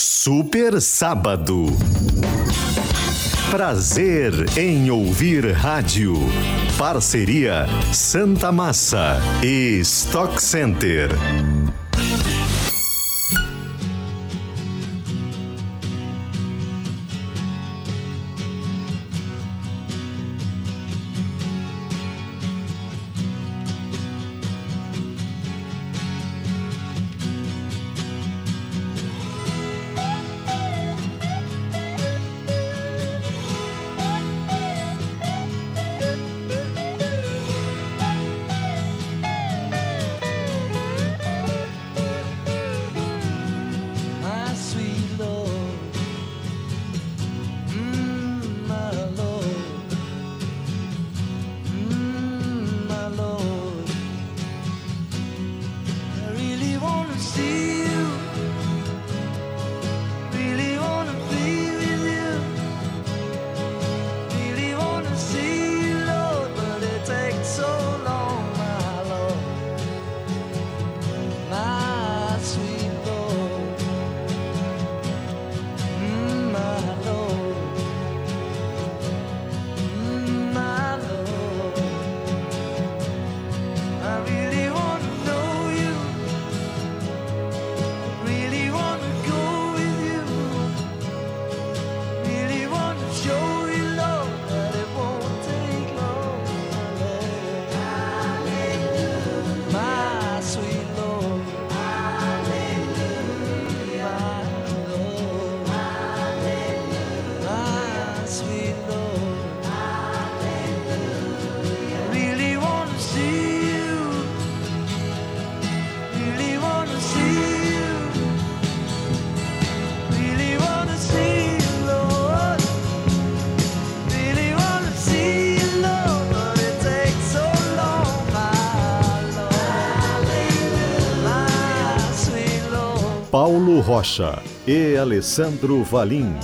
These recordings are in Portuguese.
Super Sábado. Prazer em ouvir rádio. Parceria Santa Massa e Stock Center. Rocha e Alessandro Valim.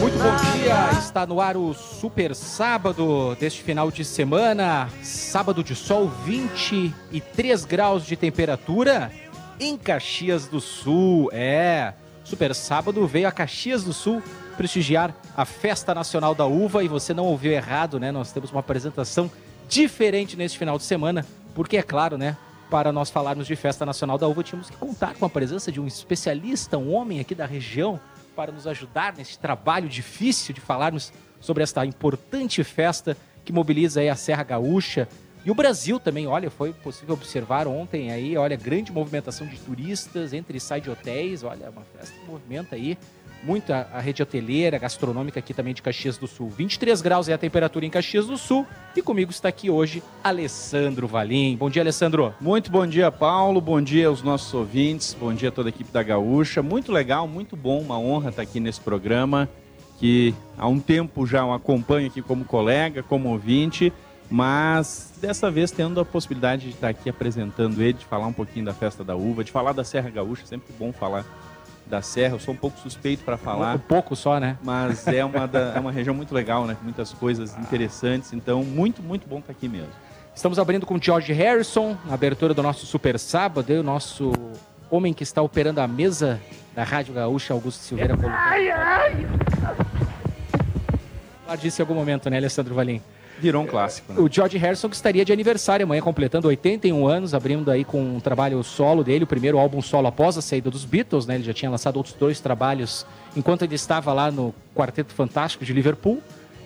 Muito bom dia, está no ar o Super Sábado deste final de semana. Sábado de sol, 23 graus de temperatura em Caxias do Sul. É, Super Sábado veio a Caxias do Sul prestigiar a Festa Nacional da Uva e você não ouviu errado, né? Nós temos uma apresentação diferente neste final de semana, porque é claro, né? Para nós falarmos de Festa Nacional da Uva, tínhamos que contar com a presença de um especialista, um homem aqui da região, para nos ajudar nesse trabalho difícil de falarmos sobre esta importante festa que mobiliza aí a Serra Gaúcha e o Brasil também. Olha, foi possível observar ontem aí, olha, grande movimentação de turistas entre sai de hotéis. Olha, uma festa que movimenta aí muito a, a rede hoteleira, gastronômica aqui também de Caxias do Sul. 23 graus é a temperatura em Caxias do Sul e comigo está aqui hoje Alessandro Valim. Bom dia, Alessandro. Muito bom dia, Paulo. Bom dia aos nossos ouvintes. Bom dia a toda a equipe da Gaúcha. Muito legal, muito bom, uma honra estar aqui nesse programa que há um tempo já o acompanho aqui como colega, como ouvinte, mas dessa vez tendo a possibilidade de estar aqui apresentando ele, de falar um pouquinho da festa da uva, de falar da Serra Gaúcha, sempre bom falar da Serra. Eu sou um pouco suspeito para falar. Um pouco só, né? Mas é uma, da, é uma região muito legal, né? Muitas coisas interessantes. Então, muito, muito bom estar aqui mesmo. Estamos abrindo com George Harrison, na abertura do nosso Super Sábado, e o nosso homem que está operando a mesa da Rádio Gaúcha, Augusto Silveira. Ai, ai! Falar disso em algum momento, né, Alessandro Valim? Virou um clássico. Né? O George Harrison que estaria de aniversário amanhã, completando 81 anos, abrindo aí com um trabalho solo dele, o primeiro álbum solo após a saída dos Beatles, né? Ele já tinha lançado outros dois trabalhos enquanto ele estava lá no Quarteto Fantástico de Liverpool.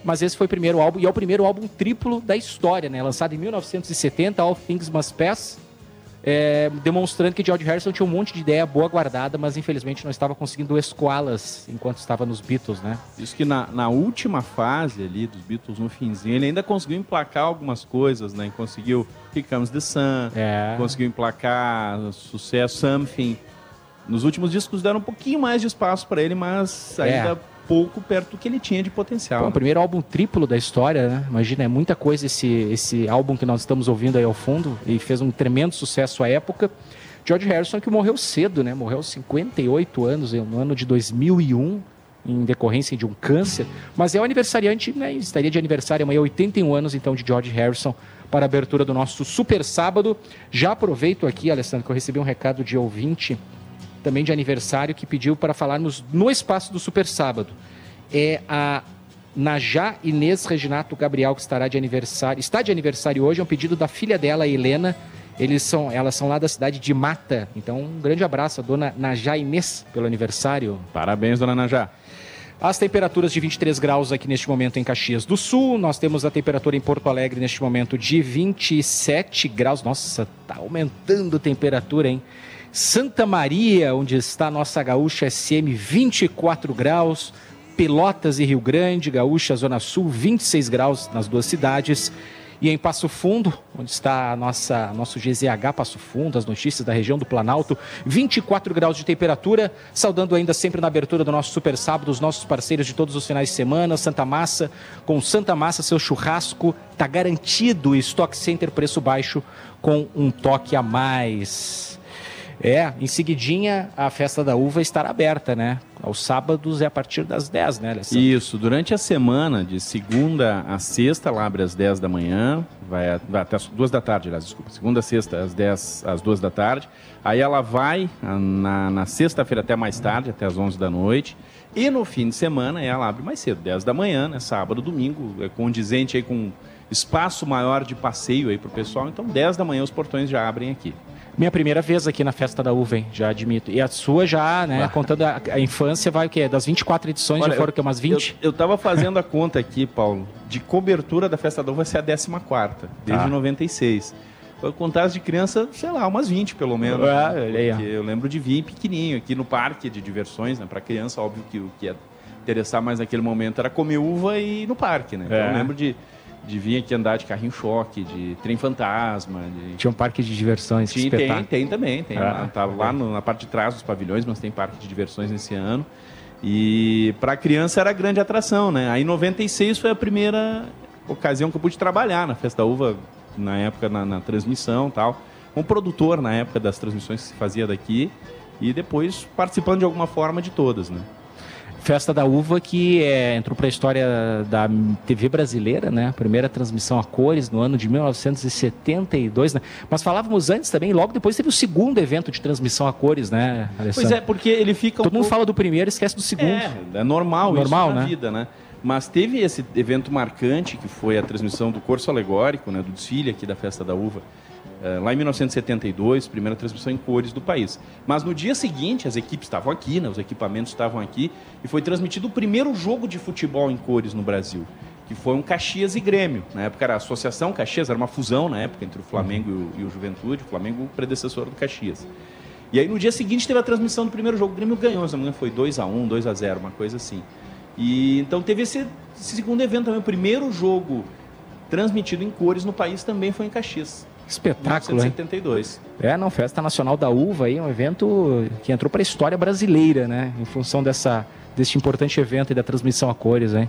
Mas esse foi o primeiro álbum, e é o primeiro álbum triplo da história, né? Lançado em 1970, All Things Must Pass, é, demonstrando que George Harrison tinha um monte de ideia boa guardada, mas infelizmente não estava conseguindo escoá-las enquanto estava nos Beatles, né? Diz que na, na, última fase ali dos Beatles, no finzinho, ele ainda conseguiu emplacar algumas coisas, né? Conseguiu Comes the Sun, é. conseguiu emplacar sucesso Something. Nos últimos discos deram um pouquinho mais de espaço para ele, mas ainda é. Pouco perto do que ele tinha de potencial. Bom, o primeiro álbum triplo da história, né? Imagina, é muita coisa esse, esse álbum que nós estamos ouvindo aí ao fundo e fez um tremendo sucesso à época. George Harrison que morreu cedo, né? Morreu aos 58 anos, no ano de 2001, em decorrência de um câncer. Mas é o aniversariante, né? Estaria de aniversário amanhã, 81 anos então de George Harrison para a abertura do nosso Super Sábado. Já aproveito aqui, Alessandro, que eu recebi um recado de ouvinte também de aniversário, que pediu para falarmos no espaço do Super Sábado. É a Najá Inês Reginato Gabriel, que estará de aniversário, está de aniversário hoje, é um pedido da filha dela, Helena. Eles são, elas são lá da cidade de Mata. Então, um grande abraço à dona Najá Inês pelo aniversário. Parabéns, dona Najá. As temperaturas de 23 graus aqui neste momento em Caxias do Sul. Nós temos a temperatura em Porto Alegre neste momento de 27 graus. Nossa, tá aumentando a temperatura, hein? Santa Maria, onde está a nossa gaúcha SM, 24 graus. Pelotas e Rio Grande, Gaúcha, Zona Sul, 26 graus nas duas cidades. E em Passo Fundo, onde está a nossa nosso GZH Passo Fundo, as notícias da região do Planalto, 24 graus de temperatura, saudando ainda sempre na abertura do nosso Super Sábado os nossos parceiros de todos os finais de semana, Santa Massa, com Santa Massa seu churrasco tá garantido, Stock Center preço baixo com um toque a mais. É, em seguidinha a festa da uva estará aberta, né? Aos sábados é a partir das 10, né, Alessandro? Isso, durante a semana, de segunda a sexta, ela abre às 10 da manhã, vai, até as 2 da tarde, aliás, desculpa. Segunda a sexta, às 10, às 2 da tarde. Aí ela vai ah, na, na sexta-feira até mais tarde, até às 11 da noite. E no fim de semana ela abre mais cedo, 10 da manhã, né? Sábado, domingo, é condizente aí com espaço maior de passeio aí pro pessoal. Então, 10 da manhã os portões já abrem aqui. Minha primeira vez aqui na festa da uva, hein? Já admito. E a sua já, né? Ah. Contando a, a infância, vai o quê? Das 24 edições Olha, já foram o quê? Umas 20? Eu, eu tava fazendo a conta aqui, Paulo, de cobertura da Festa da Uva ser a 14 desde Tá. 96. Eu contar de criança, sei lá, umas 20 pelo menos. Ah, né? eu lembro de vir pequenininho aqui no parque de diversões, né? Para criança, óbvio que o que ia interessar mais naquele momento era comer uva e ir no parque, né? Então É. eu lembro de, de vir aqui andar de carrinho choque, de trem fantasma, de Tinha um parque de diversões, que Sim, tem, tem também. Tem, Ah, lá, tá lá no- na parte de trás dos pavilhões, mas tem parque de diversões nesse ano. E para criança era grande atração, né? Aí 96 foi a primeira ocasião que eu pude trabalhar na Festa da Uva, na época na, na transmissão e tal. Como produtor na época das transmissões que se fazia daqui. E depois participando de alguma forma de todas, né? Festa da Uva que é, entrou para a história da TV brasileira, né? Primeira transmissão a cores no ano de 1972, né? Mas falávamos antes também, logo depois teve o segundo evento de transmissão a cores, né, Alessandro? Pois é, porque ele fica um Todo mundo pouco- fala do primeiro, esquece do segundo. É, é normal, Normal, isso na né? vida, né? Mas teve esse evento marcante, que foi a transmissão do Corso Alegórico, né, do desfile aqui da Festa da Uva, lá em 1972, primeira transmissão em cores do país. Mas no dia seguinte, as equipes estavam aqui, né, os equipamentos estavam aqui, e foi transmitido o primeiro jogo de futebol em cores no Brasil, que foi um Caxias e Grêmio. Na época era a Associação Caxias, era uma fusão na época entre o Flamengo e, o, e o Juventude, o Flamengo predecessor do Caxias. E aí no dia seguinte teve a transmissão do primeiro jogo. O Grêmio ganhou, me engano, foi 2 a 1 2 a 0 uma coisa assim. E então teve esse, esse segundo evento também. O primeiro jogo transmitido em cores no país também foi em Caxias. Espetáculo, hein? 1972. É, não, Festa Nacional da Uva aí, um evento que entrou para a história brasileira, né? Em função dessa, desse importante evento e da transmissão a cores, hein?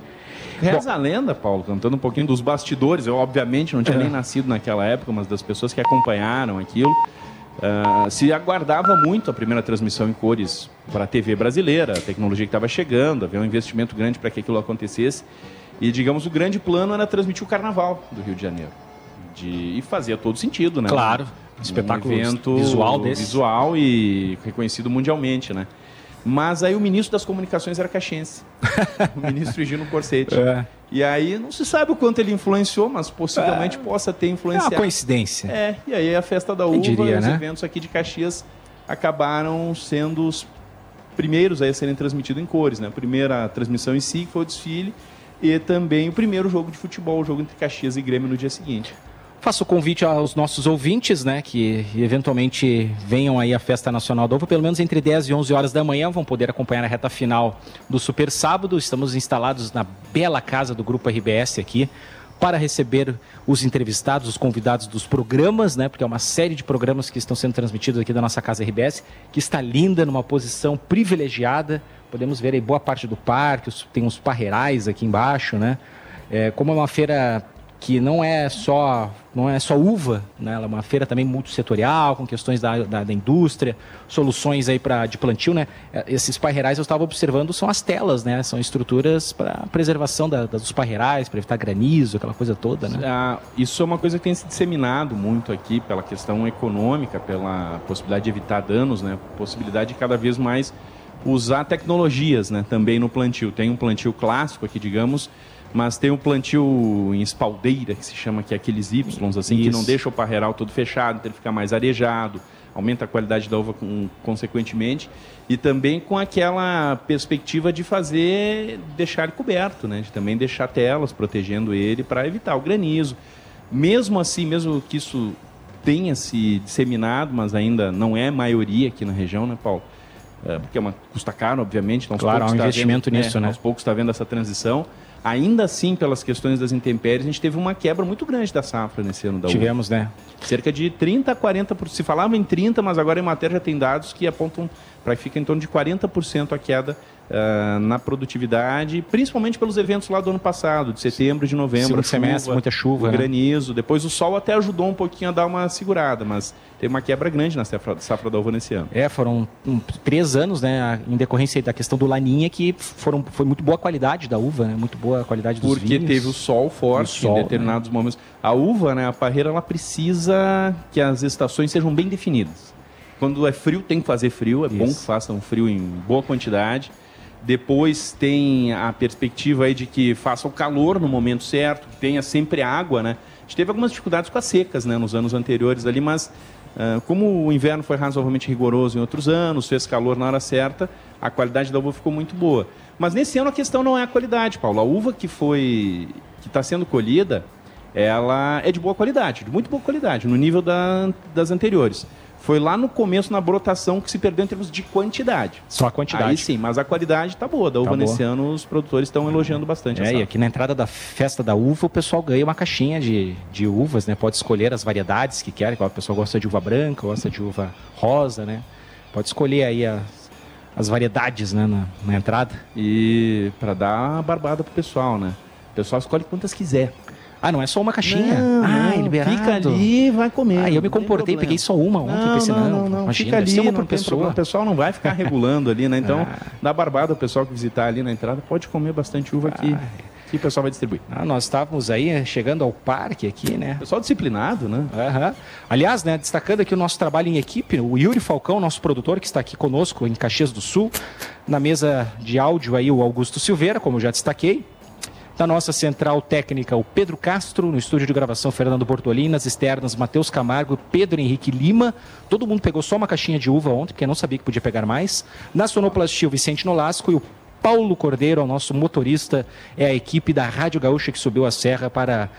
Reza a lenda, Paulo, cantando um pouquinho dos bastidores. Eu, obviamente, não tinha É. nem nascido naquela época, mas das pessoas que acompanharam aquilo. ah, se aguardava muito a primeira transmissão em cores para a TV brasileira, a tecnologia que estava chegando, havia um investimento grande para que aquilo acontecesse. E, digamos, o grande plano era transmitir o carnaval do Rio de Janeiro. De, e fazia todo sentido, né? Claro, Um espetáculo evento visual desse. visual e reconhecido mundialmente, né? Mas aí o ministro das comunicações era caxiense. o ministro Higino Corsetti. É, E aí não se sabe o quanto ele influenciou, mas possivelmente possa ter é uma influenciado. coincidência. É, e aí a festa da uva diria, e os né? eventos aqui de Caxias acabaram sendo os primeiros aí a serem transmitidos em cores, né? A primeira transmissão em si, que foi o desfile, e também o primeiro jogo de futebol, o jogo entre Caxias e Grêmio no dia seguinte. Faço o convite aos nossos ouvintes, né, que eventualmente venham aí à Festa Nacional da Uva, pelo menos entre 10 e 11 horas da manhã, vão poder acompanhar a reta final do Super Sábado. Estamos instalados na bela casa do Grupo RBS aqui para receber os entrevistados, os convidados dos programas, né, porque é uma série de programas que estão sendo transmitidos aqui da nossa casa RBS, que está linda, numa posição privilegiada. Podemos ver aí boa parte do parque, tem uns parreirais aqui embaixo, né? É, como é uma feira que não é só não é só uva, né? Ela é uma feira também multissetorial, com questões da, da, da indústria, soluções aí para de plantio, né? É, Esses parreirais eu estava observando são as telas, né? São estruturas para preservação da, dos parreirais, para evitar granizo, aquela coisa toda, né? Ah, isso é uma coisa que tem se disseminado muito aqui pela questão econômica, pela possibilidade de evitar danos, né? Possibilidade de cada vez mais usar tecnologias, né? Também no plantio. Tem um plantio clássico aqui, digamos, mas tem um plantio em espaldeira, que se chama que é aqueles Y, assim, que Isso. não deixa o parreiral todo fechado, então ele fica mais arejado, aumenta a qualidade da uva com- consequentemente, e também com aquela perspectiva de fazer, deixar ele coberto, né? De também deixar telas protegendo ele para evitar o granizo. Mesmo assim, mesmo que isso tenha se disseminado, mas ainda não é maioria aqui na região, né, Paulo? É, porque é uma, custa caro, obviamente. Então, Claro, há um investimento havendo- nisso, é, né? Aos poucos está vendo essa transição. Ainda assim, pelas questões das intempéries, a gente teve uma quebra muito grande da safra nesse ano da uva. Tivemos, né? Cerca de 30 a 40%. Se falava em 30, mas agora em matéria já tem dados que apontam para que fica em torno de 40% a queda ah, na produtividade, principalmente pelos eventos lá do ano passado, de setembro de novembro. Segundo semestre, muita chuva, né? granizo. Depois o sol até ajudou um pouquinho a dar uma segurada, mas teve uma quebra grande na safra, safra da uva nesse ano. É, foram hum, três anos, né, em decorrência da questão do laninha, que foram, foi muito boa a qualidade da uva, né, muito boa a qualidade dos Porque vinhos. teve o sol forte O sol, em determinados momentos. A uva, né, a parreira, ela precisa que as estações sejam bem definidas. Quando é frio, tem que fazer frio. É bom Isso. que faça um frio em boa quantidade. Depois tem a perspectiva aí de que faça o calor no momento certo, que tenha sempre água, né? A gente teve algumas dificuldades com as secas, né, nos anos anteriores ali, mas ah, como o inverno foi razoavelmente rigoroso em outros anos, fez calor na hora certa, a qualidade da uva ficou muito boa. Mas nesse ano a questão não é a qualidade, Paulo. A uva que foi que está sendo colhida, ela é de boa qualidade, de muito boa qualidade, no nível da- das anteriores. Foi lá no começo, na brotação, que se perdeu em termos de quantidade. Só a quantidade. Aí sim, mas a qualidade tá boa. Da uva boa. nesse ano, os produtores estão elogiando bastante. É, e aqui na entrada da festa da uva, o pessoal ganha uma caixinha de, de uvas, né? Pode escolher as variedades que quer. O pessoal gosta de uva branca, gosta de uva rosa, né? Pode escolher aí as, as variedades, né, na, na entrada. E para dar uma barbada pro pessoal, né? O pessoal escolhe quantas quiser. Ah, não é só uma caixinha? ah, é liberado. Fica ali e vai comer. Ah, eu me não comportei, peguei só uma ontem, Não, pensei, não, não, não, não. imagina, fica ali, uma não por pessoa. O pessoal não vai ficar regulando ali, né? Então, Ah. dá barbada o pessoal que visitar ali na entrada, pode comer bastante uva aqui, que o pessoal vai distribuir. Ah, nós estávamos aí eh, chegando ao parque aqui, né? Pessoal disciplinado, né? Aham. Aliás, né, destacando aqui o nosso trabalho em equipe, o Yuri Falcão, nosso produtor, que está aqui conosco em Caxias do Sul, na mesa de áudio aí o Augusto Silveira, como eu já destaquei. Da nossa central técnica, o Pedro Castro, no estúdio de gravação, Fernando Bortolini, nas externas, Matheus Camargo, Pedro Henrique Lima. Todo mundo pegou só uma caixinha de uva ontem, porque não sabia que podia pegar mais. Na sonoplastia, o Vicente Nolasco e o Paulo Cordeiro, o nosso motorista, é a equipe da Rádio Gaúcha que subiu a serra para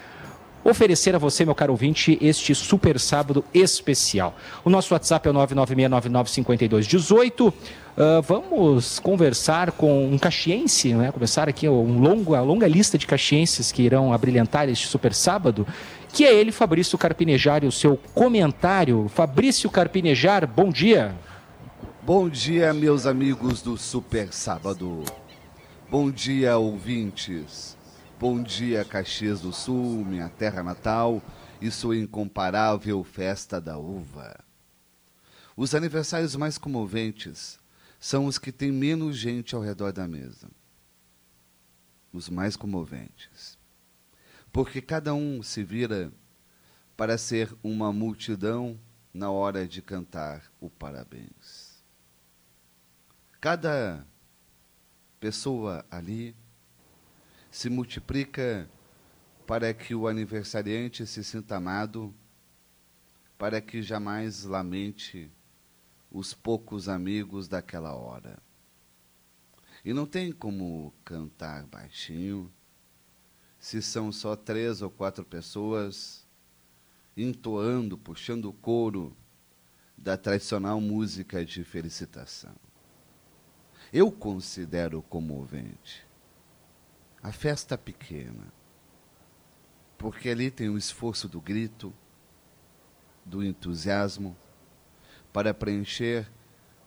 oferecer a você, meu caro ouvinte, este super sábado especial. O nosso WhatsApp é o 996995218. Ah, vamos conversar com um caxiense, né? Começar aqui um longo, uma longa lista de caxienses que irão abrilhantar este super sábado, que é ele, Fabrício Carpinejar, e o seu comentário. Fabrício Carpinejar, bom dia. Bom dia, meus amigos do Super Sábado. Bom dia, ouvintes. Bom dia, Caxias do Sul, minha terra natal e sua incomparável festa da uva. Os aniversários mais comoventes são os que têm menos gente ao redor da mesa. Os mais comoventes. Porque cada um se vira para ser uma multidão na hora de cantar o parabéns. Cada pessoa ali se multiplica para que o aniversariante se sinta amado, para que jamais lamente os poucos amigos daquela hora. E não tem como cantar baixinho se são só três ou quatro pessoas entoando, puxando o coro da tradicional música de felicitação. Eu considero comovente a festa pequena, porque ali tem o esforço do grito, do entusiasmo, para preencher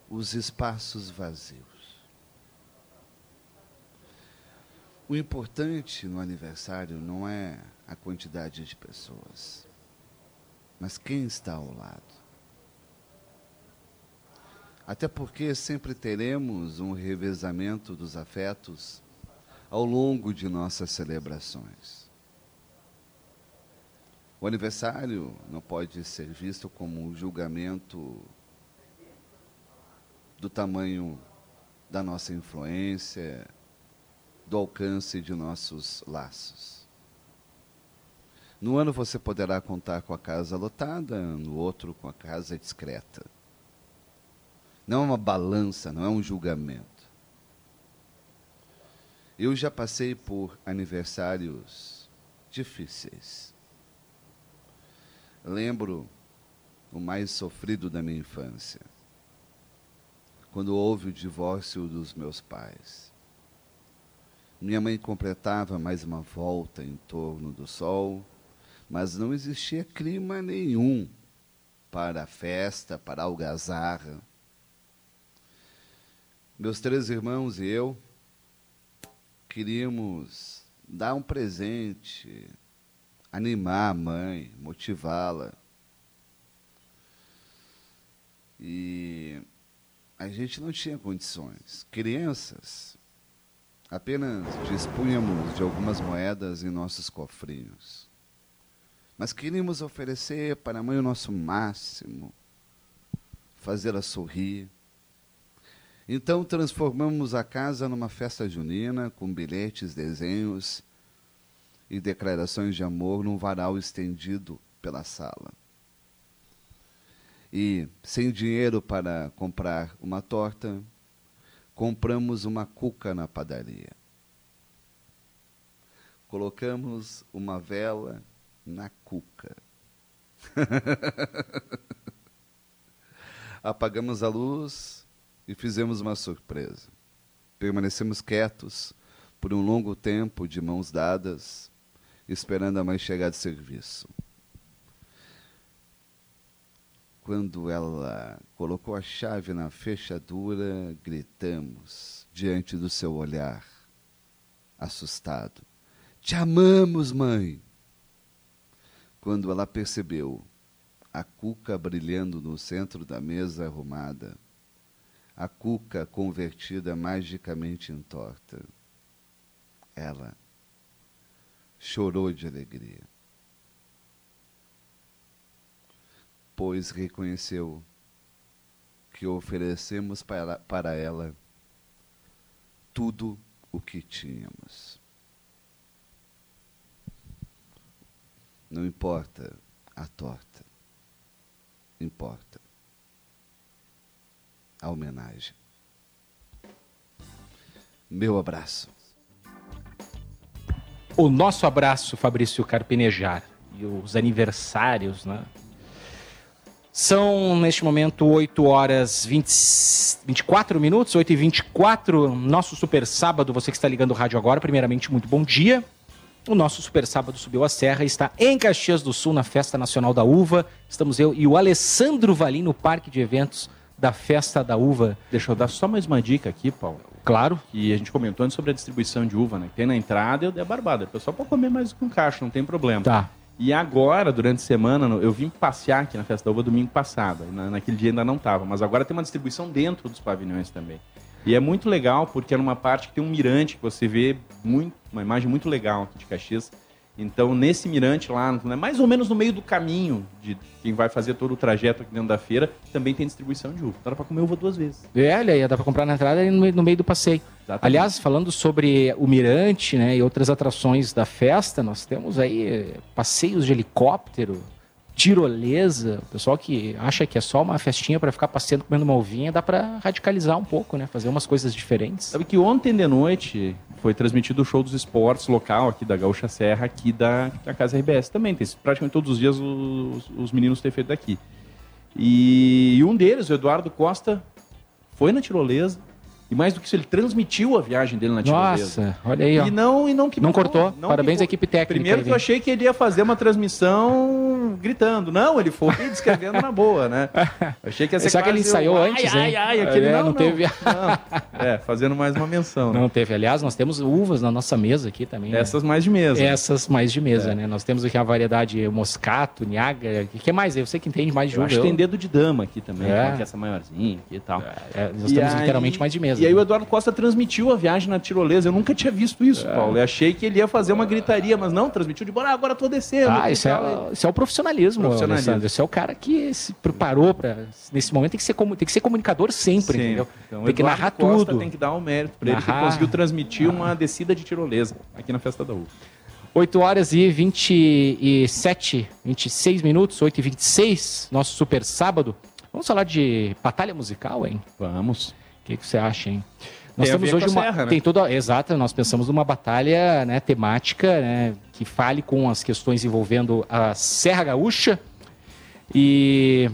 os espaços vazios. O importante no aniversário não é a quantidade de pessoas, mas quem está ao lado. Até porque sempre teremos um revezamento dos afetos ao longo de nossas celebrações. O aniversário não pode ser visto como um julgamento do tamanho da nossa influência, do alcance de nossos laços. No ano você poderá contar com a casa lotada, no outro com a casa discreta. Não é uma balança, não é um julgamento. Eu já passei por aniversários difíceis. Lembro o mais sofrido da minha infância, quando houve o divórcio dos meus pais. Minha mãe completava mais uma volta em torno do sol, mas não existia clima nenhum para a festa, para a algazarra. Meus três irmãos e eu queríamos dar um presente, animar a mãe, motivá-la. E a gente não tinha condições. Crianças, apenas dispunhamos de algumas moedas em nossos cofrinhos. Mas queríamos oferecer para a mãe o nosso máximo, fazê-la sorrir. Então transformamos a casa numa festa junina, com bilhetes, desenhos e declarações de amor num varal estendido pela sala. E, sem dinheiro para comprar uma torta, compramos uma cuca na padaria. Colocamos uma vela na cuca. Apagamos a luz e fizemos uma surpresa. Permanecemos quietos por um longo tempo, de mãos dadas, esperando a mãe chegar de serviço. Quando ela colocou a chave na fechadura, gritamos diante do seu olhar, assustado: Te amamos, mãe! Quando ela percebeu a cuca brilhando no centro da mesa arrumada, a cuca convertida magicamente em torta, ela chorou de alegria. pois reconheceu que oferecemos para, para ela tudo o que tínhamos. Não importa a torta, importa a homenagem. Meu abraço. O nosso abraço, Fabrício Carpinejar. E os aniversários, né? São, neste momento, 8 horas 20, 24 minutos, 8 e 24 nosso super sábado, você que está ligando o rádio agora, primeiramente, muito bom dia. O nosso super sábado subiu a serra, está em Caxias do Sul, na Festa Nacional da Uva. Estamos eu e o Alessandro Valim no Parque de Eventos da Festa da Uva. Deixa eu dar só mais uma dica aqui, Paulo. Claro. Que a gente comentou antes sobre a distribuição de uva, né? Tem na entrada é barbada. O pessoal pode comer mais um caixa, não tem problema. Tá. E agora, durante a semana, eu vim passear aqui na Festa da Uva domingo passado. e na- naquele dia ainda não estava, mas agora tem uma distribuição dentro dos pavilhões também. E é muito legal porque é numa parte que tem um mirante que você vê muito, uma imagem muito legal aqui de Caxias. Então, nesse mirante lá, né, mais ou menos no meio do caminho de quem vai fazer todo o trajeto aqui dentro da feira, também tem distribuição de uva. Dá pra comer uva duas vezes. É, olha aí, dá pra comprar na entrada e no meio, no meio do passeio. Exatamente. Aliás, falando sobre o Mirante né, e outras atrações da festa, nós temos aí eh, passeios de helicóptero, tirolesa. O pessoal que acha que é só uma festinha para ficar passeando comendo uma uvinha, dá para radicalizar um pouco, né? Fazer umas coisas diferentes. Sabe que ontem de noite foi transmitido o show dos esportes local aqui da Gaúcha Serra, aqui da, da Casa RBS também. Tem praticamente todos os dias os, os meninos têm feito daqui. E, um deles, o Eduardo Costa, foi na tirolesa. E mais do que isso, ele transmitiu a viagem dele na tirolesa. Nossa, olha aí, ó. E não, e não, Não pipocou, cortou. não Parabéns à equipe técnica. Primeiro que eu achei que ele ia fazer uma transmissão gritando. Não, ele foi descrevendo na boa, né? Eu achei que ia ser Será que ele ensaiou um, antes, ai, hein? ai, ai, aquele É, não, não não, teve- não. É, fazendo mais uma menção. né? Não teve. Aliás, nós temos uvas na nossa mesa aqui também. né? Essas mais de mesa. Essas mais de mesa, É. né? Nós temos aqui a variedade Moscato, Niágara. O que mais? Eu sei que entende mais de Eu uva. acho que tem dedo de dama aqui também, É. é. que é essa maiorzinha aqui e tal. É, nós E temos aí- literalmente mais de mesa. E aí o Eduardo Costa transmitiu a viagem na tirolesa. Eu nunca tinha visto isso, É. Paulo. Eu achei que ele ia fazer uma gritaria, mas não, transmitiu de boa, ah, agora tô descendo. Ah, isso é, isso é o profissionalismo, Profissionalismo. Alessandro. Isso é o cara que se preparou para nesse momento tem que ser tem que ser comunicador sempre, Sempre. entendeu? Então, tem que Eduardo narrar Costa tudo. Tem que dar um mérito pra ele que conseguiu transmitir uma descida de tirolesa aqui na Festa da Uva. 8 horas e 27, 26 minutos, 8 e 26, nosso super sábado. Vamos falar de batalha musical, hein? Vamos. O que, que você acha, hein? Nós Tem a temos ver hoje com a uma. serra, né? Tem toda. Exato, nós pensamos numa batalha né, temática né, que fale com as questões envolvendo a Serra Gaúcha. E.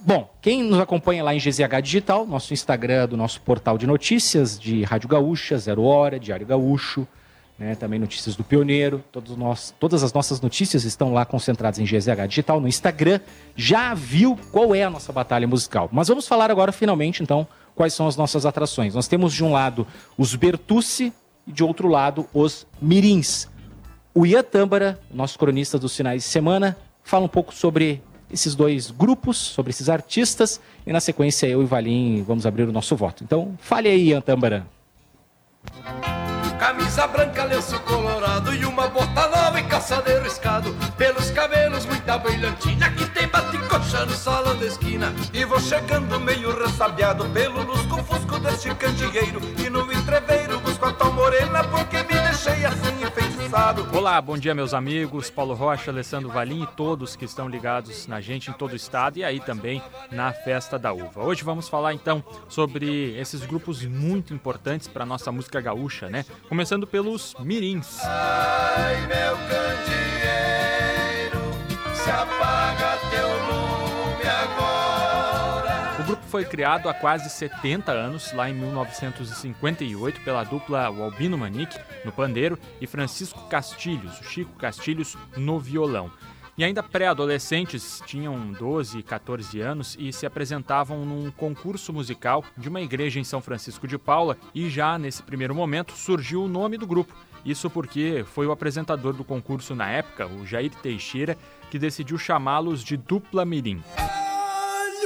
Bom, quem nos acompanha lá em GZH Digital, nosso Instagram do nosso portal de notícias de Rádio Gaúcha, Zero Hora, Diário Gaúcho, né, também notícias do Pioneiro, nós, todas as nossas notícias estão lá concentradas em GZH Digital no Instagram. Já viu qual é a nossa batalha musical? Mas vamos falar agora, finalmente, então, quais são as nossas atrações. Nós temos de um lado os Bertucci e de outro lado os Mirins. O Ian Tâmbara, nosso cronista dos finais de semana, fala um pouco sobre esses dois grupos, sobre esses artistas, e na sequência eu e Valim vamos abrir o nosso voto. Então, fale aí, Ian Tâmbara. Camisa branca, lenço colorado e uma bota nova e calçadeiro escado. Pelos cabelos, muita brilhantina que tem bate-coxa no salão da esquina. E vou chegando meio ressabiado pelo lusco-fusco deste candeeiro. E no entreveiro busco a tal morena porque me deixei assim enfeitiçado. Olá, bom dia meus amigos, Paulo Rocha, Alessandro Valim e todos que estão ligados na gente em todo o estado e aí também na Festa da Uva. Hoje vamos falar então sobre esses grupos muito importantes para nossa música gaúcha, né? Começando pelos Mirins. Ai, meu candeeiro, se apaga teu. O grupo foi criado há quase 70 anos, lá em 1958, pela dupla Albino Manique, no pandeiro, e Francisco Castilhos, o Chico Castilhos, no violão. E ainda pré-adolescentes, tinham 12 e 14 anos e se apresentavam num concurso musical de uma igreja em São Francisco de Paula e já nesse primeiro momento surgiu o nome do grupo. Isso porque foi o apresentador do concurso na época, o Jair Teixeira, que decidiu chamá-los de Dupla Mirim.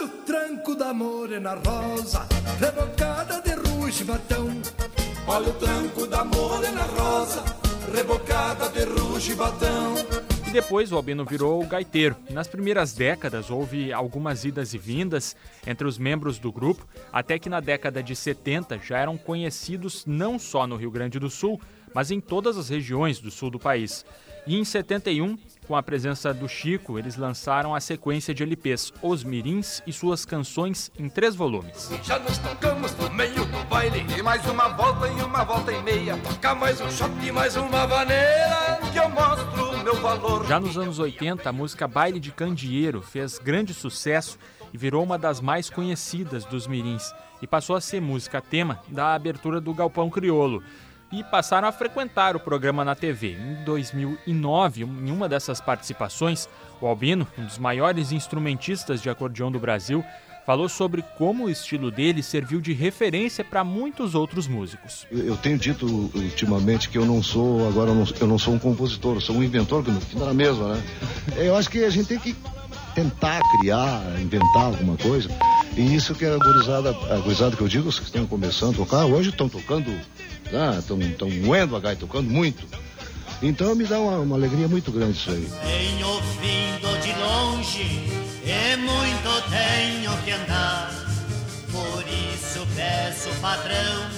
Olha o tranco da morena rosa, rebocada de ruge batão. Olha o tranco da morena rosa, rebocada de ruge batão. E depois o Albino virou gaiteiro. Nas primeiras décadas houve algumas idas e vindas entre os membros do grupo, até que na década de 70 já eram conhecidos não só no Rio Grande do Sul, mas em todas as regiões do sul do país. E em 71, com a presença do Chico, eles lançaram a sequência de LPs Os Mirins e suas canções em três volumes. Já nos tocamos no meio do baile E mais uma volta e uma volta e meia mais um shot e mais uma vaneira Que eu mostro meu valor Já nos anos 80, a música Baile de Candeeiro fez grande sucesso e virou uma das mais conhecidas dos mirins e passou a ser música tema da abertura do Galpão Criolo. E passaram a frequentar o programa na TV. Em 2009, em uma dessas participações, o Albino, um dos maiores instrumentistas de acordeão do Brasil, falou sobre como o estilo dele serviu de referência para muitos outros músicos. Eu tenho dito ultimamente que eu não sou, agora eu não, eu não sou um compositor, eu sou um inventor, que não fica na mesma, né? Eu acho que a gente tem que tentar criar, inventar alguma coisa. E isso que a gurizada, a gurizada que eu digo, os que estão começando a tocar, hoje estão tocando, estão né, moendo a gaita, tocando muito. Então me dá uma, uma alegria muito grande isso aí. Tenho vindo de longe e muito tenho que andar. Por isso peço, patrão,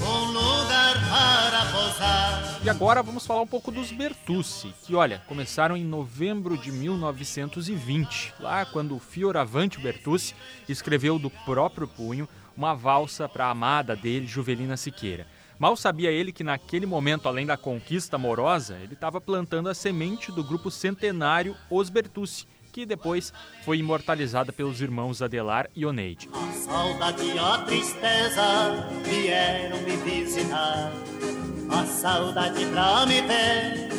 um lugar para pousar. E agora vamos falar um pouco dos Bertucci, que olha, começaram em novembro de 1920, lá quando o Fioravante Bertucci escreveu do próprio punho uma valsa para a amada dele, Juvelina Siqueira. Mal sabia ele que naquele momento, além da conquista amorosa, ele estava plantando a semente do grupo centenário Os Bertucci, que depois foi imortalizada pelos irmãos Adelar e Oneide. A saudade e a tristeza vieram me visitar. A saudade pra me ver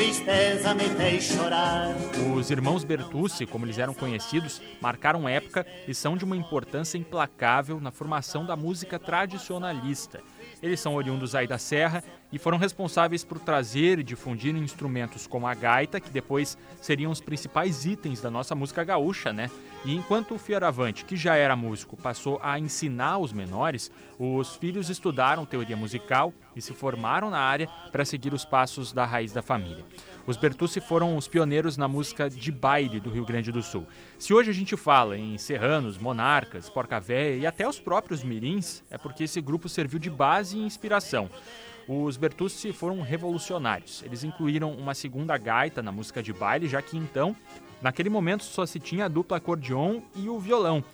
tristeza me fez chorar. Os irmãos Bertucci, como eles eram conhecidos, marcaram época e são de uma importância implacável na formação da música tradicionalista. Eles são oriundos aí da Serra e foram responsáveis por trazer e difundir instrumentos como a gaita, que depois seriam os principais itens da nossa música gaúcha, né? E enquanto o Fioravante, que já era músico, passou a ensinar os menores, os filhos estudaram teoria musical e se formaram na área para seguir os passos da raiz da família. Os Bertucci foram os pioneiros na música de baile do Rio Grande do Sul. Se hoje a gente fala em serranos, monarcas, porca véia e até os próprios mirins, é porque esse grupo serviu de base e inspiração. Os Bertucci foram revolucionários. Eles incluíram uma segunda gaita na música de baile, já que então, naquele momento, só se tinha a dupla acordeon e o violão.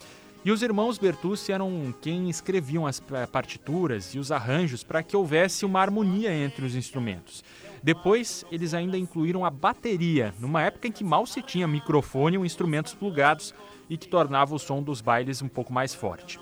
E os irmãos Bertucci eram quem escreviam as partituras e os arranjos para que houvesse uma harmonia entre os instrumentos. Depois, eles ainda incluíram a bateria, numa época em que mal se tinha microfone ou instrumentos plugados e que tornava o som dos bailes um pouco mais forte.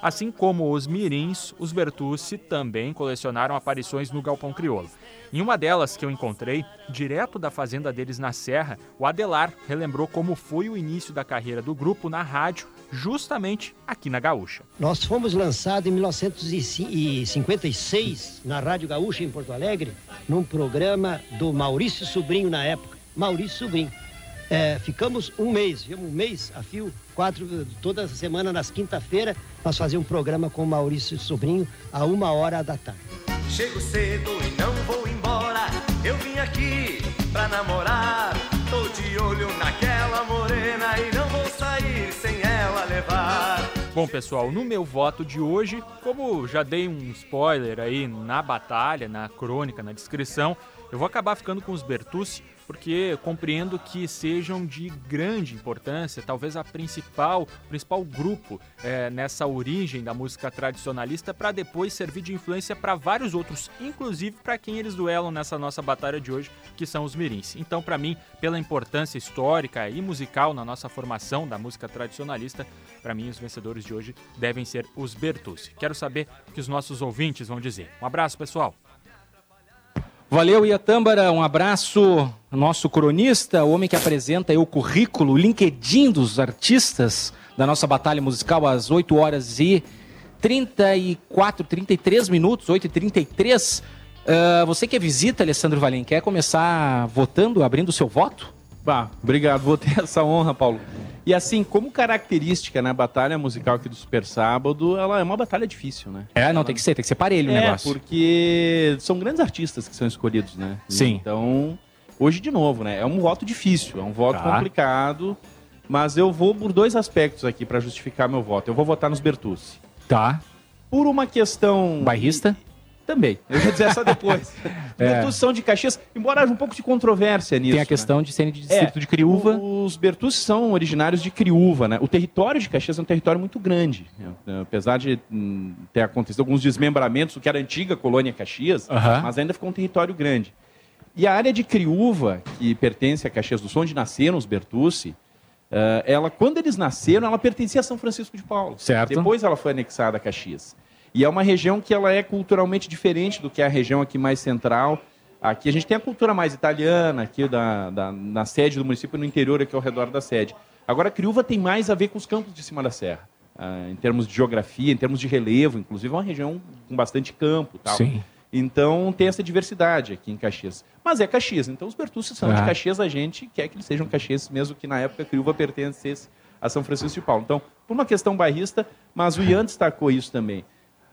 Assim como os mirins, os Bertucci também colecionaram aparições no Galpão Crioulo. Em uma delas que eu encontrei, direto da fazenda deles na Serra, o Adelar relembrou como foi o início da carreira do grupo na rádio, justamente aqui na Gaúcha. Nós fomos lançados em 1956 na Rádio Gaúcha em Porto Alegre, num programa do Maurício Sobrinho na época. Maurício Sobrinho. É, ficamos um mês, um mês a fio, quatro, toda semana nas quinta-feira, nós fazíamos um programa com o Maurício Sobrinho a uma hora da tarde. Chego cedo e não vou embora. Eu vim aqui pra namorar. Tô de olho naquela morena e não vou sair sem ela levar. Bom, pessoal, no meu voto de hoje, como já dei um spoiler aí na batalha, na crônica, na descrição, eu vou acabar ficando com os Bertucci, porque compreendo que sejam de grande importância, talvez a principal, principal grupo eh, nessa origem da música tradicionalista, para depois servir de influência para vários outros, inclusive para quem eles duelam nessa nossa batalha de hoje, que são os mirins. Então, para mim, pela importância histórica e musical na nossa formação da música tradicionalista, para mim os vencedores de hoje devem ser os Bertucci. Quero saber o que os nossos ouvintes vão dizer. Um abraço, pessoal. Valeu, Iatâmbara. Um abraço. Nosso cronista, o homem que apresenta aí o currículo, o LinkedIn dos artistas da nossa batalha musical às 8 horas e 34, 33 minutos, 8 e 33. Ah, você que é visita, Alessandro Valim, quer começar votando, abrindo o seu voto? Bah, obrigado, vou ter essa honra, Paulo. E assim, como característica na batalha musical aqui do Super Sábado, ela é uma batalha difícil, né? É, não, tem que ser, tem que ser parelho o É, negócio. porque são grandes artistas que são escolhidos, né? Sim. Então, hoje de novo, né? É um voto difícil, é um voto Tá. complicado, mas eu vou por dois aspectos aqui para justificar meu voto. Eu vou votar nos Bertucci. Tá. Por uma questão Bairrista? Também. Eu vou dizer essa depois. É. Bertucci são de Caxias, embora haja um pouco de controvérsia nisso. Tem a né? questão de serem de distrito É, de Criúva. Os Bertucci são originários de Criúva, né? O território de Caxias é um território muito grande. né? Apesar de hum, ter acontecido alguns desmembramentos, do que era a antiga colônia Caxias, Aham. mas ainda ficou um território grande. E a área de Criúva, que pertence a Caxias do Sul, onde nasceram os Bertucci, eh, ela, quando eles nasceram, ela pertencia a São Francisco de Paulo. Certo. Depois ela foi anexada a Caxias. E é uma região que ela é culturalmente diferente do que a região aqui mais central. Aqui a gente tem a cultura mais italiana, aqui da, da- na sede do município, no interior, aqui ao redor da sede. Agora, Criúva tem mais a ver com os campos de cima da serra. ah, em termos de geografia, em termos de relevo, inclusive é uma região com bastante campo. Tal. Sim. Então tem essa diversidade aqui em Caxias. Mas é Caxias, então os Bertucci são de Ah. Caxias, a gente quer que eles sejam Caxias, mesmo que na época Criúva pertencesse a São Francisco de Paulo. Então, por uma questão bairrista, mas o Ian destacou isso também.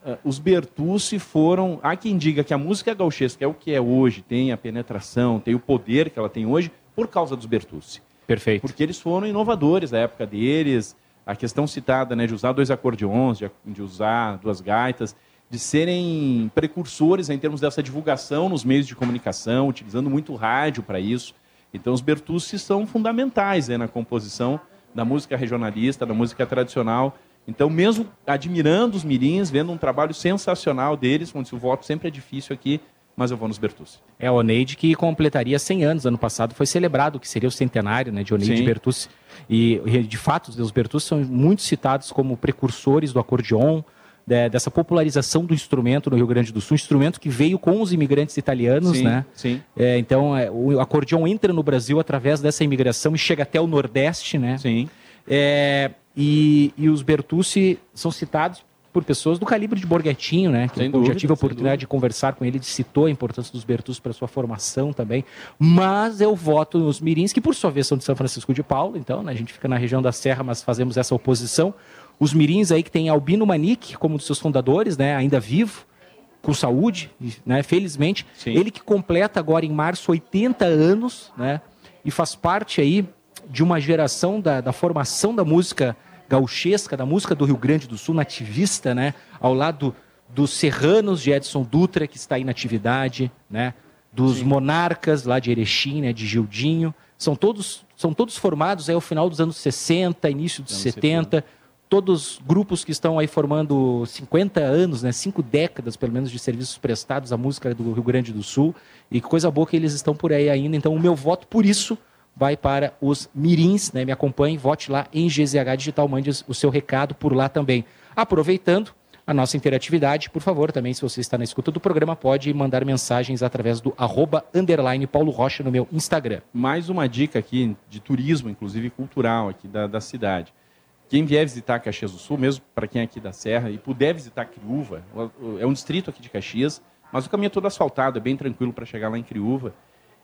Ah, os Bertucci foram. Há quem diga que a música gauchesca é o que é hoje, tem a penetração, tem o poder que ela tem hoje, por causa dos Bertucci. Perfeito. Porque eles foram inovadores da época deles. A questão citada, né, de usar dois acordeons, de, de usar duas gaitas, de serem precursores em termos dessa divulgação nos meios de comunicação, utilizando muito rádio para isso. Então, os Bertucci são fundamentais né, na composição da música regionalista, da música tradicional. Então, mesmo admirando os mirins, vendo um trabalho sensacional deles, onde o voto sempre é difícil aqui, mas eu vou nos Bertucci. É o Oneide que completaria 100 anos. Ano passado foi celebrado, que seria o centenário né, de Oneide Sim. Bertucci. E, de fato, os Bertucci são muito citados como precursores do acordeon, de- dessa popularização do instrumento no Rio Grande do Sul, instrumento que veio com os imigrantes italianos, sim, né? sim. É, então, é, o acordeão entra no Brasil através dessa imigração e chega até o Nordeste, né? Sim. É, e, e os Bertucci são citados por pessoas do calibre de Borghettino, né? Que Sem eu dúvida, já tive a oportunidade de conversar com ele, ele citou a importância dos Bertucci para sua formação também. Mas eu voto nos Mirins, que por sua vez são de São Francisco de Paulo, então, né, a gente fica na região da Serra, mas fazemos essa oposição. Os Mirins aí que tem Albino Manique como um dos seus fundadores, né? Ainda vivo, com saúde, né? Felizmente. Ele que completa agora em março 80 anos, né? E faz parte aí de uma geração da, da formação da música gauchesca, da música do Rio Grande do Sul, nativista, né? Ao lado dos serranos de Edson Dutra, que está aí na atividade, né? Dos monarcas lá de Erechim, né? De Gildinho. São todos, são todos formados aí ao final dos anos 60, início dos Anos 70. Todos grupos que estão aí formando 50 anos, né? Cinco décadas, pelo menos, de serviços prestados à música do Rio Grande do Sul. E que coisa boa que eles estão por aí ainda. Então, o meu voto, por isso, vai para os Mirins, né? Me acompanhe, vote lá em GZH Digital, mande o seu recado por lá também. Aproveitando a nossa interatividade, por favor, também, se você está na escuta do programa, pode mandar mensagens através do arroba underline Paulo Rocha no meu Instagram. Mais uma dica aqui de turismo, inclusive cultural aqui da, da cidade. Quem vier visitar Caxias do Sul, mesmo para quem é aqui da Serra, e puder visitar Criúva, é um distrito aqui de Caxias, mas o caminho é todo asfaltado, é bem tranquilo para chegar lá em Criúva.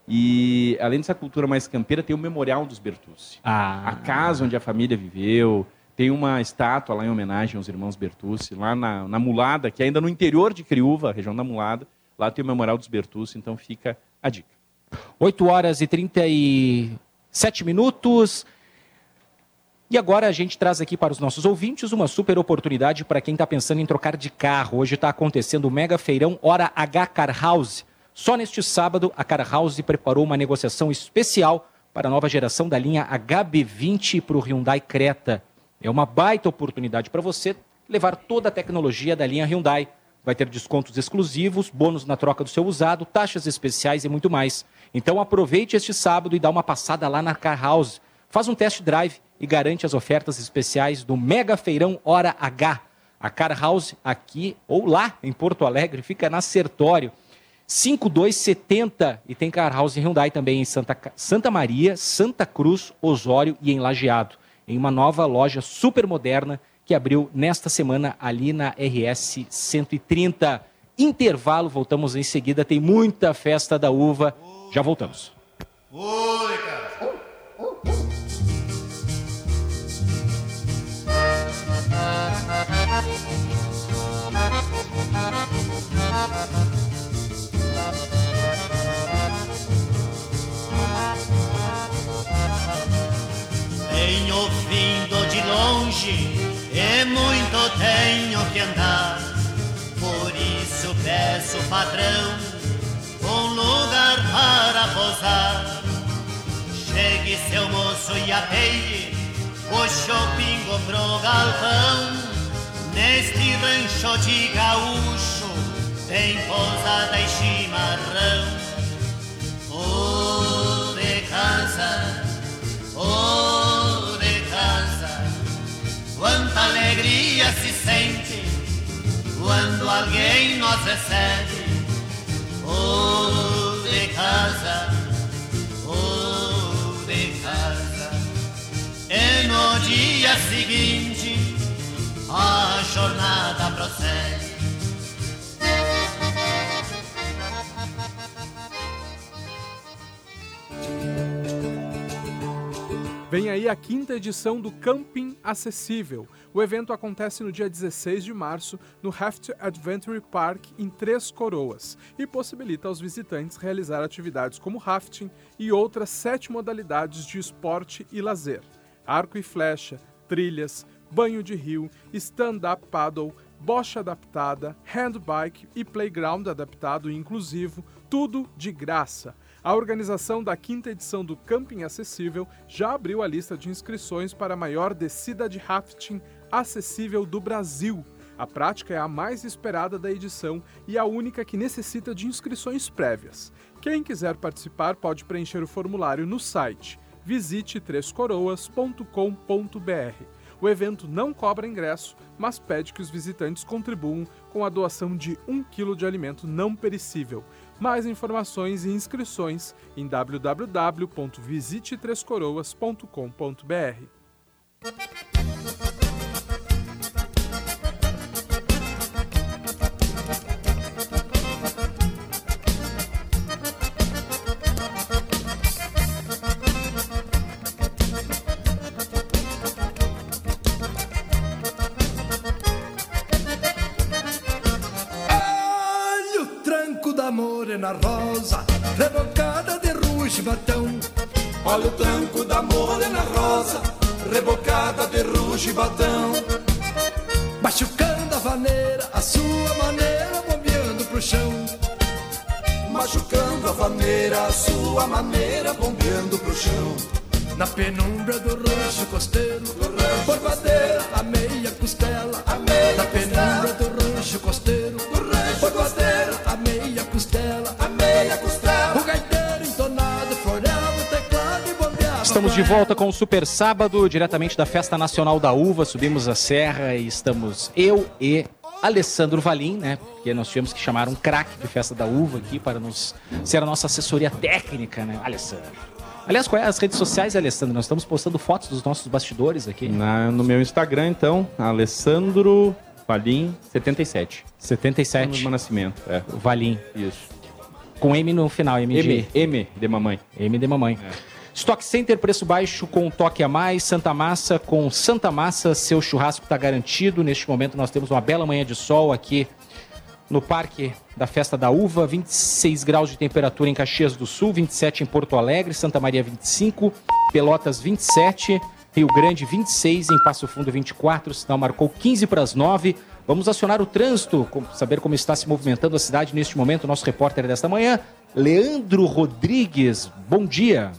E além dessa cultura mais campeira, tem o Memorial dos Bertucci. Ah. A casa onde a família viveu, tem uma estátua lá em homenagem aos irmãos Bertucci, lá na, na Mulada, que é ainda no interior de Criúva, região da Mulada, lá tem o Memorial dos Bertucci, então fica a dica. 8 horas e 37 minutos. E agora a gente traz aqui para os nossos ouvintes uma super oportunidade para quem está pensando em trocar de carro. Hoje está acontecendo o mega feirão Hora H Car House. Só neste sábado, a Car House preparou uma negociação especial para a nova geração da linha HB20 para o Hyundai Creta. É uma baita oportunidade para você levar toda a tecnologia da linha Hyundai. Vai ter descontos exclusivos, bônus na troca do seu usado, taxas especiais e muito mais. Então aproveite este sábado e dá uma passada lá na Car House. Faz um test drive e garante as ofertas especiais do Mega Feirão Hora H. A Car House aqui ou lá em Porto Alegre fica na Sertório. 5270 e tem Car House Hyundai também em Santa, Santa Maria, Santa Cruz, Osório e em Lajeado. Em uma nova loja super moderna que abriu nesta semana ali na RS 130. Intervalo, voltamos em seguida. Tem muita festa da uva. Já voltamos. Oi, cara. Tenho vindo de longe e muito tenho que andar. Por isso peço, patrão, um lugar para posar. Chegue, seu moço, e apeie o shopping pro galpão. Neste rancho de gaúcho tem pousada e chimarrão. Oh, de casa, oh, quanta alegria se sente quando alguém nos recebe. Oh, de casa, oh, de casa. E no dia seguinte a jornada prossegue. Vem aí a quinta edição do Camping Acessível. O evento acontece no dia 16 de março no Raft Adventure Park em Três Coroas e possibilita aos visitantes realizar atividades como rafting e outras sete modalidades de esporte e lazer: arco e flecha, trilhas, banho de rio, stand-up paddle, bocha adaptada, handbike e playground adaptado e inclusivo, tudo de graça. A organização da quinta edição do Camping Acessível já abriu a lista de inscrições para a maior descida de rafting acessível do Brasil. A prática é a mais esperada da edição e a única que necessita de inscrições prévias. Quem quiser participar pode preencher o formulário no site visite trêscoroas.com.br. O evento não cobra ingresso, mas pede que os visitantes contribuam com a doação de 1 kg de alimento não perecível. Mais informações e inscrições em www.visite3coroas.com.br. Olha o tranco da morena rosa, rebocada de ruge batão. Machucando a vaneira, a sua maneira, bombeando pro chão. Machucando a vaneira, a sua maneira, bombeando pro chão. Na penumbra do rancho costeiro, borbadeira, a meia costela. Na penumbra do rancho costeiro, Estamos de volta com o Super Sábado, diretamente da Festa Nacional da Uva. Subimos a serra e estamos eu e Alessandro Valim, né? Porque nós tivemos que chamar um craque de Festa da Uva aqui para nos ser a nossa assessoria técnica, né? Alessandro. Aliás, quais é as redes sociais, Alessandro? Nós estamos postando fotos dos nossos bastidores aqui. Na- no meu Instagram, então, Alessandro Valim 77. 77. No nascimento, é. Valim. Isso. Com M no final, M de... M, M de mamãe. M de mamãe. Stock Center, preço baixo com toque a mais. Santa Massa com Santa Massa, seu churrasco está garantido. Neste momento nós temos uma bela manhã de sol aqui no Parque da Festa da Uva. 26 graus de temperatura em Caxias do Sul, 27 em Porto Alegre, Santa Maria 25, Pelotas 27, Rio Grande 26, em Passo Fundo 24, sinal marcou 15 para as 9. Vamos acionar o trânsito, saber como está se movimentando a cidade neste momento. Nosso repórter desta manhã, Leandro Rodrigues. Bom dia.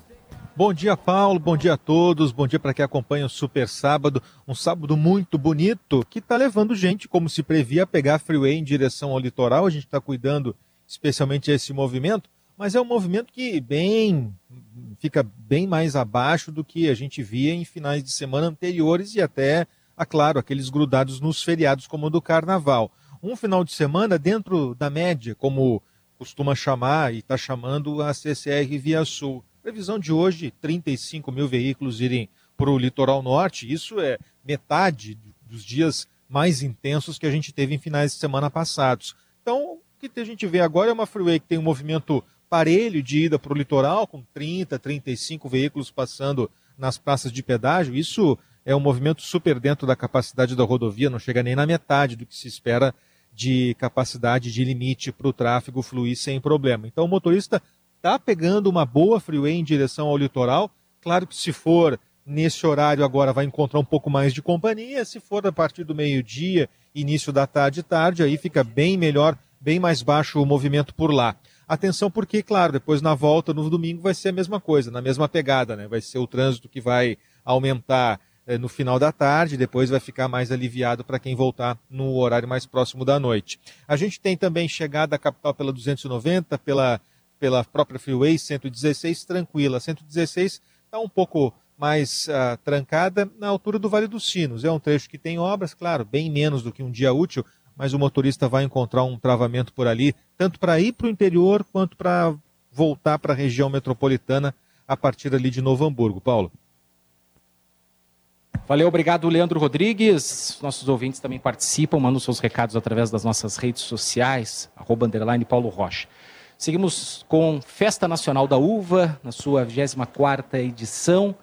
Bom dia, Paulo. Bom dia a todos. Bom dia para quem acompanha o Super Sábado. Um sábado muito bonito que está levando gente, como se previa, a pegar a freeway em direção ao litoral. A gente está cuidando especialmente esse movimento, mas é um movimento que bem fica bem mais abaixo do que a gente via em finais de semana anteriores e até, ah, claro, aqueles grudados nos feriados como o do Carnaval. Um final de semana dentro da média, como costuma chamar e está chamando a CCR Via Sul. Previsão de hoje, 35 mil veículos irem para o litoral norte. Isso é metade dos dias mais intensos que a gente teve em finais de semana passados. Então, o que a gente vê agora é uma freeway que tem um movimento parelho de ida para o litoral, com 30, 35 veículos passando nas praças de pedágio. Isso é um movimento super dentro da capacidade da rodovia, não chega nem na metade do que se espera de capacidade de limite para o tráfego fluir sem problema. Então, o motorista está pegando uma boa freeway em direção ao litoral. Claro que se for nesse horário agora vai encontrar um pouco mais de companhia. Se for a partir do meio-dia, início da tarde, tarde, aí fica bem melhor, bem mais baixo o movimento por lá. Atenção porque, claro, depois na volta no domingo vai ser a mesma coisa, na mesma pegada, né? Vai ser o trânsito que vai aumentar eh, no final da tarde, depois vai ficar mais aliviado para quem voltar no horário mais próximo da noite. A gente tem também chegada à capital pela 290, pela, pela própria Freeway 116, tranquila. 116 está um pouco mais ah, trancada na altura do Vale dos Sinos. É um trecho que tem obras, claro, bem menos do que um dia útil, mas o motorista vai encontrar um travamento por ali, tanto para ir para o interior quanto para voltar para a região metropolitana a partir ali de Novo Hamburgo. Paulo. Valeu, obrigado, Leandro Rodrigues. Nossos ouvintes também participam, mandam seus recados através das nossas redes sociais, arroba Paulo Rocha. Seguimos com Festa Nacional da Uva, na sua 24ª edição.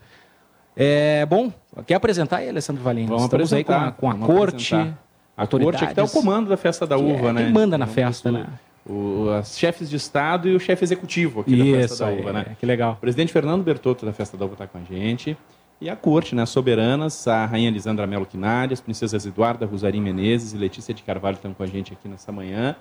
É, bom, quer apresentar aí, Alessandro Valim? Vamos Estamos aí com a, com a corte, apresentar. A corte é que está o comando da festa da Que uva, é né? quem manda na Vamos festa, né? O, as chefes de Estado e o chefe executivo aqui da Isso Festa da Uva, né? que legal. O presidente Fernando Bertotto da Festa da Uva está com a gente. E a corte, né? As soberanas, a rainha Lisandra Melo Quinari, as princesas Eduarda Rosarim Menezes e Letícia de Carvalho estão com a gente aqui nessa manhã.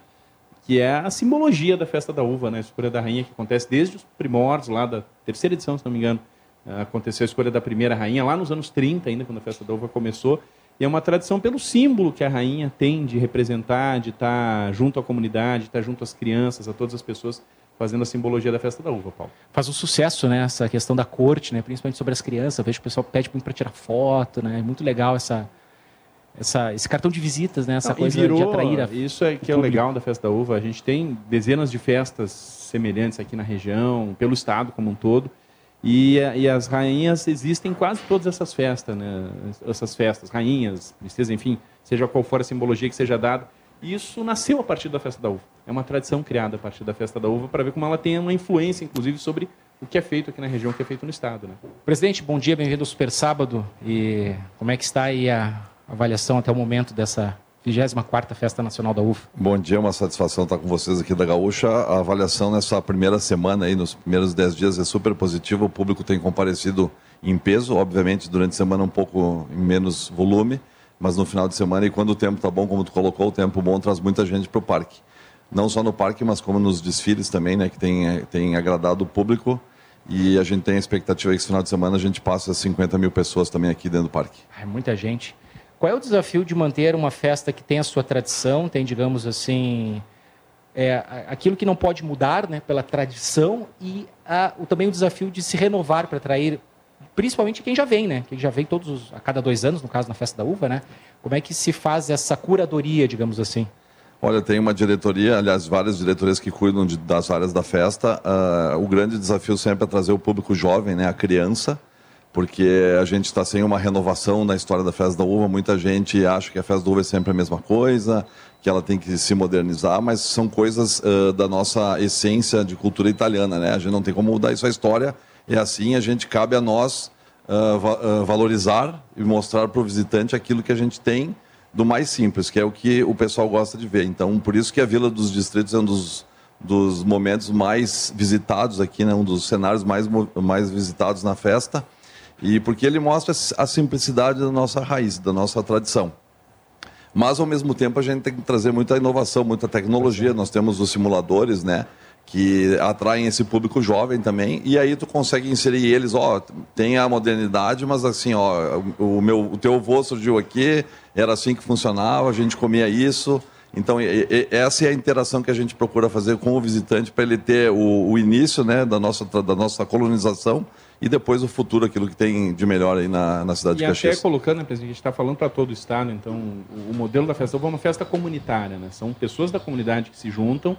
Que é a simbologia da Festa da Uva, né? A escolha da rainha que acontece desde os primórdios, lá da terceira edição, se não me engano. Ah, Aconteceu a escolha da primeira rainha lá nos anos 30, ainda, quando a Festa da Uva começou. E é uma tradição pelo símbolo que a rainha tem de representar, de estar junto à comunidade, de estar junto às crianças, a todas as pessoas fazendo a simbologia da festa da uva, Paulo. Faz um sucesso, né? Essa questão da corte, né? Principalmente sobre as crianças. Eu vejo que o pessoal pede para tirar foto, né? É muito legal essa, essa, esse cartão de visitas, né? Essa Não, coisa virou- de atrair a Isso é que é o legal da festa da uva. A gente tem dezenas de festas semelhantes aqui na região, pelo estado como um todo. E, e as rainhas existem em quase todas essas festas, né? Essas festas, rainhas, princesas, enfim, seja qual for a simbologia que seja dada. Isso nasceu a partir da festa da uva. É uma tradição criada a partir da festa da uva para ver como ela tem uma influência, inclusive, sobre o que é feito aqui na região, o que é feito no estado, né? Presidente, bom dia, bem-vindo ao Super Sábado. E como é que está aí a avaliação até o momento dessa 24ª Festa Nacional da UFA? Bom dia, uma satisfação estar com vocês aqui da Gaúcha. A avaliação nessa primeira semana aí, nos primeiros 10 dias, é super positiva. O público tem comparecido em peso, obviamente durante a semana um pouco em menos volume, mas no final de semana e quando o tempo está bom, como tu colocou, o tempo bom traz muita gente para o parque. Não só no parque, mas como nos desfiles também, né, que tem, tem agradado o público. E a gente tem a expectativa que esse final de semana a gente passe as 50 mil pessoas também aqui dentro do parque. É muita gente. Qual é o desafio de manter uma festa que tem a sua tradição, tem, digamos assim, é, aquilo que não pode mudar né, pela tradição e a- o, também o desafio de se renovar para atrair, principalmente quem já vem, né? Quem já vem todos os- a cada dois anos, no caso na Festa da Uva, né? Como é que se faz essa curadoria, digamos assim? Olha, tem uma diretoria, aliás, várias diretorias que cuidam de- das áreas da festa. Ah, o grande desafio sempre é trazer o público jovem, né, a criança, porque a gente está sem uma renovação na história da festa da uva. Muita gente acha que a festa da uva é sempre a mesma coisa, que ela tem que se modernizar, mas são coisas ah, da nossa essência de cultura italiana, né? A gente não tem como mudar isso a história. É assim, a gente cabe a nós ah, va- ah, valorizar e mostrar para o visitante aquilo que a gente tem do mais simples, que é o que o pessoal gosta de ver. Então, por isso que a Vila dos Distritos é um dos, dos momentos mais visitados aqui, né? um dos cenários mais, mais visitados na festa, e porque ele mostra a simplicidade da nossa raiz, da nossa tradição. Mas, ao mesmo tempo, a gente tem que trazer muita inovação, muita tecnologia. Nós temos os simuladores, né? Que atraem esse público jovem também. E aí tu consegue inserir eles, ó, tem a modernidade, mas assim, ó, o, meu, o teu avô surgiu aqui, era assim que funcionava, a gente comia isso. Então, e- e- essa é a interação que a gente procura fazer com o visitante para ele ter o, o início né, da, nossa, da nossa colonização e depois o futuro, aquilo que tem de melhor aí na, na cidade E de até Caxias. colocando, né, presidente, a gente está falando para todo o estado, então o, o modelo da festa é uma festa comunitária, né? São pessoas da comunidade que se juntam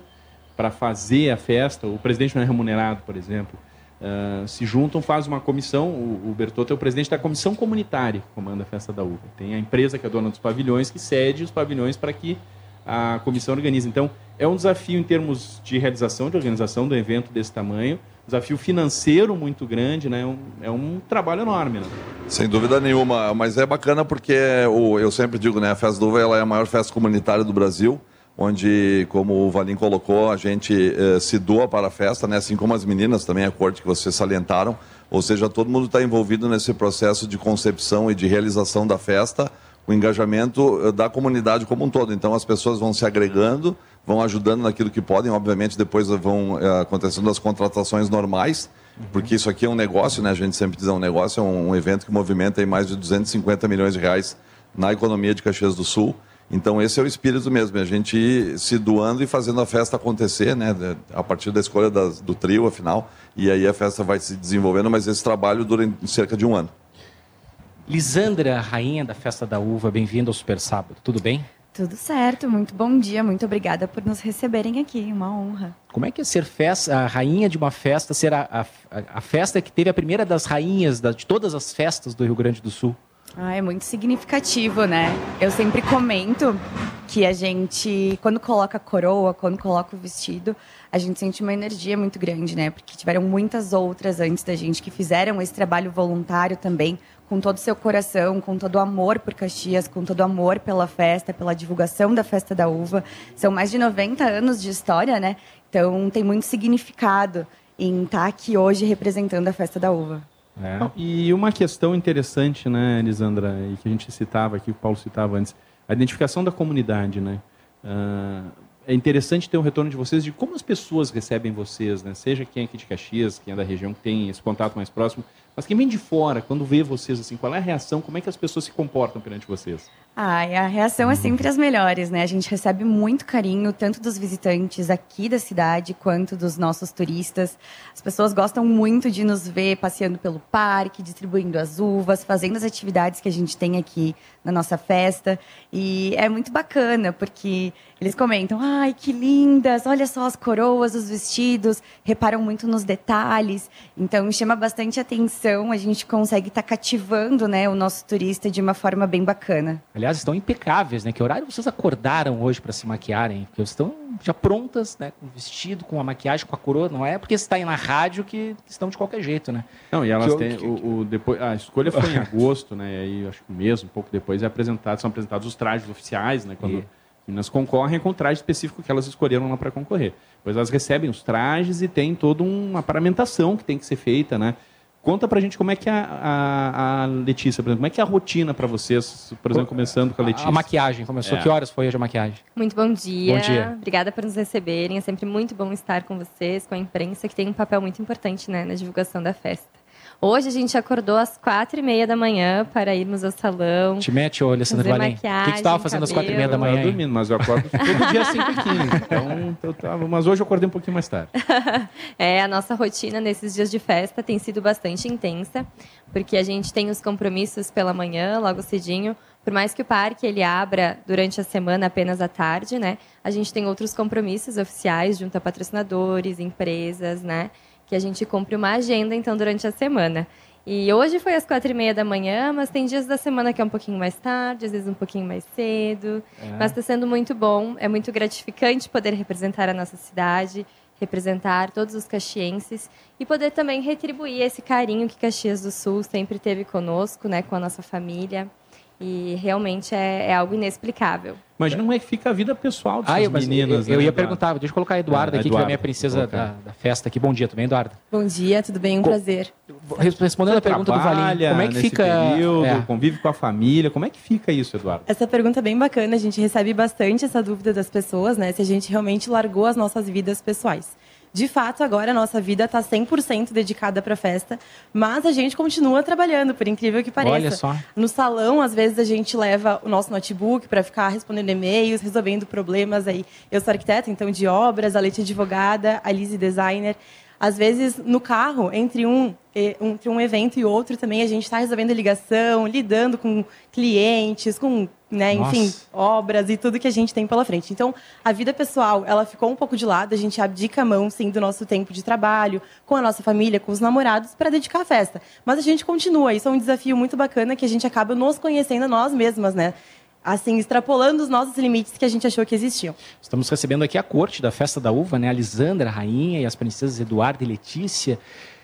para fazer a festa. O presidente não é remunerado, por exemplo. Ah, se juntam, faz uma comissão. O, o Bertotto é o presidente da comissão comunitária que comanda a festa da uva. Tem a empresa que é dona dos pavilhões que cede os pavilhões para que a comissão organize. Então, é um desafio em termos de realização, de organização do evento desse tamanho. Desafio financeiro muito grande, né? É um, é um trabalho enorme, né? Sem dúvida nenhuma, mas é bacana porque o, eu sempre digo, né, a Festa do Uva ela é a maior festa comunitária do Brasil, onde, como o Valim colocou, a gente eh, se doa para a festa, né, assim como as meninas também, a corte que vocês salientaram, ou seja, todo mundo está envolvido nesse processo de concepção e de realização da festa, o engajamento eh, da comunidade como um todo. Então as pessoas vão se agregando, vão ajudando naquilo que podem, obviamente depois vão eh, acontecendo as contratações normais, porque isso aqui é um negócio, né? A gente sempre diz, é um negócio, é um, evento que movimenta mais de 250 milhões de reais na economia de Caxias do Sul. Então esse é o espírito mesmo, é a gente ir se doando e fazendo a festa acontecer, né? A partir da escolha das- do trio, afinal, e aí a festa vai se desenvolvendo, mas esse trabalho dura cerca de um ano. Lisandra, rainha da Festa da Uva, bem-vinda ao Super Sábado. Tudo bem? Tudo certo, muito bom dia, muito obrigada por nos receberem aqui, uma honra. Como é que é ser festa, a rainha de uma festa, ser a, a, a festa que teve a primeira das rainhas da- de todas as festas do Rio Grande do Sul? Ah, é muito significativo, né? Eu sempre comento que a gente, quando coloca a coroa, quando coloca o vestido, a gente sente uma energia muito grande, né? Porque tiveram muitas outras antes da gente que fizeram esse trabalho voluntário também, com todo o seu coração, com todo o amor por Caxias, com todo o amor pela festa, pela divulgação da Festa da Uva. São mais de 90 anos de história, né? Então tem muito significado em estar aqui hoje representando a Festa da Uva. Não, E uma questão interessante, né, Elisandra, e que a gente citava aqui, o Paulo citava antes, a identificação da comunidade, né? Ah, é interessante ter um retorno de vocês de como as pessoas recebem vocês, né? Seja quem é aqui de Caxias, quem é da região, que tem esse contato mais próximo, mas quem vem de fora, quando vê vocês, assim, qual é a reação, como é que as pessoas se comportam perante vocês? Ai, a reação é sempre as melhores, né? A gente recebe muito carinho, tanto dos visitantes aqui da cidade, quanto dos nossos turistas. As pessoas gostam muito de nos ver passeando pelo parque, distribuindo as uvas, fazendo as atividades que a gente tem aqui na nossa festa. E é muito bacana, porque eles comentam: ai, que lindas, olha só as coroas, os vestidos, reparam muito nos detalhes. Então, chama bastante atenção, a gente consegue estar cativando né, o nosso turista de uma forma bem bacana. Aliás, estão impecáveis, né? Que horário vocês acordaram hoje para se maquiarem? Porque vocês estão já prontas, né? Com o vestido, com a maquiagem, com a coroa. Não é porque você está aí na rádio que estão de qualquer jeito, né? Não, e elas Que- têm que- o, o depois a escolha foi em agosto, né? E aí acho que um mês, um pouco depois é apresentado, são apresentados os trajes oficiais, né? Quando E- meninas concorrem com o traje específico que elas escolheram lá para concorrer. Depois elas recebem os trajes e tem toda uma paramentação que tem que ser feita, né? Conta pra gente como é que é a, a, a Letícia, por exemplo, como é que é a rotina para vocês, por exemplo, começando com a Letícia. A maquiagem começou. É. Que horas foi hoje a maquiagem? Muito bom dia. Bom dia. Obrigada por nos receberem. É sempre muito bom estar com vocês, com a imprensa, que tem um papel muito importante né, na divulgação da festa. Hoje a gente acordou às quatro e meia da manhã para irmos ao salão. Te mete, Alessandro fazer Valim. O que, que você estava fazendo às quatro e meia da Eu manhã? tava hein? dormindo, mas eu acordo todo dia às 5 h 15 Então, eu tava, mas hoje eu acordei um pouquinho mais tarde. É, a nossa rotina nesses dias de festa tem sido bastante intensa, porque a gente tem os compromissos pela manhã, logo cedinho. Por mais que o parque ele abra durante a semana apenas à tarde, né? A gente tem outros compromissos oficiais junto a patrocinadores, empresas, né? Que a gente cumpre uma agenda, então, durante a semana. E hoje foi às quatro e meia da manhã, mas tem dias da semana que é um pouquinho mais tarde, às vezes um pouquinho mais cedo. É. Mas está sendo muito bom, é muito gratificante poder representar a nossa cidade, representar todos os caxienses e poder também retribuir esse carinho que Caxias do Sul sempre teve conosco, né, com a nossa família. E realmente é, é algo inexplicável. Imagina como é que fica a vida pessoal dessas Ah, eu, mas meninas. eu, eu né, ia Eduardo? perguntar, deixa eu colocar a Eduarda É, aqui, que é a minha princesa da, da festa aqui. Bom dia também, Eduarda. Bom dia, tudo bem? Um prazer. Respondendo Você a pergunta do Valim, como é que fica... período, é. convive com a família, como é que fica isso, Eduardo? Essa pergunta é bem bacana, a gente recebe bastante essa dúvida das pessoas, né? Se a gente realmente largou as nossas vidas pessoais. De fato, agora a nossa vida está 100% dedicada para festa, mas a gente continua trabalhando, por incrível que pareça. Olha só. No salão, às vezes a gente leva o nosso notebook para ficar respondendo e-mails, resolvendo problemas aí. Eu sou arquiteta, então de obras, a Leite é advogada, a Lizzie designer. Às vezes no carro, entre um, entre um evento e outro também a gente está resolvendo ligação, lidando com clientes, com, né, enfim, Nossa. obras e tudo que a gente tem pela frente. Então, a vida pessoal, ela ficou um pouco de lado, a gente abdica a mão, sim, do nosso tempo de trabalho, com a nossa família, com os namorados, para dedicar à festa. Mas a gente continua, isso é um desafio muito bacana que a gente acaba nos conhecendo a nós mesmas, né? Assim, extrapolando os nossos limites que a gente achou que existiam. Estamos recebendo aqui a corte da Festa da Uva, né? A Lisandra, a rainha, e as princesas Eduardo e Letícia.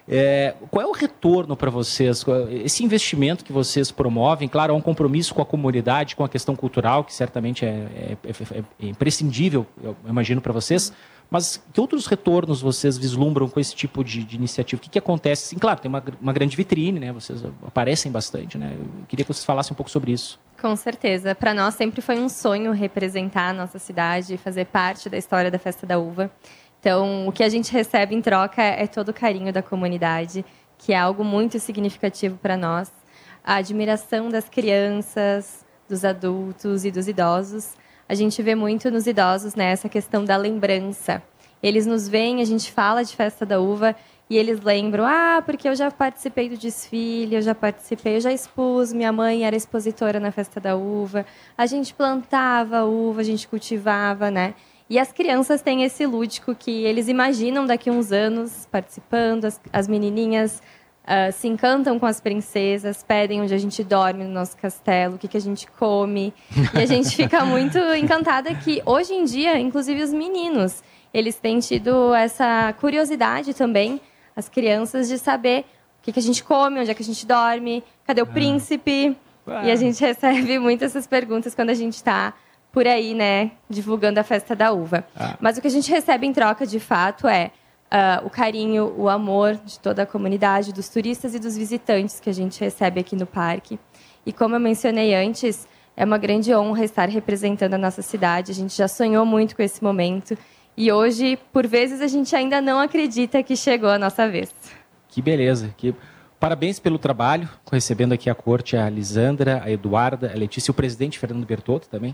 É, qual é o retorno para vocês? Esse investimento que vocês promovem, claro, é um compromisso com a comunidade, com a questão cultural, que certamente é, é- é- é imprescindível, eu imagino, para vocês. Mas que outros retornos vocês vislumbram com esse tipo de, de iniciativa? O que, que acontece? Sim, claro, tem uma, uma grande vitrine, né? Vocês aparecem bastante, né? Eu queria que vocês falassem um pouco sobre isso. Com certeza. Para nós sempre foi um sonho representar a nossa cidade e fazer parte da história da Festa da Uva. Então, o que a gente recebe em troca é todo o carinho da comunidade, que é algo muito significativo para nós. A admiração das crianças, dos adultos e dos idosos. A gente vê muito nos idosos né, essa questão da lembrança. Eles nos veem, a gente fala de Festa da Uva e eles lembram, ah, porque eu já participei do desfile, eu já participei, eu já expus, minha mãe era expositora na Festa da Uva, a gente plantava uva, a gente cultivava, né? E as crianças têm esse lúdico que eles imaginam daqui a uns anos participando, as, as menininhas ah, se encantam com as princesas, pedem onde a gente dorme no nosso castelo, o que, que a gente come. E a gente fica muito encantada que hoje em dia, inclusive os meninos, eles têm tido essa curiosidade também, as crianças, de saber o que, que a gente come, onde é que a gente dorme, cadê o príncipe? E a gente recebe muitas essas perguntas quando a gente está por aí, né, divulgando a festa da uva. Ah. Mas o que a gente recebe em troca, de fato, é ah, o carinho, o amor de toda a comunidade, dos turistas e dos visitantes que a gente recebe aqui no parque. E como eu mencionei antes, é uma grande honra estar representando a nossa cidade. A gente já sonhou muito com esse momento. E hoje, por vezes, a gente ainda não acredita que chegou a nossa vez. Que beleza. Que Parabéns pelo trabalho, recebendo aqui a corte a Lisandra, a Eduarda, a Letícia e o presidente Fernando Bertotto também.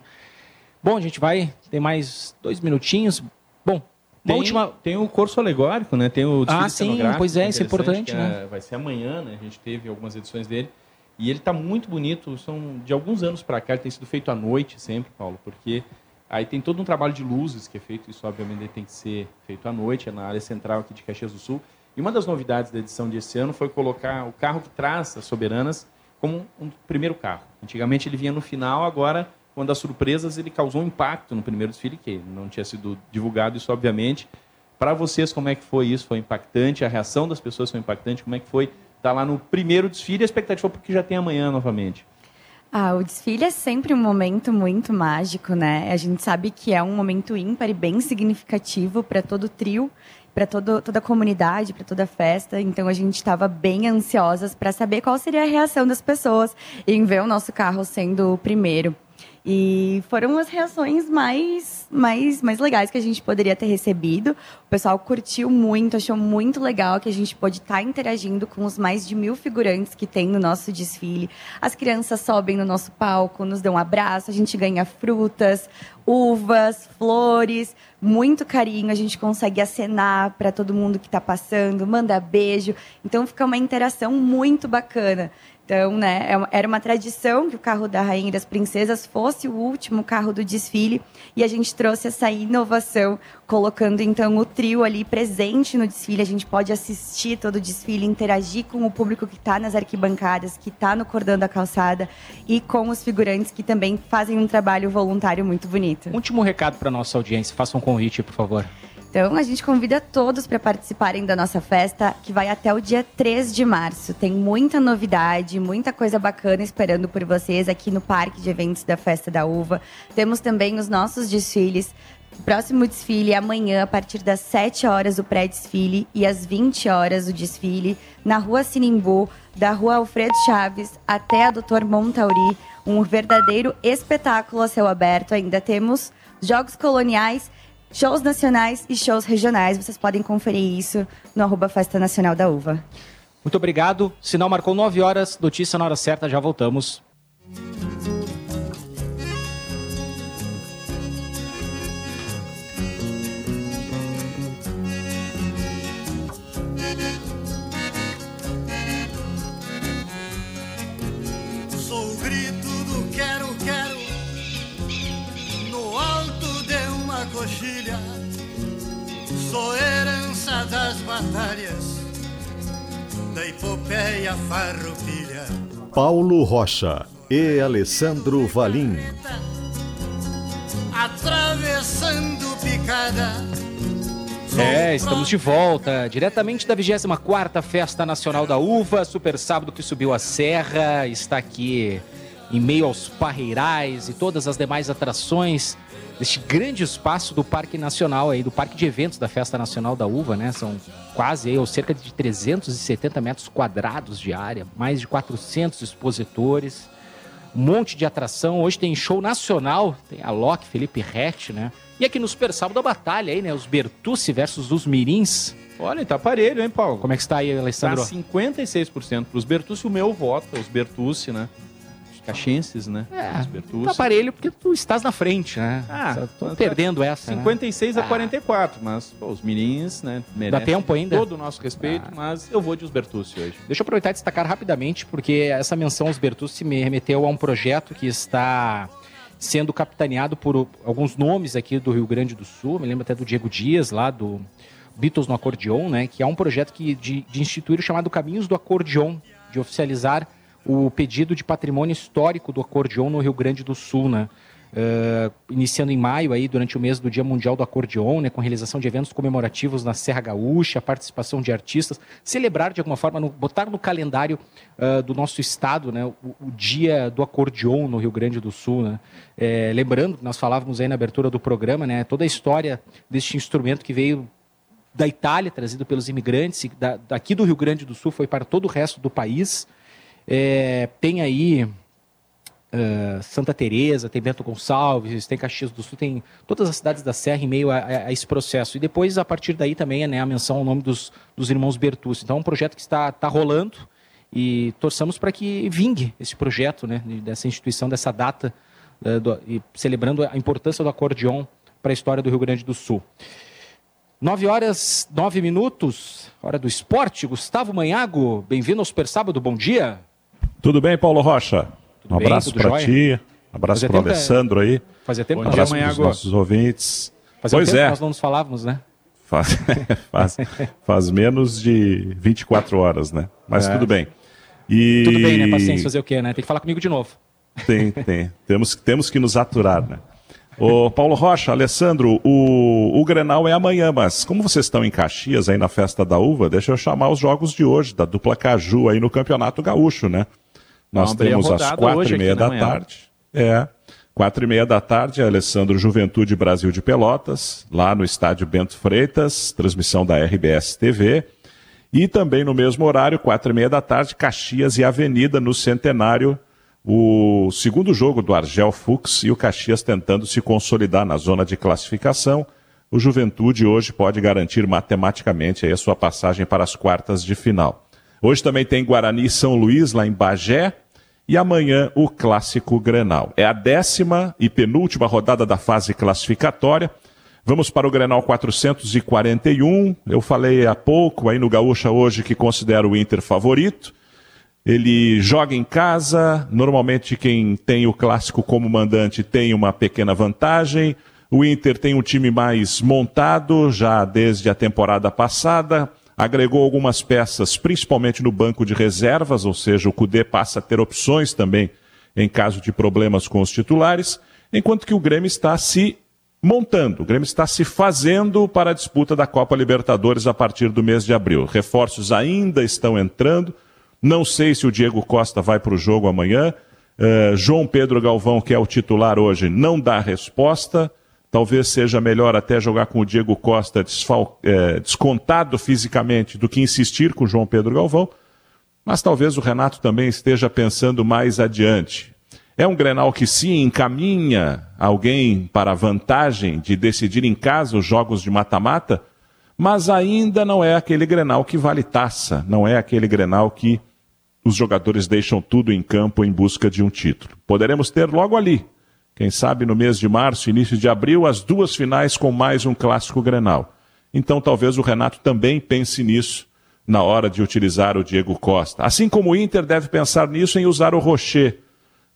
Bom, a gente vai, tem mais dois minutinhos. Bom, Tem, última... tem o curso alegórico, né? Tem o Ah, sim, pois é, que isso é importante, né? é- Vai ser amanhã, né? A gente teve algumas edições dele. E ele está muito bonito. São de alguns anos para cá, ele tem sido feito à noite sempre, Paulo, porque aí tem todo um trabalho de luzes que é feito. Isso, obviamente, tem que ser feito à noite, é na área central aqui de Caxias do Sul. E uma das novidades da edição desse ano foi colocar o carro que traz as soberanas como um primeiro carro. Antigamente ele vinha no final, agora, quando as surpresas, ele causou um impacto no primeiro desfile, que não tinha sido divulgado, isso obviamente. Para vocês, como é que foi isso? Foi impactante? A reação das pessoas foi impactante? Como é que foi estar lá no primeiro desfile? A expectativa porque já tem amanhã novamente. Ah, o desfile é sempre um momento muito mágico, né? A gente sabe que é um momento ímpar e bem significativo para todo o trio, para toda a comunidade, para toda a festa. Então a gente estava bem ansiosas para saber qual seria a reação das pessoas em ver o nosso carro sendo o primeiro. E foram as reações mais, mais, mais legais que a gente poderia ter recebido. O pessoal curtiu muito, achou muito legal que a gente pôde estar interagindo com os mais de mil figurantes que tem no nosso desfile. As crianças sobem no nosso palco, nos dão um abraço, a gente ganha frutas, uvas, flores, muito carinho. A gente consegue acenar para todo mundo que está passando, manda beijo. Então fica uma interação muito bacana. Então, né, é era uma tradição que o carro da Rainha e das Princesas fosse o último carro do desfile e a gente trouxe essa inovação, colocando então o trio ali presente no desfile. A gente pode assistir todo o desfile, interagir com o público que está nas arquibancadas, que está no cordão da calçada e com os figurantes que também fazem um trabalho voluntário muito bonito. Último recado para nossa audiência, faça um convite, por favor. Então, a gente convida todos para participarem da nossa festa, que vai até o dia 3 de março. Tem muita novidade, muita coisa bacana esperando por vocês aqui no Parque de Eventos da Festa da Uva. Temos também os nossos desfiles. Próximo desfile amanhã, a partir das 7 horas, o pré-desfile, e às 20 horas, o desfile, na Rua Sinimbu, da Rua Alfredo Chaves até a Doutor Montauri. Um verdadeiro espetáculo a céu aberto. Ainda temos jogos coloniais Shows nacionais e shows regionais. Vocês podem conferir isso no arroba Festa Nacional da Uva. Muito obrigado. Sinal marcou 9 horas, notícia na hora certa, já voltamos. Sou herança das batalhas da epopeia farroupilha. Paulo Rocha e Alessandro Valim. Atravessando picada. É, estamos de volta, diretamente da 24ª Festa Nacional da Uva, Super Sábado que subiu a serra, está aqui em meio aos parreirais e todas as demais atrações deste grande espaço do Parque Nacional aí, do Parque de Eventos da Festa Nacional da Uva, né? São quase aí, ou cerca de 370 metros quadrados de área, mais de 400 expositores, um monte de atração. Hoje tem show nacional, tem a Loki, Felipe Rett, né? E aqui no Super Sábado a batalha aí, né? Os Bertucci versus os Mirins. Olha, tá parelho, hein, Paulo? Como é que está aí, Tá Alessandro? 56% para os Bertucci, o meu voto, os Bertucci, né? Os caxenses, né? É, os Bertucci. Tá aparelho porque tu estás na frente, né? Ah, Só tô mas perdendo tá essa. né? 56 a Ah. 44, mas pô, os mirins, né, merecem tempo ainda? todo o nosso respeito, mas eu vou de os Bertucci hoje. Deixa eu aproveitar e destacar rapidamente, porque essa menção aos Bertucci me remeteu a um projeto que está sendo capitaneado por alguns nomes aqui do Rio Grande do Sul. Me lembro até do Diego Dias, lá do Beatles no Acordeon, né? Que é um projeto que, de, de instituir o chamado Caminhos do Acordeon, de oficializar o pedido de patrimônio histórico do acordeon no Rio Grande do Sul, né? Uh, iniciando em maio aí durante o mês do Dia Mundial do Acordeon, né, com realização de eventos comemorativos na Serra Gaúcha, participação de artistas, celebrar de alguma forma, no- botar no calendário uh, do nosso estado, né, o, o Dia do Acordeon no Rio Grande do Sul, né. É, lembrando, nós falávamos aí na abertura do programa, né, toda a história deste instrumento que veio da Itália, trazido pelos imigrantes, da, daqui do Rio Grande do Sul foi para todo o resto do país. É, tem aí ah, Santa Teresa, tem Bento Gonçalves, tem Caxias do Sul, tem todas as cidades da Serra em meio a, a- a esse processo. E depois, a partir daí, também né, a menção ao nome dos, dos irmãos Bertucci. Então, é um projeto que está, está rolando e torçamos para que vingue esse projeto, né, dessa instituição, dessa data, eh, do- e celebrando a importância do acordeon para a história do Rio Grande do Sul. 9 horas, 9 minutos, hora do esporte. Gustavo Manhago, bem-vindo ao Super Sábado, bom dia. Tudo bem, Paulo Rocha? Tudo um abraço para ti, um abraço para o Alessandro aí. fazia tempo um que- abraço Bom dia, para os nossos ouvintes. Fazia um pois tempo é, que nós não nos falávamos, né? faz, faz, faz menos de 24 horas, né? Mas É. tudo bem. E... Tudo bem, né? Paciência, fazer o quê, né? Tem que falar comigo de novo. Tem, tem. temos, temos que nos aturar, né? Ô, Paulo Rocha, Alessandro, o, o Grenal é amanhã, mas como vocês estão em Caxias aí na festa da uva, deixa eu chamar os jogos de hoje, da dupla Caju aí no Campeonato Gaúcho, né? Nós temos às quatro e meia da tarde. É. Quatro e meia da tarde, Alessandro Juventude Brasil de Pelotas, lá no estádio Bento Freitas, transmissão da RBS TV. E também no mesmo horário, quatro e meia da tarde, Caxias e Avenida no Centenário, o segundo jogo do Argel Fux e o Caxias tentando se consolidar na zona de classificação. O Juventude hoje pode garantir matematicamente a sua passagem para as quartas de final. Hoje também tem Guarani São Luís lá em Bagé. E amanhã o clássico Grenal. É a décima e penúltima rodada da fase classificatória. Vamos para o Grenal 441. Eu falei há pouco aí no Gaúcha hoje que considero o Inter favorito. Ele joga em casa, normalmente quem tem o clássico como mandante tem uma pequena vantagem. O Inter tem um time mais montado já desde a temporada passada, agregou algumas peças, principalmente no banco de reservas, ou seja, o Cudê passa a ter opções também em caso de problemas com os titulares, enquanto que o Grêmio está se montando, o Grêmio está se fazendo para a disputa da Copa Libertadores a partir do mês de abril. Reforços ainda estão entrando, não sei se o Diego Costa vai para o jogo amanhã. Eh, João Pedro Galvão, que é o titular hoje, não dá resposta. Talvez seja melhor até jogar com o Diego Costa eh, descontado fisicamente do que insistir com o João Pedro Galvão. Mas talvez o Renato também esteja pensando mais adiante. É um Grenal que sim encaminha alguém para a vantagem de decidir em casa os jogos de mata-mata, mas ainda não é aquele Grenal que vale taça, não é aquele Grenal que os jogadores deixam tudo em campo em busca de um título. Poderemos ter logo ali, quem sabe no mês de março, início de abril, as duas finais com mais um clássico Grenal. Então talvez o Renato também pense nisso na hora de utilizar o Diego Costa. Assim como o Inter deve pensar nisso em usar o Rocher,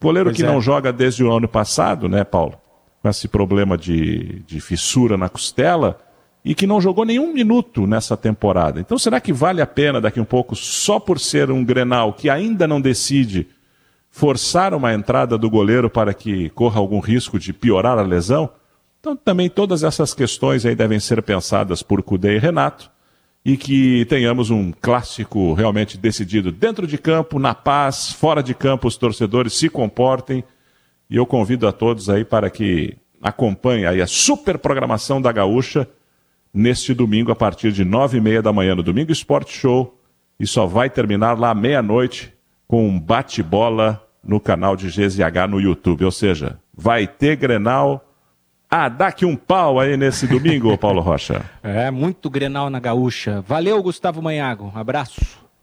goleiro Pois que é. não joga desde o ano passado, né, Paulo? Com esse problema de, de fissura na costela e que não jogou nenhum minuto nessa temporada. Então será que vale a pena daqui um pouco, só por ser um Grenal que ainda não decide, forçar uma entrada do goleiro para que corra algum risco de piorar a lesão? Então também todas essas questões aí devem ser pensadas por Cudê e Renato e que tenhamos um clássico realmente decidido dentro de campo, na paz, fora de campo, os torcedores se comportem. E eu convido a todos aí para que acompanhem aí a super programação da Gaúcha neste domingo a partir de nove e meia da manhã no Domingo Esporte Show e só vai terminar lá meia-noite com um bate-bola no canal de GZH no YouTube. Ou seja, vai ter Grenal. Ah, dá aqui um pau aí nesse domingo, Paulo Rocha. É, muito Grenal na gaúcha. Valeu, Gustavo Manhago. Abraço.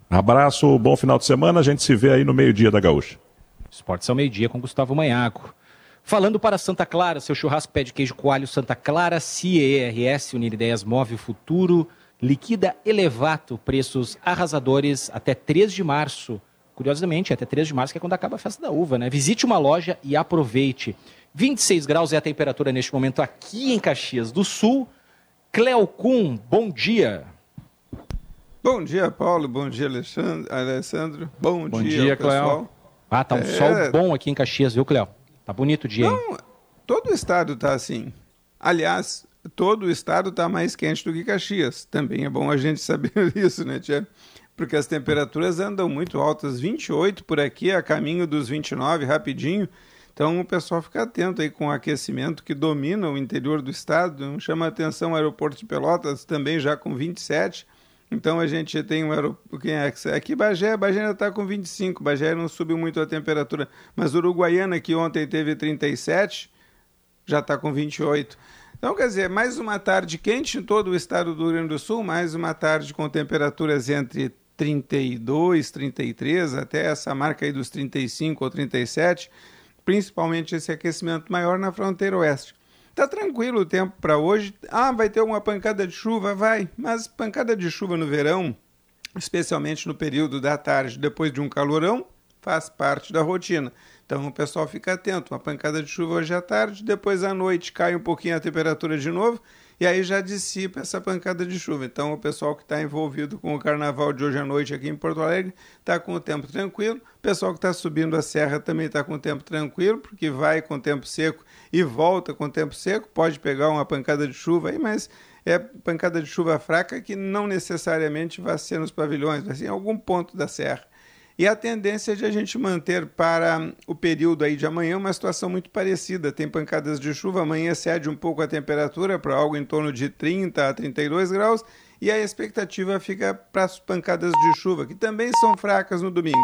Abraço, bom final de semana. A gente se vê aí no meio-dia da Gaúcha. Esportes ao meio-dia com Gustavo Manhago. Falando para Santa Clara, seu churrasco pé de queijo coalho Santa Clara, CIERS, Unir Ideias Move o Futuro, liquida Elevato, preços arrasadores até 3 de março. Curiosamente, até 3 de março, que é quando acaba a festa da uva, né? Visite uma loja e aproveite. 26 graus é a temperatura neste momento aqui em Caxias do Sul. Cleocum, bom dia. Bom dia, Paulo. Bom dia, Alexandre. Alessandro. Bom, Bom dia, dia, pessoal. Cleo. Ah, tá um É, sol bom aqui em Caxias, viu, Cleo? Tá bonito o dia, hein? Não, todo o estado está assim. Aliás, todo o estado está mais quente do que Caxias. Também é bom a gente saber isso, né, Tia? Porque as temperaturas andam muito altas. 28 por aqui, a caminho dos 29, rapidinho. Então o pessoal fica atento aí com o aquecimento que domina o interior do estado. Chama atenção o aeroporto de Pelotas, também já com 27. Então a gente tem um aeroporto. Quem é que Aqui Bagé, Bagé ainda está com 25. Bagé não subiu muito a temperatura. Mas Uruguaiana, que ontem teve 37, já está com 28. Então, quer dizer, mais uma tarde quente em todo o estado do Rio Grande do Sul, mais uma tarde com temperaturas entre 32, 33, até essa marca aí dos 35 ou 37, principalmente esse aquecimento maior na fronteira oeste. Tá tranquilo o tempo para hoje. Ah, vai ter uma pancada de chuva? Vai, mas pancada de chuva no verão, especialmente no período da tarde, depois de um calorão, faz parte da rotina. Então o pessoal fica atento. Uma pancada de chuva hoje à tarde, depois à noite cai um pouquinho a temperatura de novo e aí já dissipa essa pancada de chuva. Então o pessoal que está envolvido com o carnaval de hoje à noite aqui em Porto Alegre está com o tempo tranquilo. O pessoal que está subindo a serra também está com o tempo tranquilo, porque vai com o tempo seco e volta com o tempo seco. Pode pegar uma pancada de chuva aí, mas é pancada de chuva fraca que não necessariamente vai ser nos pavilhões, vai ser em algum ponto da serra. E a tendência é de a gente manter para o período aí de amanhã uma situação muito parecida. Tem pancadas de chuva, amanhã cede um pouco a temperatura para algo em torno de 30 a 32 graus e a expectativa fica para as pancadas de chuva, que também são fracas no domingo.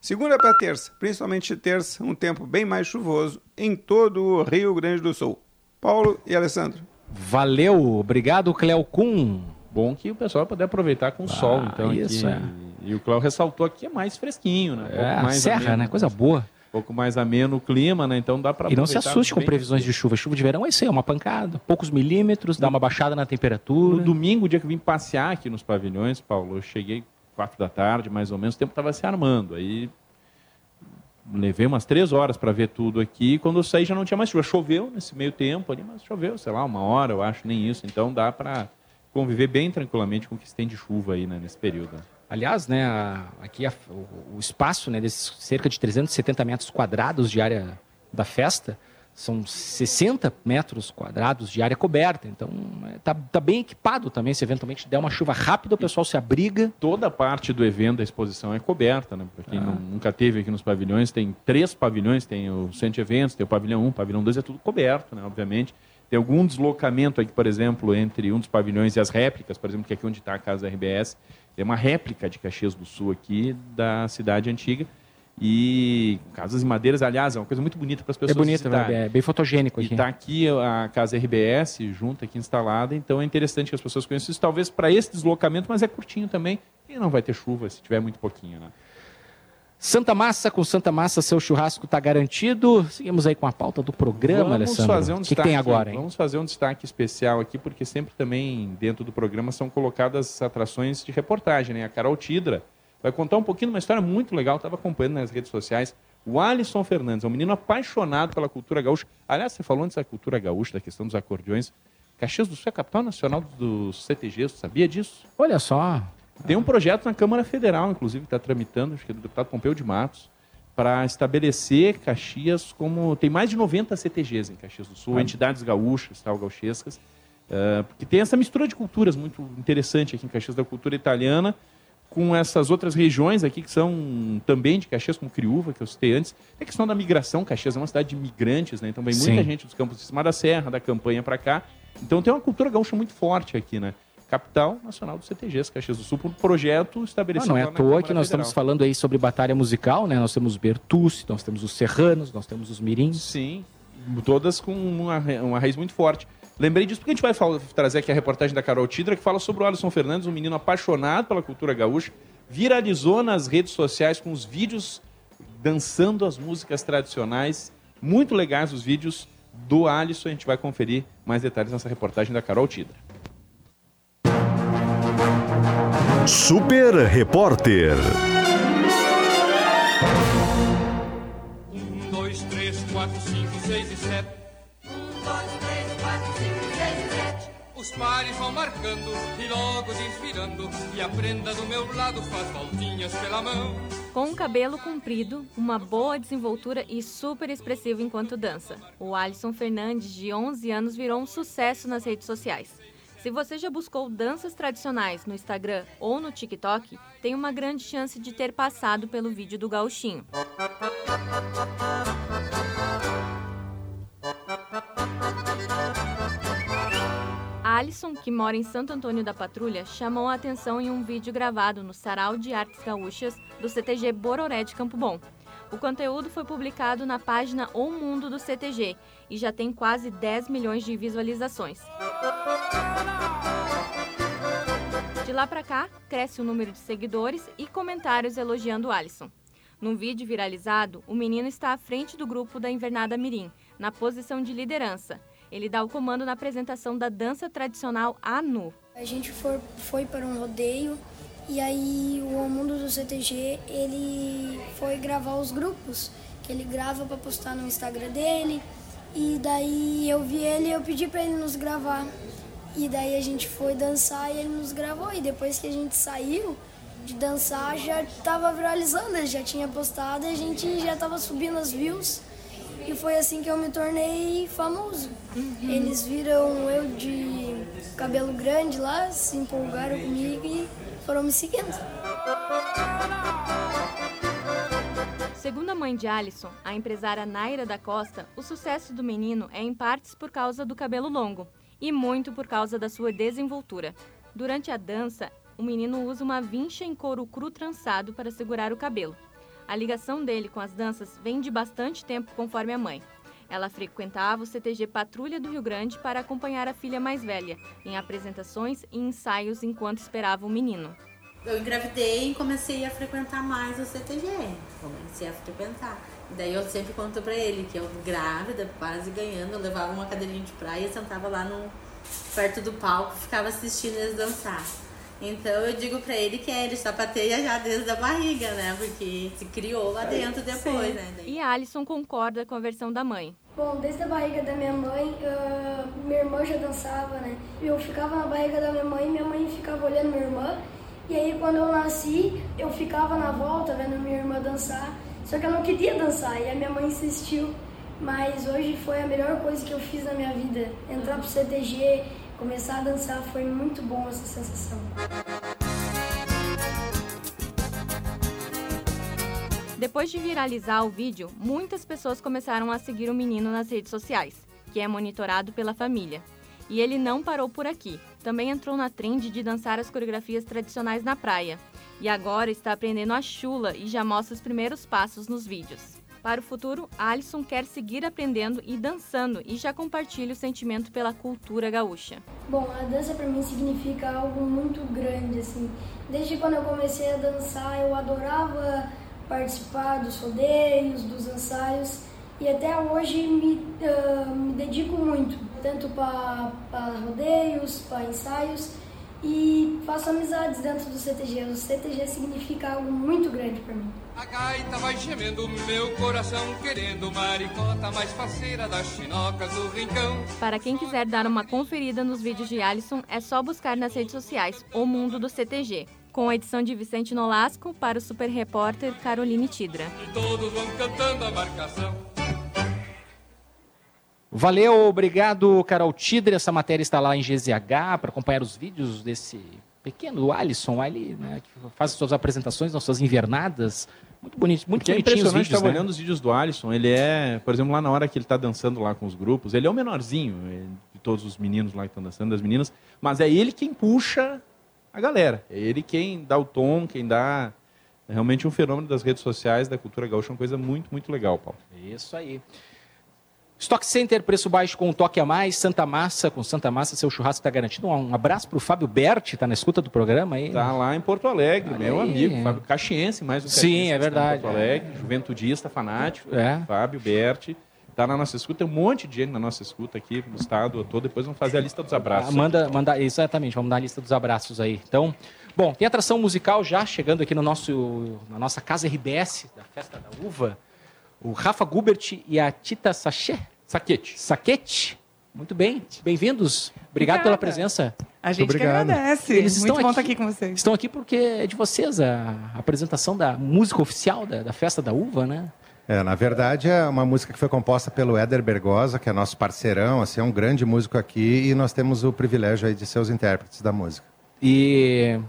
Segunda para terça, principalmente terça, um tempo bem mais chuvoso em todo o Rio Grande do Sul. Paulo e Alessandro. Valeu, obrigado, Cleo Kuhn. Bom que o pessoal vai poder aproveitar com o sol, então. isso, aqui. E o Cléo ressaltou aqui é mais fresquinho, né? Um É, mais serra, ameno, né? Coisa boa. Um pouco mais ameno o clima, né? Então dá para E não se assuste com previsões de chuva. Chuva de verão é isso aí, é uma pancada, poucos milímetros, dá uma baixada na temperatura. No domingo, o dia que eu vim passear aqui nos pavilhões, Paulo, eu cheguei quatro da tarde, mais ou menos, o tempo estava se armando. Aí levei umas três horas para ver tudo aqui. Quando eu saí já não tinha mais chuva. Choveu nesse meio tempo ali, mas choveu, sei lá, uma hora, eu acho, nem isso. Então dá para conviver bem tranquilamente com o que se tem de chuva aí né, nesse período. Aliás, né, a- aqui a- o, o espaço né, desses cerca de 370 metros quadrados de área da festa são 60 metros quadrados de área coberta. Então, é, tá, tá bem equipado também. Se eventualmente der uma chuva rápida, o pessoal se abriga. Toda a parte do evento da exposição é coberta, né? Para quem não- nunca teve aqui nos pavilhões, tem três pavilhões, tem o centro de eventos, tem o pavilhão 1, o pavilhão 2, é tudo coberto, né? Obviamente. Tem algum deslocamento aqui, por exemplo, entre um dos pavilhões e as réplicas, por exemplo, que é aqui onde está a casa da RBS, tem uma réplica de Caxias do Sul aqui, da cidade antiga. E casas em madeiras, aliás, é uma coisa muito bonita para as É pessoas bonito, visitarem. é bem fotogênico E aqui. está aqui a casa RBS junto aqui instalada, então é interessante que as pessoas conheçam isso, talvez para esse deslocamento, mas é curtinho também e não vai ter chuva se tiver muito pouquinho, né? Santa Massa, com Santa Massa, seu churrasco está garantido. Seguimos aí com a pauta do programa, vamos Alessandro. fazer um o que, destaque, tem agora, hein? Vamos fazer um destaque especial aqui, porque sempre também dentro do programa são colocadas atrações de reportagem, né? A Carol Tidra vai contar um pouquinho de uma história muito legal, estava acompanhando nas redes sociais. O Alisson Fernandes é um menino apaixonado pela cultura gaúcha. Aliás, você falou antes da cultura gaúcha, da questão dos acordeões. Caxias do Sul é a capital nacional dos CTGs, sabia disso? Olha só. Tem um projeto na Câmara Federal, inclusive, que está tramitando, acho que é do deputado Pompeu de Matos, para estabelecer Caxias como. Tem mais de 90 CTGs em Caxias do Sul, Ah. entidades gaúchas, tal, gauchescas, eh, porque tem essa mistura de culturas muito interessante aqui em Caxias, da cultura italiana, com essas outras regiões aqui que são também de Caxias, como Criúva, que eu citei antes. Tem a questão da migração, Caxias é uma cidade de migrantes, né? Então vem muita Sim. gente dos campos de cima da serra, da campanha para cá. Então tem uma cultura gaúcha muito forte aqui, né? Capital Nacional dos CTGs, Caxias do Sul, por um projeto estabelecido não é lá à toa Câmara que nós Federal. estamos falando aí sobre batalha musical, né? Nós temos Bertucci, nós temos os Serranos, nós temos os Mirins. Sim, todas com uma, uma raiz muito forte. Lembrei disso porque a gente vai falar- trazer aqui a reportagem da Carol Tidra, que fala sobre o Alisson Fernandes, um menino apaixonado pela cultura gaúcha, viralizou nas redes sociais com os vídeos dançando as músicas tradicionais. Muito legais os vídeos do Alisson. A gente vai conferir mais detalhes nessa reportagem da Carol Tidra. Super Repórter. Um, dois, três, quatro, cinco, seis e sete. Um, dois, três, quatro, cinco, seis e sete. Os pares vão marcando e logo desvirando. E a prenda do meu lado faz voltinhas pela mão. Com um cabelo comprido, uma boa desenvoltura e super expressivo enquanto dança, o Alisson Fernandes, de 11 anos, virou um sucesso nas redes sociais. Se você já buscou danças tradicionais no Instagram ou no TikTok, tem uma grande chance de ter passado pelo vídeo do gauchinho. Alisson, que mora em Santo Antônio da Patrulha, chamou a atenção em um vídeo gravado no Sarau de Artes Gaúchas do CTG Bororé de Campo Bom. O conteúdo foi publicado na página O Mundo do CTG e já tem quase 10 milhões de visualizações. Lá pra cá, cresce o número de seguidores e comentários elogiando Alisson. Num vídeo viralizado, o menino está à frente do grupo da Invernada Mirim, na posição de liderança. Ele dá o comando na apresentação da dança tradicional Anu. A gente foi, foi para um rodeio e aí o mundo do CTG ele foi gravar os grupos, que ele grava para postar no Instagram dele. E daí eu vi ele e eu pedi para ele nos gravar. E daí a gente foi dançar e ele nos gravou. E depois que a gente saiu de dançar, já tava viralizando, ele já tinha postado e a gente já tava subindo as views. E foi assim que eu me tornei famoso. Eles viram eu de cabelo grande lá, se empolgaram comigo e foram me seguindo. Segundo a mãe de Alisson, a empresária Naira da Costa, o sucesso do menino é em partes por causa do cabelo longo e muito por causa da sua desenvoltura. Durante a dança, o menino usa uma vincha em couro cru trançado para segurar o cabelo. A ligação dele com as danças vem de bastante tempo, conforme a mãe. Ela frequentava o CTG Patrulha do Rio Grande para acompanhar a filha mais velha em apresentações e ensaios enquanto esperava o menino. Eu engravidei e comecei a frequentar mais o CTG. Comecei a frequentar. Daí eu sempre conto pra ele que eu grávida, quase ganhando, eu levava uma cadeirinha de praia, sentava lá no, perto do palco, ficava assistindo eles dançar. Então eu digo pra ele que é, ele sapateia já desde a barriga, né? Porque se criou lá dentro depois, Sim. né? E Alisson concorda com a versão da mãe. Bom, desde a barriga da minha mãe, ah, minha irmã já dançava, né? Eu ficava na barriga da minha mãe, minha mãe ficava olhando minha irmã. E aí quando eu nasci, eu ficava na volta vendo minha irmã dançar. Só que eu não queria dançar e a minha mãe insistiu. Mas hoje foi a melhor coisa que eu fiz na minha vida. Entrar pro CTG, começar a dançar, foi muito bom essa sensação. Depois de viralizar o vídeo, muitas pessoas começaram a seguir o menino nas redes sociais, que é monitorado pela família. E ele não parou por aqui. Também entrou na trend de dançar as coreografias tradicionais na praia. E agora está aprendendo a chula e já mostra os primeiros passos nos vídeos. Para o futuro, Alisson quer seguir aprendendo e dançando e já compartilha o sentimento pela cultura gaúcha. Bom, a dança para mim significa algo muito grande, assim. Desde quando eu comecei a dançar, eu adorava participar dos rodeios, dos ensaios e até hoje me, ah, me dedico muito, tanto para rodeios, para ensaios e faço amizades dentro do CTG. O CTG significa algo muito grande para mim. A gaita vai gemendo meu coração, querendo maricota mais faceira das chinocas do rincão. Para quem quiser dar uma conferida nos vídeos de Alisson, é só buscar nas redes sociais O Mundo do CTG, com a edição de Vicente Nolasco para o super repórter Caroline Tidra. E todos vão cantando a marcação. Valeu, obrigado, Carol Tidre. Essa matéria está lá em GZH para acompanhar os vídeos desse pequeno Alisson ali, né, que faz suas apresentações nas suas invernadas. Muito bonito, muito Porque é bonitinho os impressionante, vídeos, estava né? olhando os vídeos do Alisson, ele é, por exemplo, lá na hora que ele está dançando lá com os grupos, ele é o menorzinho é, de todos os meninos lá que estão dançando, das meninas, mas é ele quem puxa a galera, é ele quem dá o tom, quem dá... É realmente um fenômeno das redes sociais, da cultura gaúcha, uma coisa muito, muito legal, Paulo. Isso aí. Stock Center, preço baixo com um toque a mais. Santa Massa, com Santa Massa, seu churrasco está garantido. Um abraço para o Fábio Berti, está na escuta do programa aí. Tá lá em Porto Alegre, meu amigo, Fábio Caxiense, mais um Sim, é está verdade, Porto Alegre, juventudista, fanático, É. Fábio Berti. Tá na nossa escuta, tem um monte de gente na nossa escuta aqui no estado todo. Depois vamos fazer a lista dos abraços. Ah, manda, manda, exatamente, vamos dar a lista dos abraços aí. Então, bom, tem atração musical já chegando aqui no nosso, na nossa casa RBS, da Festa da Uva. O Rafa Gubert e a Tita Sachê. Saquete. Saquete. Muito bem, bem-vindos. Obrigado pela presença. A gente que agradece. Eles Muito estão bom aqui, estar aqui com vocês. Estão aqui porque é de vocês a apresentação da música oficial da, da Festa da Uva, né? É, na verdade, é uma música que foi composta pelo Éder Bergosa, que é nosso parceirão, assim, é um grande músico aqui, e nós temos o privilégio aí de ser os intérpretes da música. E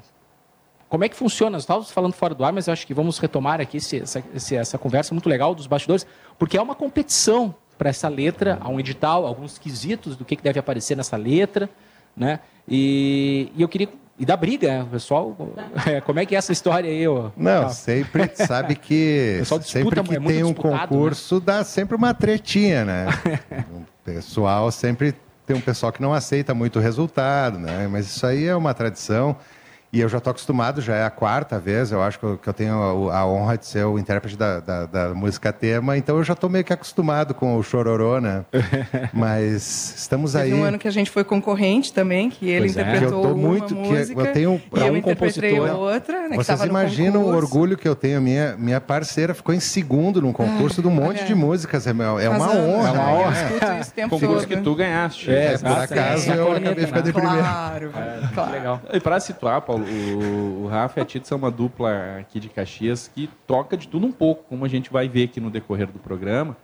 como é que funciona? Nós estávamos falando fora do ar, mas eu acho que vamos retomar aqui esse- essa, esse- essa conversa muito legal dos bastidores, porque é uma competição para essa letra, há um edital, alguns quesitos do que, que deve aparecer nessa letra, né? E, e eu queria. E da briga, né, pessoal. Como é que é essa história aí? ô? Não, sempre sabe que sempre que é tem um né? concurso dá sempre uma tretinha, né? o pessoal sempre tem um pessoal que não aceita muito o resultado, né? Mas isso aí é uma tradição E eu já estou acostumado, já é a quarta vez, eu acho que eu, que eu tenho a, a honra de ser o intérprete da, da, da música tema, então eu já estou meio que acostumado com o chororô, né? Mas estamos Teve aí. um ano que a gente foi concorrente também, que ele Pois é. interpretou Eu tô uma muito- que música eu tenho- pra eu um interpretei compositor- outra, né, que Vocês imaginam o orgulho que eu tenho? Minha, minha parceira ficou em segundo num concurso de um monte é. de músicas. É, é uma honra. É uma honra. Eu escuto isso o tempo Concurso todo. que tu ganhaste. É, Exato. por acaso eu acabei ficando em primeiro. Claro, claro. Legal. E para situar, Paulo, o, o Rafa e a Tita são uma dupla aqui de Caxias que toca de tudo um pouco, como a gente vai ver aqui no decorrer do programa,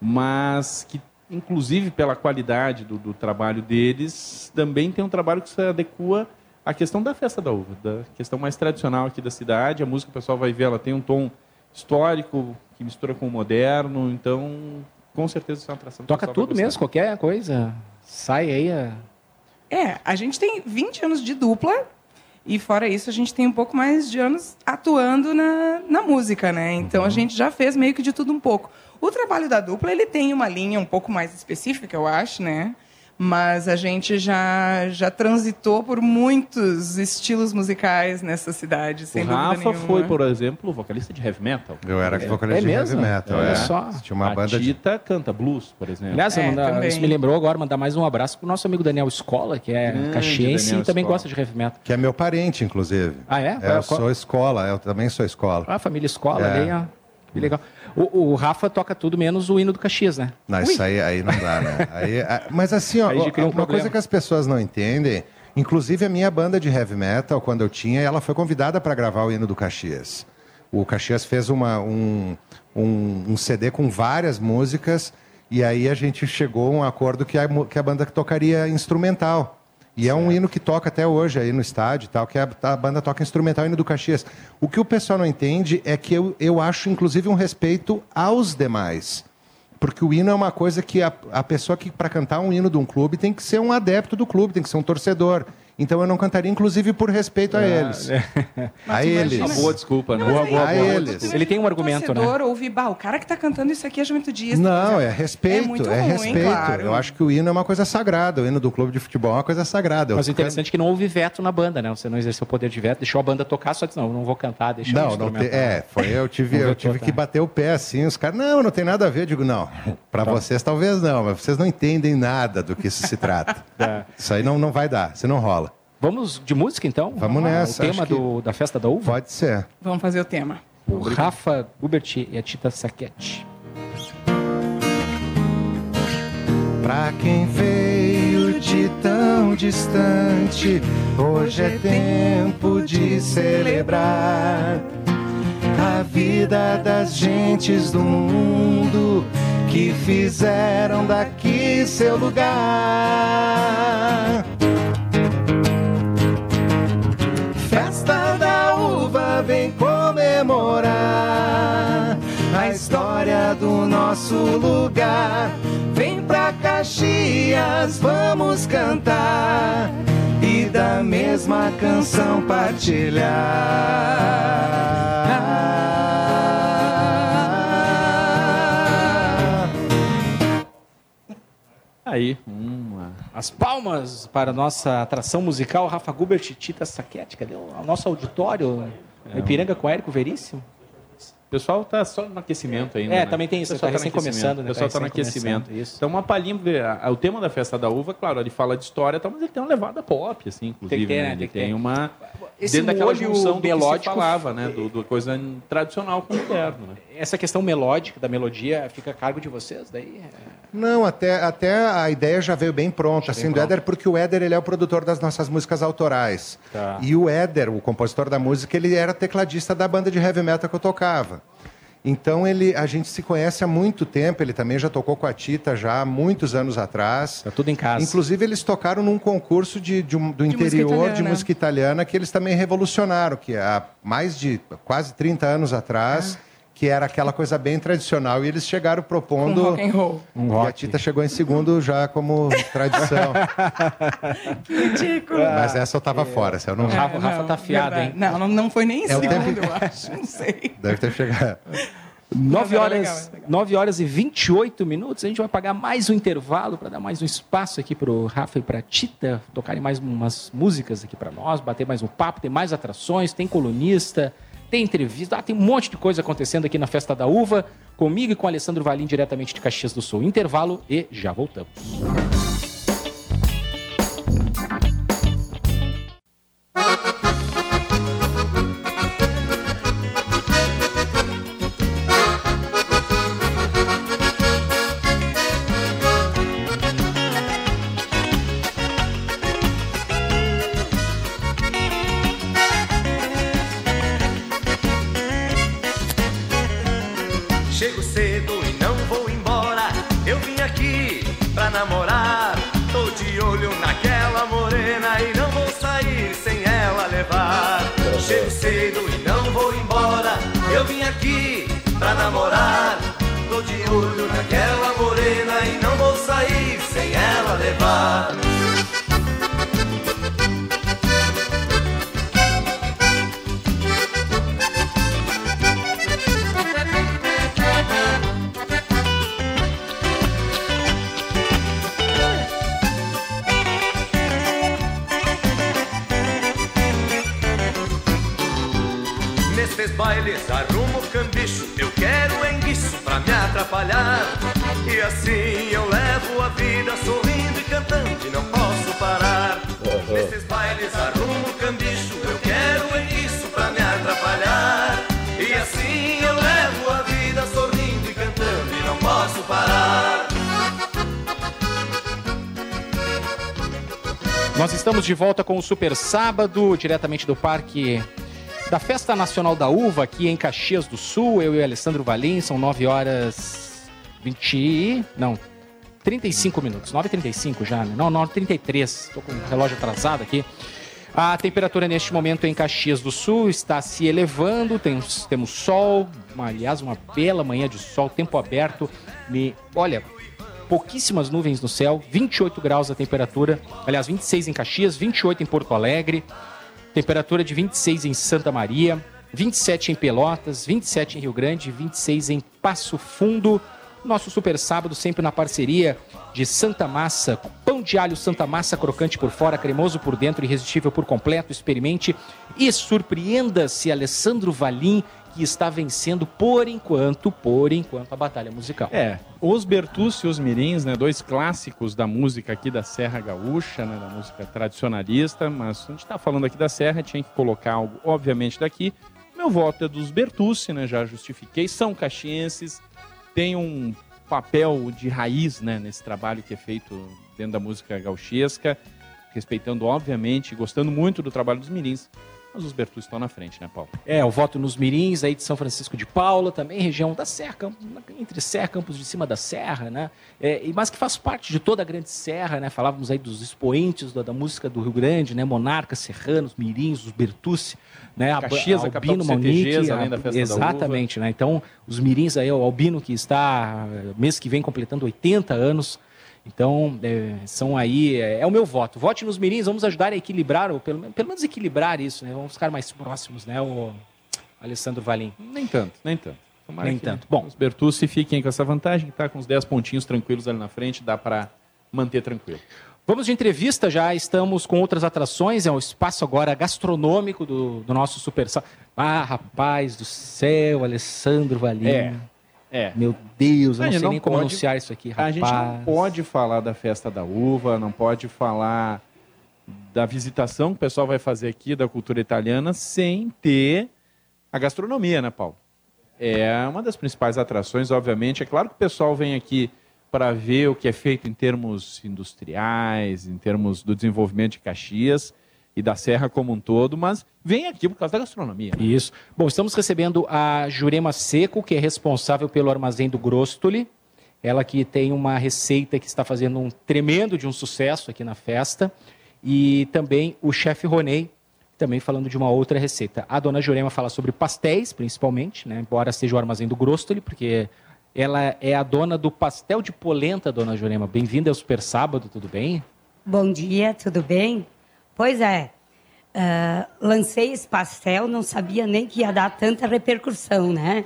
mas que, inclusive pela qualidade do, do trabalho deles, também tem um trabalho que se adequa à questão da festa da uva, da questão mais tradicional aqui da cidade. A música, o pessoal vai ver, ela tem um tom histórico que mistura com o moderno, então com certeza isso é uma atração. Toca tudo mesmo, qualquer coisa. Sai aí a... É, a gente tem 20 anos de dupla e fora isso a gente tem um pouco mais de anos atuando na, na música, né? Então a gente já fez meio que de tudo um pouco. O trabalho da dupla, ele tem uma linha um pouco mais específica, eu acho, né? Mas a gente já, já transitou por muitos estilos musicais nessa cidade, sem o dúvida Rafa nenhuma. foi, por exemplo, vocalista de heavy metal. Eu era vocalista de heavy metal, Olha é. só. Tinha uma a banda de- Tita canta blues, por exemplo. Aliás, É, também. isso me lembrou agora, mandar mais um abraço pro nosso amigo Daniel Escola, que é Grande caxiense Daniel e também Scola. gosta de heavy metal. Que é meu parente, inclusive. Ah, é? eu Qual- sou escola, eu também sou escola. Ah, família Escola É. ali, ó. Que legal. O, o Rafa toca tudo menos o hino do Caxias, né? Não, isso aí, aí não dá, né? Aí, a- mas assim, ó, um uma problema. coisa que as pessoas não entendem, inclusive a minha banda de heavy metal, quando eu tinha, ela foi convidada para gravar o hino do Caxias. O Caxias fez uma, um, um, um CD com várias músicas e aí a gente chegou a um acordo que a, que a banda tocaria instrumental. E é um hino que toca até hoje aí no estádio e tal, que a, a banda toca instrumental, hino do Caxias. O que o pessoal não entende é que eu, eu acho, inclusive, um respeito aos demais. Porque o hino é uma coisa que a, a pessoa que, para cantar um hino de um clube, tem que ser um adepto do clube, tem que ser um torcedor. Então eu não cantaria, inclusive, por respeito a Ah, eles. é. A eles. Uma boa desculpa, né? Boa, boa, a boa. eles. Ele tem um argumento, né? torcedor ouvir, bah, o cara que tá cantando isso aqui é juventude. Não, é respeito, É é ruim, respeito. claro. Eu acho que o hino é uma coisa sagrada. O hino do clube de futebol é uma coisa sagrada. Mas o Eu- interessante é que não houve veto na banda, né? Você não exerceu o poder de veto, deixou a banda tocar, só disse, não, eu não vou cantar, deixa Não, o não te, é, foi, eu tive, Não eu tive que bater o pé assim, os caras, não, não tem nada a ver. Eu digo, não, para Tá. vocês talvez não, mas vocês não entendem nada do que isso se trata. Tá. Isso aí não, não vai dar, isso não rola. Vamos de música, então? Vamos nessa. O tema do, da festa da uva? Pode ser. Vamos fazer o tema. O Rafa Gubert e a Tita Saquete. Pra quem veio de tão distante, hoje é tempo de celebrar a vida das gentes do mundo que fizeram daqui seu lugar. Nosso lugar. Vem pra Caxias, vamos cantar e da mesma canção partilhar. Aí, uma... As palmas para a nossa atração musical, Rafa Gubert e Tita Saquete. Cadê o o nosso auditório? É, Ipiranga com Érico Veríssimo? O pessoal tá só no aquecimento ainda. É, né? também tem isso, O pessoal tá no recém aquecimento. começando, né? O pessoal Tá tá no recém aquecimento. isso. Então, uma palhinha. O tema da festa da uva, claro, ele fala de história, tal, mas ele tem uma levada pop, assim, inclusive. Tem que ter, né? né? Ele Tem que tem uma. Esse dentro daquela junção do que se falava, né? Do, do coisa tradicional com o moderno, né? Essa questão melódica, da melodia, fica a cargo de vocês? Daí, Não, até, até a ideia já veio bem pronta, assim, do Éder, porque o Éder ele é o produtor das nossas músicas autorais. Tá. E o Éder, o compositor da música, ele era tecladista da banda de heavy metal que eu tocava. Então ele, a gente se conhece há muito tempo, ele também já tocou com a Tita já há muitos anos atrás. Tá tudo em casa. Inclusive eles tocaram num concurso de, de um- do música interior de italiana. música italiana que eles também revolucionaram, que há mais de quase 30 anos atrás, que era aquela coisa bem tradicional, e eles chegaram propondo... Com rock and roll. Um E a Tita chegou em segundo já como tradição. Que ridículo. Mas essa eu tava fora, essa eu não... É, não, verdade. Não, não, não foi nem em É o segundo, tempo- eu acho. Não sei. Deve ter chegado. 9 era horas, legal, 9 horas e 28 minutos. A gente vai pagar mais um intervalo para dar mais um espaço aqui para o Rafa e para a Tita tocarem mais umas músicas aqui para nós, bater mais um papo, tem mais atrações, tem colunista, tem entrevista, ah, tem um monte de coisa acontecendo aqui na Festa da Uva, comigo e com Alessandro Valim, diretamente de Caxias do Sul. Intervalo e já voltamos. De volta com o Super Sábado, diretamente do Parque da Festa Nacional da Uva, aqui em Caxias do Sul. Eu e o Alessandro Valim, são 9 horas 20. e- Não, 35 minutos. 9h35 já, né? Não, 9h33. Estou com o relógio atrasado aqui. A temperatura neste momento em Caxias do Sul está se elevando, temos, temos sol, uma- aliás, uma bela manhã de sol, tempo aberto. Me, olha, pouquíssimas nuvens no céu, 28 graus a temperatura, aliás, 26 em Caxias, 28 em Porto Alegre, temperatura de 26 em Santa Maria, 27 em Pelotas, 27 em Rio Grande, 26 em Passo Fundo. Nosso super sábado sempre na parceria de Santa Massa, pão de alho Santa Massa, crocante por fora, cremoso por dentro, irresistível por completo. Experimente e surpreenda-se, Alessandro Valim, que está vencendo por enquanto, por enquanto, a batalha musical. É, os Bertucci e os Mirins, né, dois clássicos da música aqui da Serra Gaúcha, né, da música tradicionalista, mas a gente está falando aqui da Serra, tinha que colocar algo, obviamente, daqui. Meu voto é dos Bertucci, né, já justifiquei, são caxienses, tem um papel de raiz né, nesse trabalho que é feito dentro da música gauchesca, respeitando, obviamente, gostando muito do trabalho dos Mirins, mas os Bertucci estão na frente, né, Paulo? É, o voto nos Mirins aí de São Francisco de Paula, também região da Serra, entre Serra, Campos de Cima da Serra, né? É, e- mas que faz parte de toda a Grande Serra, né? Falávamos aí dos expoentes da, da música do Rio Grande, né? Monarcas, Serranos, Mirins, os Bertucci, né? A- Caxias, Albino, Monique, além da Festa da Exatamente, né? Então, os Mirins aí, o Albino que está eh, mês que vem completando 80 anos, então, é, são aí, é, é o meu voto. Vote nos mirins, vamos ajudar a equilibrar, ou pelo, pelo menos equilibrar isso, né? Vamos ficar mais próximos, né, o Alessandro Valim? Nem tanto, nem tanto. Tomara Nem que tanto. Bom, os Bertucci fiquem com essa vantagem, que tá com os 10 pontinhos tranquilos ali na frente, dá para manter tranquilo. Vamos de entrevista, já estamos com outras atrações, é o espaço agora gastronômico do, do nosso Super Ah, rapaz do céu, Alessandro Valim. É, é. Meu Deus, eu A não gente sei nem como pode- anunciar isso aqui, A rapaz. gente não pode falar da festa da uva, não pode falar da visitação que o pessoal vai fazer aqui da cultura italiana sem ter a gastronomia, né, Paulo? É uma das principais atrações, obviamente. É claro que o pessoal vem aqui para ver o que é feito em termos industriais, em termos do desenvolvimento de Caxias e da Serra como um todo, mas vem aqui por causa da gastronomia. né? Isso. Bom, estamos recebendo a Jurema Seco, que é responsável pelo armazém do Grostoli. Ela que tem uma receita que está fazendo um tremendo de um sucesso aqui na festa. E também o chefe Ronei, também falando de uma outra receita. A dona Jurema fala sobre pastéis, principalmente, né? embora seja o armazém do Grostoli, porque ela é a dona do pastel de polenta, dona Jurema. Bem-vinda ao Super Sábado, tudo bem? Bom dia, tudo bem? Pois é, ah, lancei esse pastel, não sabia nem que ia dar tanta repercussão, né?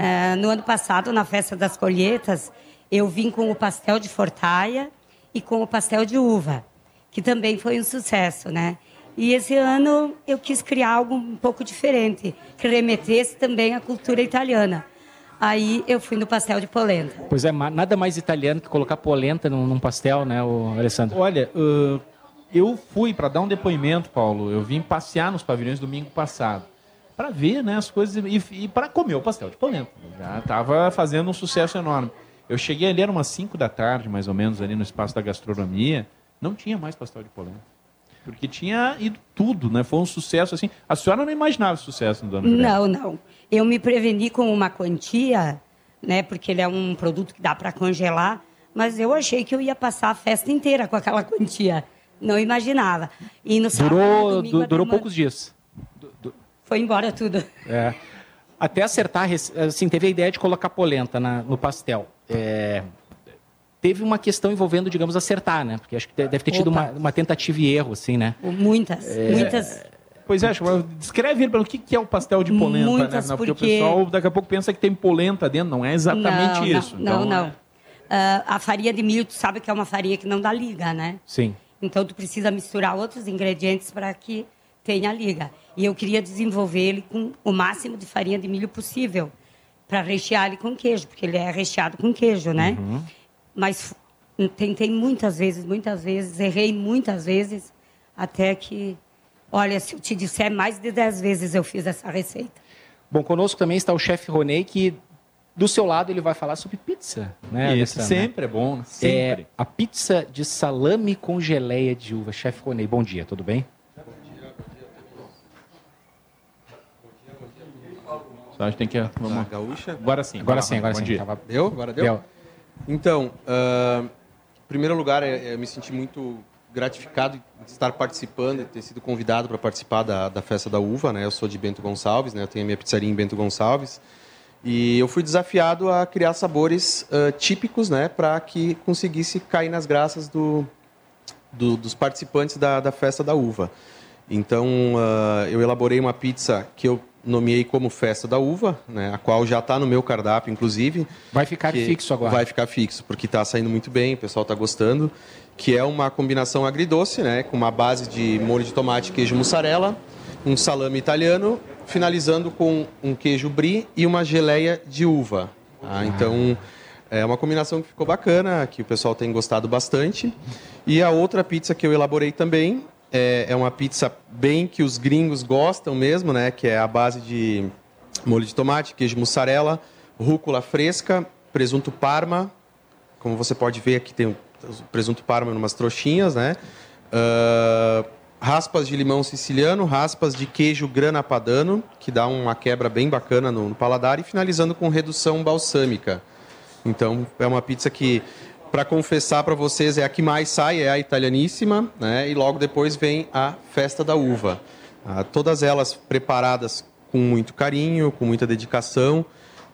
Ah, no ano passado, na festa das colheitas, eu vim com o pastel de fortaia e com o pastel de uva, que também foi um sucesso, né? E esse ano eu quis criar algo um pouco diferente, que remetesse também à cultura italiana. Aí eu fui no pastel de polenta. Pois é, nada mais italiano que colocar polenta num, num pastel, né, o Alessandro? Olha, ãh, eu fui para dar um depoimento, Paulo. Eu vim passear nos pavilhões domingo passado para ver, né, as coisas e, e para comer o pastel de polenta. Já estava fazendo um sucesso enorme. Eu cheguei ali era umas 5 da tarde, mais ou menos, ali no espaço da gastronomia. Não tinha mais pastel de polenta. Porque tinha ido tudo, né? Foi um sucesso assim. A senhora não imaginava sucesso Dona Julieta. Não, não. Eu me preveni com uma quantia, né? Porque ele é um produto que dá para congelar, mas eu achei que eu ia passar a festa inteira com aquela quantia. Não imaginava. E no sábado, Durou, domingo, du- durou poucos dias. Foi embora tudo. É. Até acertar, assim, teve a ideia de colocar polenta na- no pastel. É, teve uma questão envolvendo, digamos, acertar, né? Porque acho que deve ter tido uma, uma tentativa e erro, assim, né? Muitas, É, muitas. Pois é, acho descreve para o que que é o pastel de polenta, Muitas, né? Porque, porque- o pessoal daqui a pouco pensa que tem polenta dentro, não é exatamente não, isso. Não, Então, não. não. Ah, a farinha de milho, tu sabe que é uma farinha que não dá liga, né? Sim. Então tu precisa misturar outros ingredientes para que tenha liga. E eu queria desenvolver ele com o máximo de farinha de milho possível para rechear ele com queijo, porque ele é recheado com queijo, né? Uhum. Mas f- tentei muitas vezes, muitas vezes, errei muitas vezes, até que, olha, se eu te disser, mais de dez vezes eu fiz essa receita. Bom, conosco também está o chefe Ronei, que do seu lado ele vai falar sobre pizza, né? Alessandro? sempre é bom, né? Sempre. É, a pizza de salame com geleia de uva. Chefe Ronei, bom dia, tudo bem? Só a gente tem que... Vamos... Da gaúcha? Agora sim. Agora lá, sim, agora bom sim. dia. Tava- Deu? Agora deu? Deu. Então, ah, em primeiro lugar, é- é, eu me senti muito gratificado de estar participando, de ter sido convidado para participar da, da Festa da Uva. Né? Eu sou de Bento Gonçalves, né? eu tenho a minha pizzaria em Bento Gonçalves. E eu fui desafiado a criar sabores ah, típicos né? para que conseguisse cair nas graças do, do- dos participantes da, da Festa da Uva. Então, ah, eu elaborei uma pizza que eu nomeei como Festa da Uva, né, a qual já está no meu cardápio, inclusive. Vai ficar fixo agora. Vai ficar fixo, porque está saindo muito bem, o pessoal está gostando. Que é uma combinação agridoce, né, com uma base de molho de tomate e queijo mussarela, um salame italiano, finalizando com um queijo brie e uma geleia de uva. tá? Então, é uma combinação que ficou bacana, que o pessoal tem gostado bastante. E a outra pizza que eu elaborei também é, é uma pizza bem que os gringos gostam mesmo, né? Que é a base de molho de tomate, queijo mussarela, rúcula fresca, presunto parma. Como você pode ver aqui tem o presunto parma em umas trouxinhas, né? Ah, raspas de limão siciliano, raspas de queijo grana padano, que dá uma quebra bem bacana no, no paladar, e finalizando com redução balsâmica. Então, é uma pizza que, para confessar para vocês, é a que mais sai, é a italianíssima, né? E logo depois vem a festa da uva. Ah, todas elas preparadas com muito carinho, com muita dedicação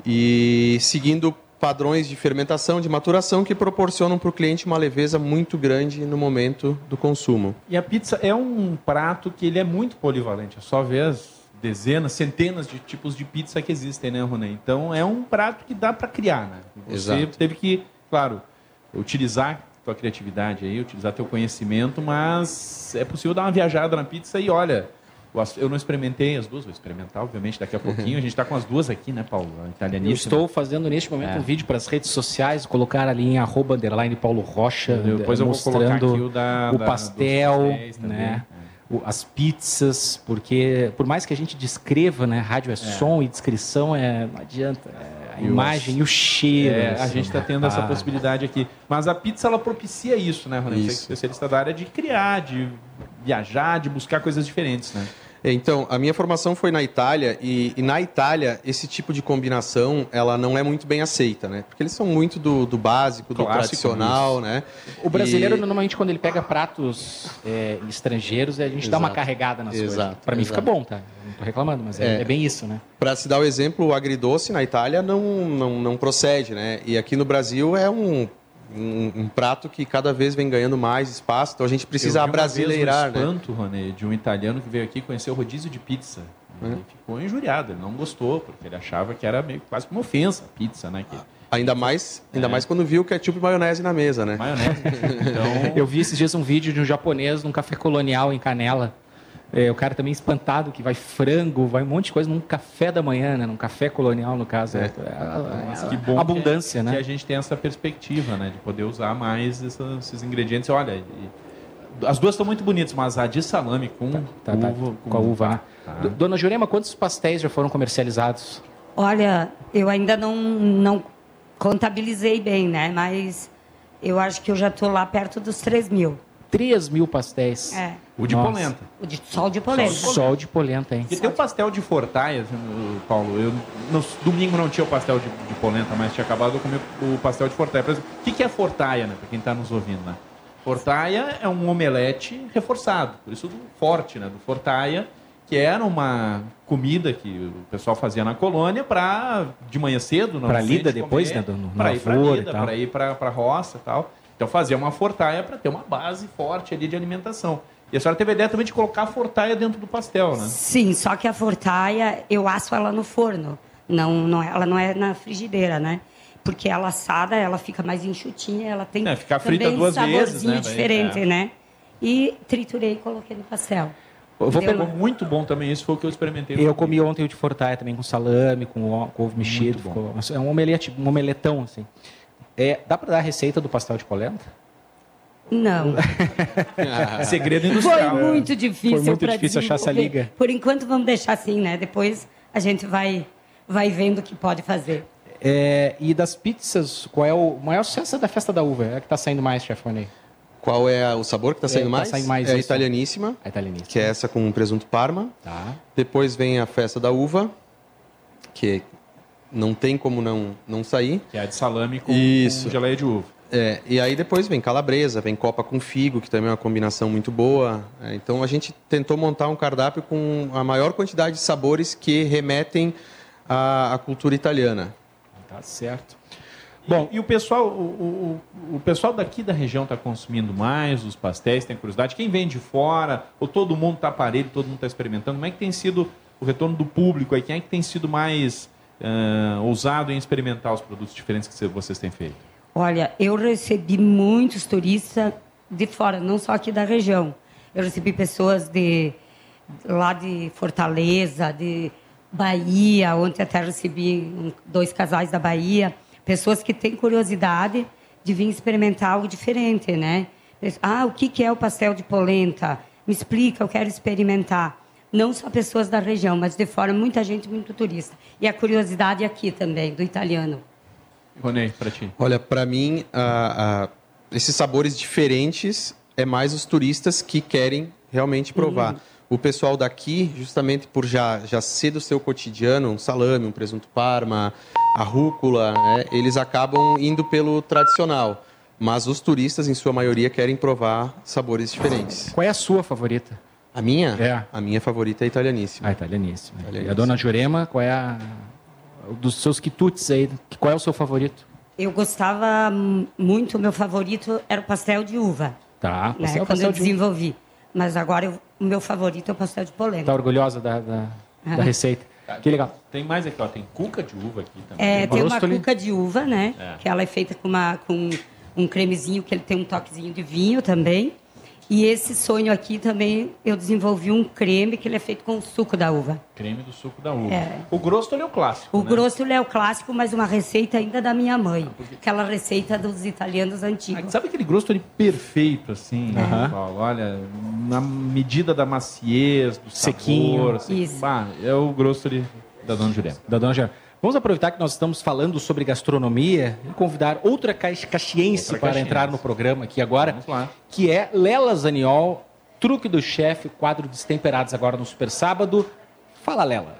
e seguindo padrões de fermentação, de maturação que proporcionam para o cliente uma leveza muito grande no momento do consumo. E a pizza é um prato que ele é muito polivalente. É só ver as dezenas, centenas de tipos de pizza que existem, né, Ronê? Então é um prato que dá para criar, né? Você Exato. teve que, claro, utilizar tua criatividade aí, utilizar teu conhecimento, mas é possível dar uma viajada na pizza e olha, eu não experimentei as duas, vou experimentar, obviamente, daqui a pouquinho. A gente está com as duas aqui, né, Paulo? A Eu italianíssima. estou fazendo neste momento É. um vídeo para as redes sociais, colocar ali em arroba underline Paulo Rocha, Depois eu vou mostrando colocar aqui o da- o da- pastel, também, né? o- as pizzas, porque por mais que a gente descreva, né? Rádio é, som e descrição é não adianta. é a E imagem e o cheiro. É, a assim, gente está tendo essa ah. possibilidade aqui. Mas a pizza, ela propicia isso, né, Ronê? Você é especialista da área de criar, de viajar, de buscar coisas diferentes, né? Então, a minha formação foi na Itália e, e na Itália esse tipo de combinação ela não é muito bem aceita, né? Porque eles são muito do, do básico, do Clássico, tradicional, isso. né? O brasileiro, E- normalmente, quando ele pega pratos é, estrangeiros, a gente dá uma Exato. carregada nas coisas. Exato, Para mim exato. fica bom, tá? Não tô reclamando, mas é, É. é bem isso, né? Para se dar o exemplo, o agridoce na Itália não, não, não procede, né? E aqui no Brasil é um Um, um prato que cada vez vem ganhando mais espaço, então a gente precisa Eu vi uma abrasileirar, um né? espanto, Rony, de um italiano que veio aqui conhecer o rodízio de pizza. Ele ficou injuriado, ele não gostou, porque ele achava que era meio quase como ofensa a pizza, né? Que... Ainda mais, ainda mais quando viu ketchup e maionese na mesa, né? Maionese. Então... Eu vi esses dias um vídeo de um japonês num café colonial em Canela. É, o cara também espantado que vai frango, vai um monte de coisa num café da manhã, né? Num café colonial, no caso. É, é- Mas é- que bom abundância, que, né? que a gente tem essa perspectiva, né? De poder usar mais esses ingredientes. Olha, e- as duas estão muito bonitas, mas a de salame com Tá, tá, uva... com a uva. Tá. Dona Jurema, quantos pastéis já foram comercializados? Olha, eu ainda não, não contabilizei bem, né? Mas eu acho que eu já estou lá perto dos 3 mil. 3 mil pastéis. É. O de Nossa. polenta. O de sol de polenta. Sol de polenta, hein? E tem o pastel de fortaia, assim, Paulo. Eu, no domingo não tinha o pastel de, de polenta, mas tinha acabado de comer o pastel de fortaia. Exemplo, o que, que é fortaia, né? Para quem está nos ouvindo, né? Fortaia é um omelete reforçado, por isso do forte, né? Do fortaia, que era uma comida que o pessoal fazia na colônia para de manhã cedo, Pra normalmente, lida depois, comer, né, no Para ir para lida, tal. para ir para a roça e tal. Então fazia uma fortaia para ter uma base forte ali de alimentação. E a senhora teve a ideia também de colocar a fortaia dentro do pastel, né? Sim, só que a fortaia eu asso ela no forno. Não, não, ela não é na frigideira, né? Porque ela assada, ela fica mais enxutinha, ela tem É, fica frita também duas saborzinho vezes, né? Diferente, é. né? E triturei e coloquei no pastel. Eu vou pegar Muito bom também, isso foi o que eu experimentei. Eu comi ontem o de fortaia também com salame, com, o- com ovo mexido. ficou- é um omelete, um omeletão, assim. É, dá para dar a receita do pastel de polenta? Não. Segredo Foi industrial. muito difícil. Foi muito difícil achar essa liga. Por enquanto, vamos deixar assim, né? Depois a gente vai, vai vendo o que pode fazer. É, e das pizzas, qual é o maior sucesso da festa da uva? É a que está saindo mais, chefe Rony? Qual é o sabor que está É, saindo tá mais? saindo mais é a italianíssima, A italianíssima. que é essa com presunto parma. Tá. Depois vem a festa da uva, que não tem como não, não sair. Que é a de salame com, Isso. com geleia de uva. É, e aí depois vem calabresa, vem copa com figo, que também é uma combinação muito boa. É, então a gente tentou montar um cardápio com a maior quantidade de sabores que remetem à, à cultura italiana. Tá certo. Bom, e o pessoal, o, o, o pessoal daqui da região está consumindo mais os pastéis, tem curiosidade? Quem vem de fora, ou todo mundo está aparelho, todo mundo está experimentando? Como é que tem sido o retorno do público aí? Quem é que tem sido mais ah, ousado em experimentar os produtos diferentes que cê- vocês têm feito? Olha, eu recebi muitos turistas de fora, não só aqui da região. Eu recebi pessoas de lá de Fortaleza, de Bahia. Ontem até recebi dois casais da Bahia, pessoas que têm curiosidade de vir experimentar algo diferente, né? Ah, o que é o pastel de polenta? Me explica, eu quero experimentar. Não só pessoas da região, mas de fora, muita gente, muito turista. E a curiosidade aqui também, do italiano. Ronei, para ti. Olha, para mim, a- a- esses sabores diferentes é mais os turistas que querem realmente provar. Uhum. O pessoal daqui, justamente por já, já ser do seu cotidiano, um salame, um presunto parma, a rúcula, né, eles acabam indo pelo tradicional. Mas os turistas, em sua maioria, querem provar sabores diferentes. Qual é a sua favorita? A minha? É. A minha favorita é a italianíssima. A italianíssima. E a dona Jurema, qual é a. Dos seus quitutes aí, qual é o seu favorito? Eu gostava muito, o meu favorito era o pastel de uva, Tá, né, pastel, quando pastel eu de uva. desenvolvi. Mas agora eu- o meu favorito é o pastel de polenta. Tá orgulhosa da, da, da Ah. receita. Que legal. Tem mais aqui, ó. Tem cuca de uva aqui também. É, tem uma Brostoli. cuca de uva, né? É. Que ela é feita com, uma, com um cremezinho, que ele tem um toquezinho de vinho também. E esse sonho aqui também, eu desenvolvi um creme que ele é feito com o suco da uva. Creme do suco da uva. É. O grosso é o clássico. O né? grosso ele é o clássico, mas uma receita ainda da minha mãe. Aquela receita dos italianos antigos. Sabe aquele grosso ali perfeito, assim, né. Paulo? Olha, na medida da maciez, do Sequinho. sabor. assim, Isso. bah, é o grosso ali da Dona Jurema. Da dona Jurema. Vamos aproveitar que nós estamos falando sobre gastronomia e convidar outra caixa caxiense Outra para caxiense. entrar no programa aqui agora, Vamos lá. que é Lela Zaniol, Truque do Chefe, quadro Destemperados agora no Super Sábado. Fala, Lela.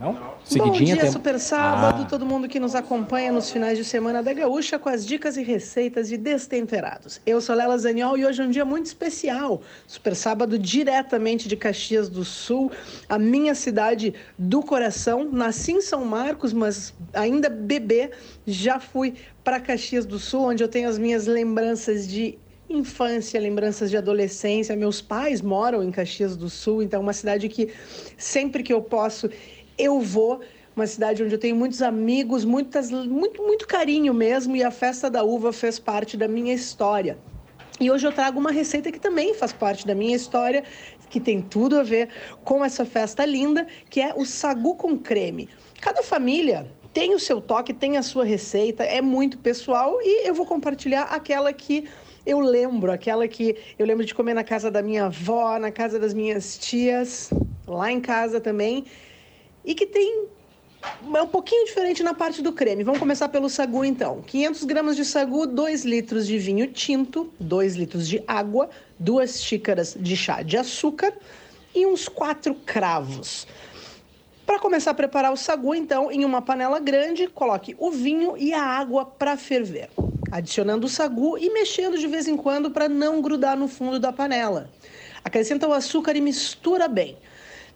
Não? Bom Seguidinha dia, tem- Super Sábado, Ah. todo mundo que nos acompanha nos finais de semana da Gaúcha com as dicas e receitas de destemperados. Eu sou Lela Zaniol e hoje é um dia muito especial. Super Sábado diretamente de Caxias do Sul, a minha cidade do coração. Nasci em São Marcos, mas ainda bebê já fui para Caxias do Sul, onde eu tenho as minhas lembranças de infância, lembranças de adolescência. Meus pais moram em Caxias do Sul, então é uma cidade que sempre que eu posso eu vou. Uma cidade onde eu tenho muitos amigos, muitas, muito, muito carinho mesmo, e a festa da uva fez parte da minha história. E hoje eu trago uma receita que também faz parte da minha história, que tem tudo a ver com essa festa linda, que é o sagu com creme. Cada família tem o seu toque, tem a sua receita, é muito pessoal e eu vou compartilhar aquela que eu lembro, aquela que eu lembro de comer na casa da minha avó, na casa das minhas tias, lá em casa também, e que tem é um pouquinho diferente na parte do creme. Vamos começar pelo sagu então. 500 gramas de sagu, 2 litros de vinho tinto, 2 litros de água, 2 xícaras de chá de açúcar e uns 4 cravos. Para começar a preparar o sagu, então, em uma panela grande, coloque o vinho e a água para ferver, adicionando o sagu e mexendo de vez em quando para não grudar no fundo da panela. Acrescenta o açúcar e mistura bem.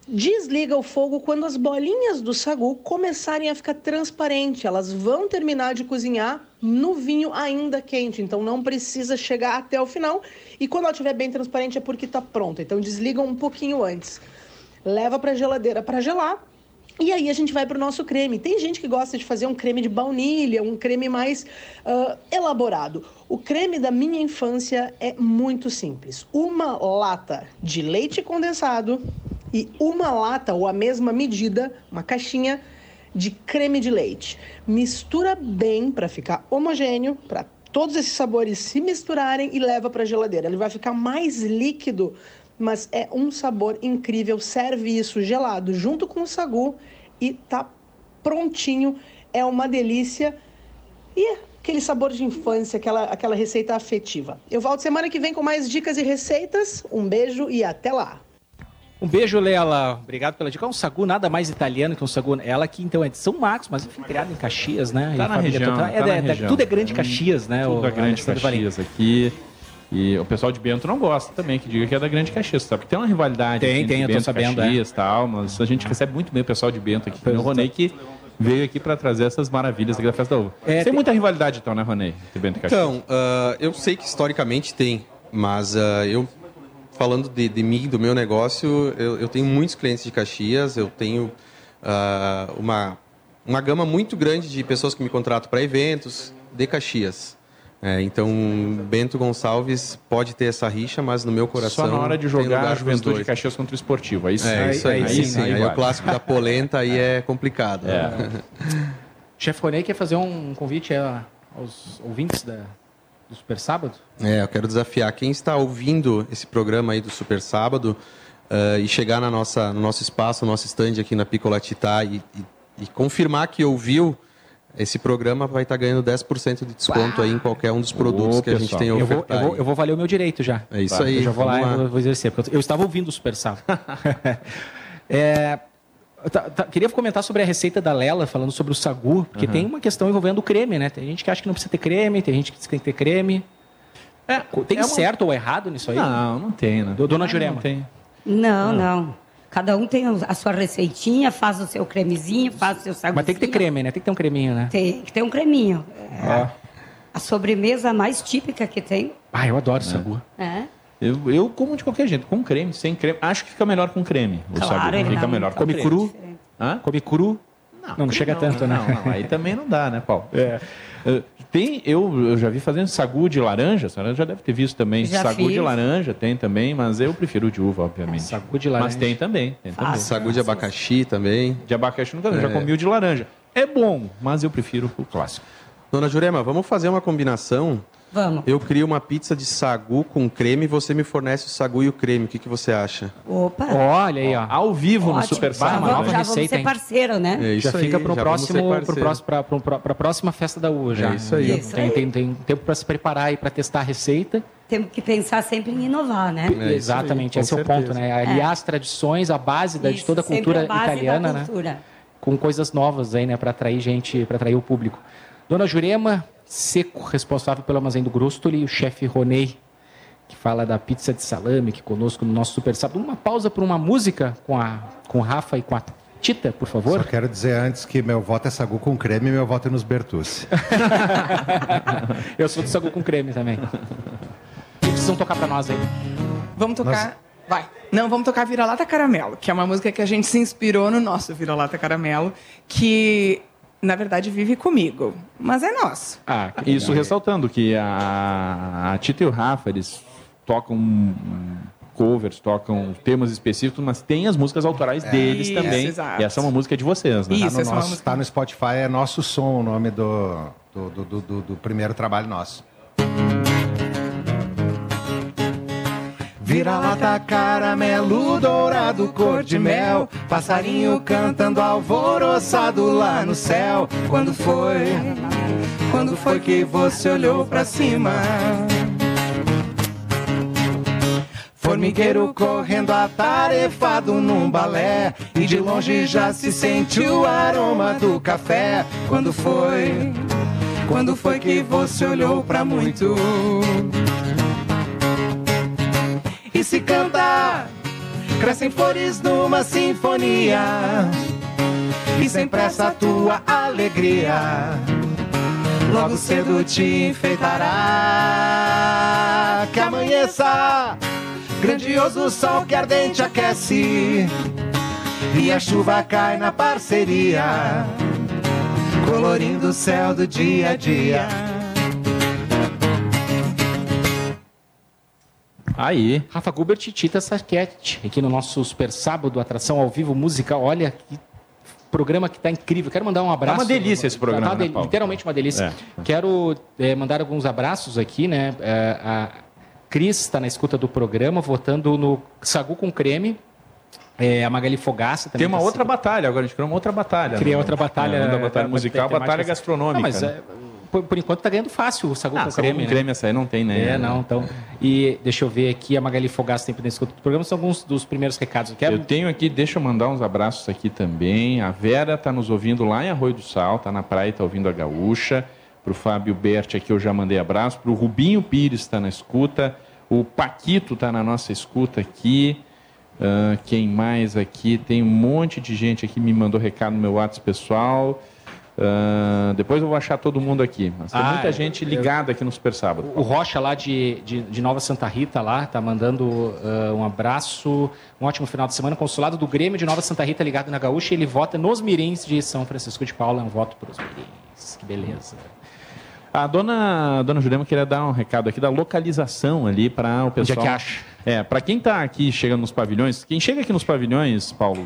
Desliga o fogo quando as bolinhas do sagu começarem a ficar transparente. Elas vão terminar de cozinhar no vinho ainda quente, então não precisa chegar até o final. E quando ela estiver bem transparente é porque está pronta. Então desliga um pouquinho antes. Leva para a geladeira para gelar. E aí a gente vai para o nosso creme. Tem gente que gosta de fazer um creme de baunilha, um creme mais ah, elaborado. O creme da minha infância é muito simples. Uma lata de leite condensado e uma lata ou a mesma medida, uma caixinha de creme de leite. Mistura bem para ficar homogêneo, para todos esses sabores se misturarem e leva para a geladeira. Ele vai ficar mais líquido, mas é um sabor incrível. Serve isso gelado junto com o sagu e tá prontinho. É uma delícia. E aquele sabor de infância, aquela, aquela receita afetiva. Eu volto semana que vem com mais dicas e receitas. Um beijo e até lá. Um beijo, Lela. Obrigado pela dica. É um sagu nada mais italiano que um sagu. Ela que então é de São Marcos, mas enfim, criada em Caxias, né? Tá na família região, toda- tá é, na é, é, região. Tudo é grande Caxias, né? Tudo o- é grande. Caxias aqui. E o pessoal de Bento não gosta também, que diga que é da Grande Caxias, sabe? Porque tem uma rivalidade Tem, entre tem, eu tô sabendo, e Caxias e tal, mas a gente recebe muito bem o pessoal de Bento aqui. Tem o Ronei que veio aqui para trazer essas maravilhas aqui da Festa da Uva. É, tem, muita rivalidade então, né, Ronei? De Bento e Caxias. Então, ah, eu sei que historicamente tem, mas ah, eu, falando de, de mim, do meu negócio, eu, eu tenho muitos clientes de Caxias, eu tenho ah, uma, uma gama muito grande de pessoas que me contratam para eventos de Caxias. É, então, Bento Gonçalves pode ter essa rixa, mas no meu coração. Só na hora de jogar a Juventude de Caxias contra o Esportivo. Aí sim. É, isso aí, aí, sim. Aí, vai. o clássico da polenta aí é complicado. É. Chefe Ronei quer fazer um convite aos ouvintes da, do Super Sábado? É, eu quero desafiar quem está ouvindo esse programa aí do Super Sábado eh, e chegar na nossa, no nosso espaço, no nosso stand aqui na Picolatitá e, e, e confirmar que ouviu esse programa vai estar ganhando 10% de desconto aí em qualquer um dos produtos Ô, que a gente pessoal, tem a eu vou, eu, vou, eu vou valer o meu direito já. É isso Tá? aí, Eu já vou lá, lá. e vou- vou exercer. Porque eu, eu estava ouvindo o Super Sábado. É, tá- tá- queria comentar sobre a receita da Lela, falando sobre o sagu, porque Uhum. tem uma questão envolvendo o creme, né? Tem gente que acha que não precisa ter creme, tem gente que diz que tem que ter creme. tem é uma- certo ou errado nisso aí? Não, não tem, né? Dona Não, Jurema. não tem. Não, Ah. não. Cada um tem a sua receitinha, faz o seu cremezinho, faz o seu saguinho. Mas tem que ter creme, né? Tem que ter um creminho, né? Tem que ter um creminho. Ó. A sobremesa mais típica que tem. Ah, eu adoro sagu. É. Eu, eu como de qualquer jeito, com creme, sem creme. Acho que fica melhor com creme. O Claro, sagu fica dá melhor com Come creme. cru? Hã? Come cru? Não, não, chega não, tanto, né? Não, não, aí também não dá, né, Paulo? É. Uh, Tem, eu, eu já vi fazendo sagu de laranja, a senhora já deve ter visto também. Já sagu de fiz. laranja tem também, mas eu prefiro o de uva, obviamente. Sagu de Mas laranja. tem também. Tem também. Sagu de abacaxi também. De abacaxi nunca vi, É. já comi o de laranja. É bom, mas eu prefiro o clássico. Dona Jurema, vamos fazer uma combinação? Vamos. Eu crio uma pizza de sagu com creme e você me fornece o sagu e o creme. O que, que você acha? Opa. Olha aí, ó. Ao vivo Ótimo. no Super Já Sábado. vamos- né? já vamos ser parceiro, né? É isso já aí, fica já pra, pra próxima festa da U já. É isso aí. Isso tem, aí. tem, tem tempo para se preparar aí para testar a receita. Temos que pensar sempre em inovar, né? Exatamente, esse é o ponto, né? Aliar as tradições, a base da, de Isso, toda a cultura a base da italiana, né? cultura. com coisas novas aí, né, para atrair gente, para atrair o público. Dona Jurema Seco, responsável pelo Armazém do Grostoli, e o chefe Ronei, que fala da pizza de salame aqui conosco no nosso Super Sábado. Uma pausa para uma música com a com o Rafa e com a Tita, por favor. Só quero dizer antes que meu voto é sagu com creme e meu voto é nos Bertucci. Eu sou do sagu com creme também. Que vocês vão tocar para nós aí? Vamos tocar. Vai. Não, vamos tocar Vira-Lata Caramelo, que é uma música que a gente se inspirou no nosso Vira-Lata Caramelo, que na verdade vive comigo, mas é nosso. Ah, isso ressaltando que a, a Tita e o Rafa, eles tocam covers, tocam temas específicos, mas tem as músicas autorais deles Isso, também. exato. E essa é uma música de vocês, né? tá, no nosso, tá no Spotify, é Nosso Som o nome do, do, do, do- do- do primeiro trabalho nosso. Vira-lata, caramelo dourado, cor de mel. Passarinho cantando alvoroçado lá no céu. Quando foi, quando foi que você olhou pra cima? Formigueiro correndo atarefado num balé. E de longe já se sente o aroma do café. Quando foi, quando foi que você olhou pra muito? Se canta, crescem flores numa sinfonia. E sem pressa a tua alegria. Logo cedo te enfeitará. Que amanheça Grandioso sol que ardente aquece. E a chuva cai na parceria Colorindo o céu do dia a dia Aí. Rafa Gubert e Tita Saquete, aqui no nosso Super Sábado, atração ao vivo musical. Olha que programa que está incrível. Quero mandar um abraço. Tá uma delícia esse programa, Tá uma né, literalmente uma delícia. É. Quero eh, mandar alguns abraços aqui, né? Eh, a Cris está na escuta do programa, votando no Sagu com creme. Eh, a Magali Fogaça também. Tem uma tá outra batalha, agora a gente criou uma outra batalha. Criei né? outra batalha. É, uma batalha musical, batalha gastronômica. Não, mas né? Por, por enquanto tá ganhando fácil o Sagu Ah, com sagu creme. com né? creme, essa aí não tem, né? É, não, então. E deixa eu ver aqui, a Magali na escuta do programa, são alguns dos primeiros recados. Quero Eu tenho aqui, deixa eu mandar uns abraços aqui também. A Vera está nos ouvindo lá em Arroio do Sal, está na praia, está ouvindo a Gaúcha. Para o Fábio Berti aqui eu já mandei abraço. Para o Rubinho Pires está na escuta. O Paquito está na nossa escuta aqui. Ah, quem mais aqui? Tem um monte de gente aqui me mandou recado no meu WhatsApp pessoal. Ah, depois eu vou achar todo mundo aqui. Mas tem Ah, muita eu- gente ligada aqui no Super Sábado. O Rocha lá de, de, de Nova Santa Rita lá, tá mandando ah, um abraço, um ótimo final de semana. Consulado do Grêmio de Nova Santa Rita ligado na Gaúcha, ele vota nos Mirins de São Francisco de Paula, é um voto para os Mirins. Que beleza. A dona, a dona Jurema queria dar um recado aqui da localização ali para o pessoal. é que acha? É, para quem está aqui chegando nos pavilhões, quem chega aqui nos pavilhões, Paulo,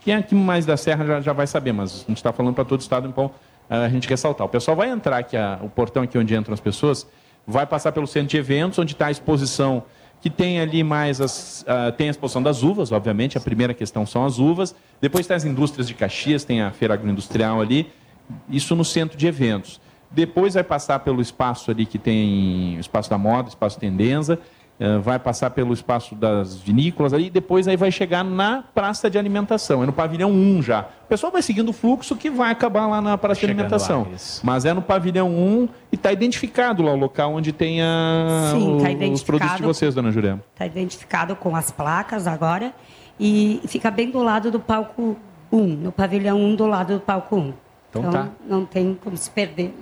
quem é aqui mais da Serra já, já vai saber, mas a gente está falando para todo o estado, então a gente ressaltar. O pessoal vai entrar aqui, a- o portão aqui onde entram as pessoas, vai passar pelo centro de eventos, onde está a exposição que tem ali mais as. ah, tem a exposição das uvas, obviamente, a primeira questão são as uvas. Depois tem as indústrias de Caxias, tem a feira agroindustrial ali, isso no centro de eventos. Depois vai passar pelo espaço ali que tem espaço da moda, espaço Tendenza, eh, vai passar pelo espaço das vinícolas ali, e depois aí vai chegar na praça de alimentação, é no pavilhão 1 já. O pessoal vai seguindo o fluxo que vai acabar lá na praça de alimentação. lá. Mas é no pavilhão 1 e está identificado lá o local onde tem a, Sim, tá o- os identificado. produtos de vocês, dona Jurema. Está identificado com as placas agora e fica bem do lado do palco 1, no pavilhão 1 do lado do palco 1. Então tá. não tem como se perder.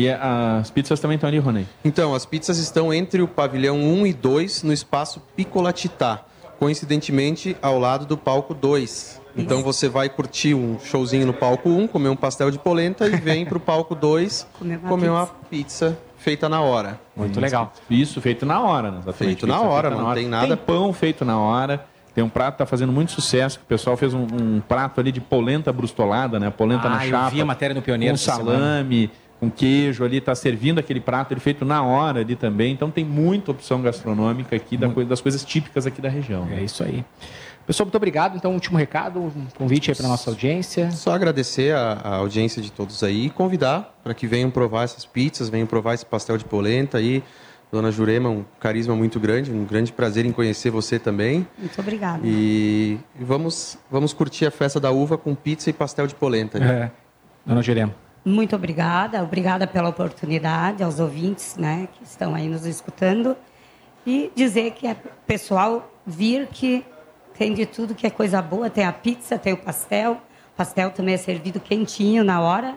E as pizzas também estão ali, Ronei? Então, as pizzas estão entre o pavilhão 1 e 2 no espaço Piccolatità, coincidentemente ao lado do palco 2. Então você vai curtir um showzinho no palco 1, comer um pastel de polenta e vem pro palco 2 Comer uma comer uma pizza feita na hora. Muito legal. Isso, feito na hora, né? Exatamente. Feito na Pizza hora, feita não tem nada- Tem pão feito na hora. Tem um prato que tá fazendo muito sucesso. que O pessoal fez um, um prato ali de polenta brustolada, né? Polenta Ah, na eu chapa. vi a matéria no Pioneiro Com essa salame, com queijo ali. Tá servindo aquele prato ele feito na hora ali também. Então tem muita opção gastronômica aqui da coi- das coisas típicas aqui da região. É isso aí. Pessoal, muito obrigado. Então, último recado, um convite aí para nossa audiência. Só agradecer a, a audiência de todos aí e convidar para que venham provar essas pizzas, venham provar esse pastel de polenta aí. Dona Jurema, um carisma muito grande, um grande prazer em conhecer você também. Muito obrigada. E vamos, vamos curtir a festa da uva com pizza e pastel de polenta. né? É. Dona Jurema. Muito obrigada, obrigada pela oportunidade aos ouvintes, né, que estão aí nos escutando e dizer que é pessoal vir que tem de tudo que é coisa boa, tem a pizza, tem o pastel, o pastel também é servido quentinho na hora.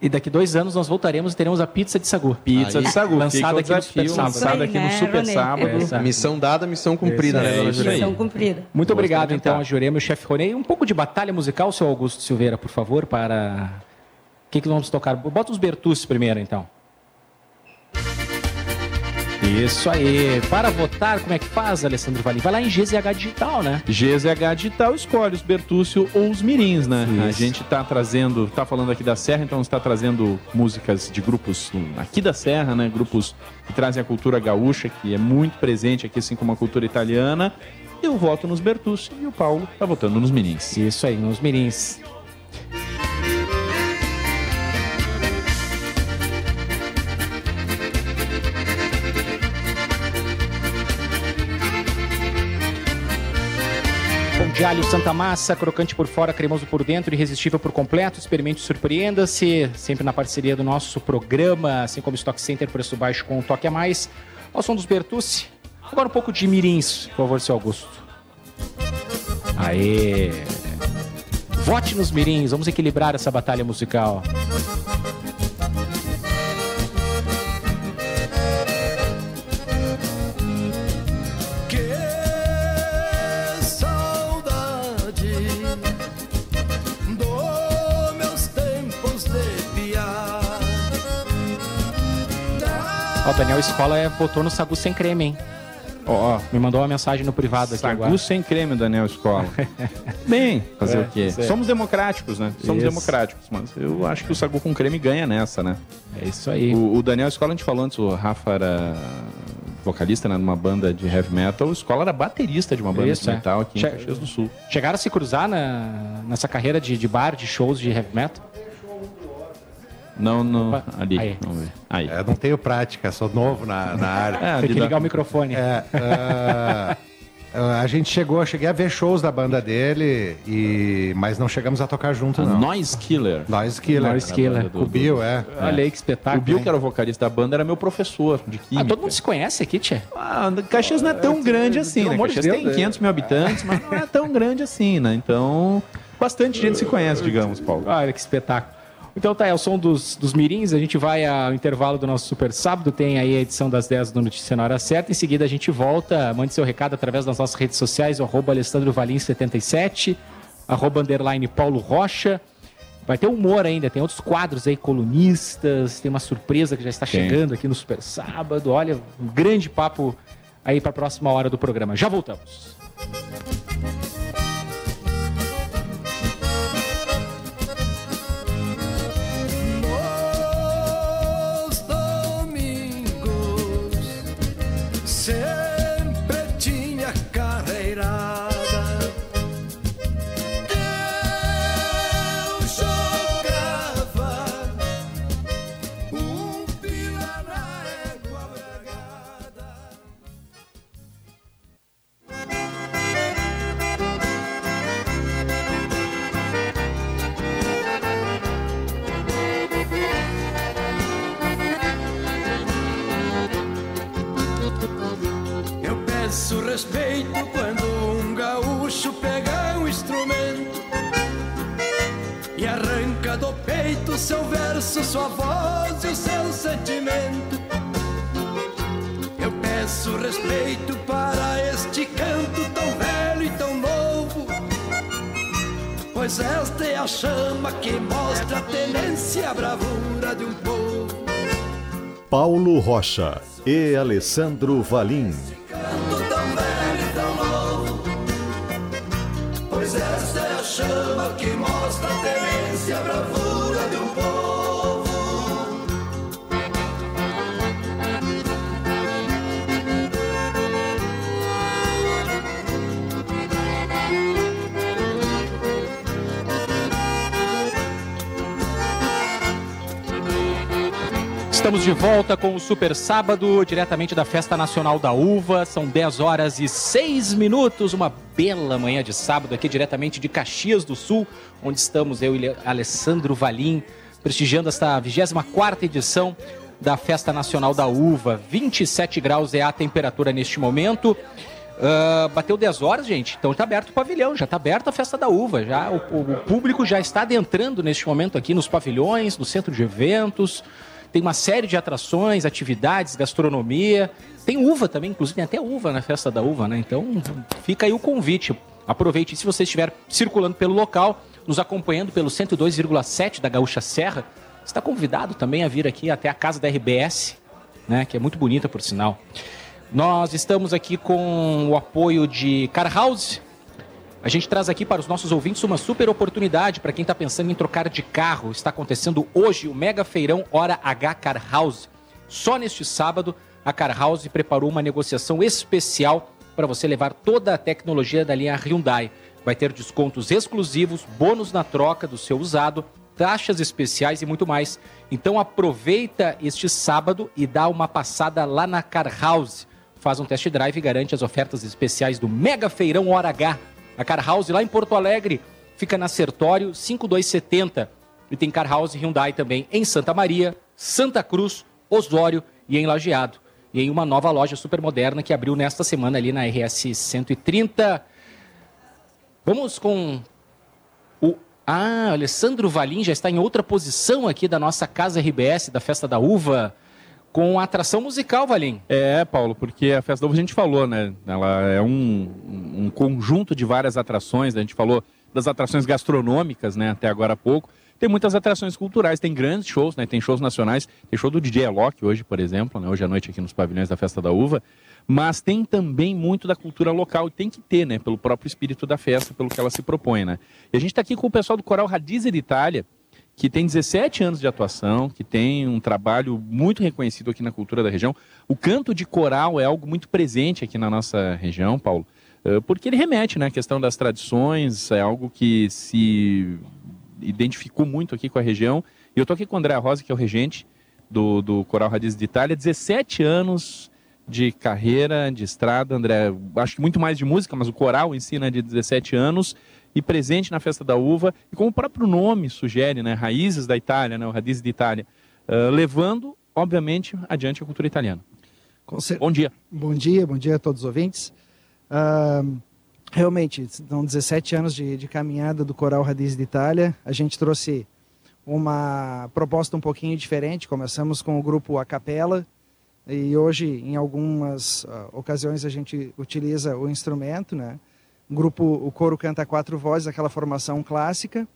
E daqui dois anos nós voltaremos e teremos a pizza de Sagu. Pizza de Sagu. Lançada aqui no desafio, Sábado. lançada aqui no Super Sábado. Essa. Missão dada, missão cumprida, né, Dona Jurema? Missão cumprida. Muito obrigado, Gostei de então, a Jurema e o chefe Ronei. Um pouco de batalha musical, seu Augusto Silveira, por favor, para... O que, que vamos tocar? Bota os Bertucci primeiro, então. Isso aí. Para votar, como é que faz, Alessandro Valim? Vai lá em GZH Digital, né? GZH Digital escolhe os Bertúcio ou os Mirins, né? A Isso. gente tá trazendo, tá falando aqui da Serra, então está trazendo músicas de grupos aqui da Serra, né? Grupos que trazem a cultura gaúcha, que é muito presente aqui, assim como a cultura italiana. Eu voto nos Bertúcio e o Paulo tá votando nos Mirins. Isso aí, nos Mirins. De alho Santa Massa, crocante por fora, cremoso por dentro, irresistível por completo. Experimente surpreenda-se. Sempre na parceria do nosso programa, assim como Stock Center, preço baixo com um toque a mais. Ao som dos Bertucci. Agora um pouco de mirins, por favor, seu Augusto. Aê! Vote nos mirins, vamos equilibrar essa batalha musical. Ó, o Daniel Escola é, botou no Sagu sem creme, hein? Ó, ó, me mandou uma mensagem no privado aqui Sagu agora. sem creme, Daniel Escola. Bem, fazer É, o quê? certo. Somos democráticos, né? Somos Isso. democráticos, mas eu acho que o Sagu com creme ganha nessa, né? É isso aí. O, o Daniel Escola, a gente falou antes, o Rafa era vocalista né, numa banda de heavy metal, o Escola era baterista de uma banda Isso, de é. metal aqui em Che- Caxias do Sul. Chegaram a se cruzar na, nessa carreira de, de bar, de shows de heavy metal? Não, não, ali. Aí. Vamos ver. Aí. É, não tenho prática, sou novo na, na área. É, Tem que ligar o microfone. É, ah, ah, a gente chegou, eu cheguei a ver shows da banda dele, e, mas não chegamos a tocar junto, A não. Noise Killer. Noise Killer. Noise Killer. O Bill, é. Olha aí que espetáculo. O Bill, hein? que era o vocalista da banda, era meu professor de Ah, química. todo mundo se conhece aqui, Tchê? Ah, Caxias não é tão grande assim, né? Caxias Deus, tem é. 500 mil habitantes, mas não é tão grande assim, né? Então, bastante gente se conhece, digamos, Paulo. Olha que espetáculo. Então tá, é o som dos, dos mirins, a gente vai ao intervalo do nosso Super Sábado, tem aí a edição das 10 do Notícia na Hora Certa, em seguida a gente volta, mande seu recado através das nossas redes sociais, o arroba Alessandro Valim 77, arroba underline Paulo Rocha, vai ter humor ainda, tem outros quadros aí, colunistas, tem uma surpresa que já está Tem. chegando aqui no Super Sábado, olha, um grande papo aí para a próxima hora do programa. Já voltamos. Seu verso, sua voz e o seu sentimento. Eu peço respeito para este canto tão velho e tão novo, pois esta é a chama que mostra a tenência a bravura de um povo. Paulo Rocha e Alessandro Valim. De volta com o Super Sábado, diretamente da Festa Nacional da Uva. São 10 horas e 6 minutos, uma bela manhã de sábado aqui, diretamente de Caxias do Sul, onde estamos eu e Alessandro Valim, prestigiando esta 24 edição da Festa Nacional da Uva. 27 graus é a temperatura neste momento. Ah, bateu 10 horas, gente. Então está aberto o pavilhão, já está aberta a festa da uva. Já o- o público já está adentrando neste momento aqui nos pavilhões, no centro de eventos. Tem uma série de atrações, atividades, gastronomia. Tem uva também, inclusive tem até uva na festa da uva, né? Então fica aí o convite. Aproveite se você estiver circulando pelo local, nos acompanhando pelo 102,7 da Gaúcha Serra. Está convidado também a vir aqui até a casa da RBS, né? Que é muito bonita por sinal. Nós estamos aqui com o apoio de Car House. A gente traz aqui para os nossos ouvintes uma super oportunidade para quem está pensando em trocar de carro. Está acontecendo hoje o Mega Feirão Hora H Car House. Só neste sábado, a Car House preparou uma negociação especial para você levar toda a tecnologia da linha Hyundai. Vai ter descontos exclusivos, bônus na troca do seu usado, taxas especiais e muito mais. Então aproveita este sábado e dá uma passada lá na Car House. Faz um test drive e garante as ofertas especiais do Mega Feirão Hora H. A Car House lá em Porto Alegre fica na Sertório 5270 e tem Car House Hyundai também em Santa Maria, Santa Cruz, Osório e em Lajeado. E em uma nova loja super moderna que abriu nesta semana ali na RS 130. Vamos com o. Ah, Alessandro Valim já está em outra posição aqui da nossa casa RBS, da Festa da Uva, com atração musical, Valim. É, Paulo, porque a Festa Uva a gente falou, né? Ela é um, um conjunto de várias atrações. né? A gente falou das atrações gastronômicas, né? Até agora há pouco. Tem muitas atrações culturais, tem grandes shows, né? Tem shows nacionais. Tem show do DJ Alok hoje, por exemplo, né? Hoje à noite aqui nos pavilhões da Festa da Uva. Mas tem também muito da cultura local, e tem que ter, né? Pelo próprio espírito da festa, pelo que ela se propõe, né? E a gente está aqui com o pessoal do Coral Radize de Itália, que tem 17 anos de atuação, que tem um trabalho muito reconhecido aqui na cultura da região. O canto de coral é algo muito presente aqui na nossa região, Paulo, eh, porque ele remete né, à questão das tradições, é algo que se identificou muito aqui com a região. E eu estou aqui com o André Rosa, que é o regente do, do Coral Radiz de Itália, 17 anos de carreira, de estrada, André, acho que muito mais de música, mas o coral em si, né, de 17 anos, e presente na Festa da Uva, e como o próprio nome sugere, né, raízes da Itália, né, o Radiz de Itália, ah, levando, obviamente, adiante a cultura italiana. Bom dia. Bom dia, bom dia a todos os ouvintes. Ah, realmente, são 17 anos de, de caminhada do Coral Radiz de Itália. A gente trouxe uma proposta um pouquinho diferente. Começamos com o grupo A Capela e hoje, em algumas ah, ocasiões, a gente utiliza o instrumento, né? Grupo, o coro canta quatro vozes, aquela formação clássica.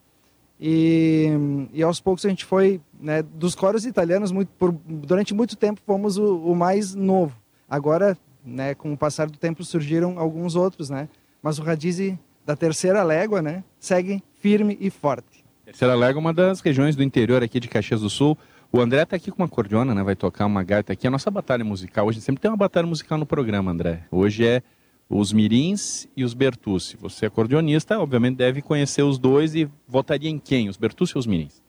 E, e aos poucos a gente foi, né, dos coros italianos, muito, por, durante muito tempo fomos o, o mais novo. Agora, né, com o passar do tempo surgiram alguns outros, né? Mas o Radize da terceira légua, né, segue firme e forte. Terceira Légua é uma das regiões do interior aqui de Caxias do Sul. O André está aqui com uma cordiona, né? Vai tocar uma gaita aqui. A nossa batalha musical hoje sempre tem uma batalha musical no programa, André. Hoje é os Mirins e os Bertucci. Você é acordeonista, obviamente deve conhecer os dois e votaria em quem? Os Bertucci ou os Mirins?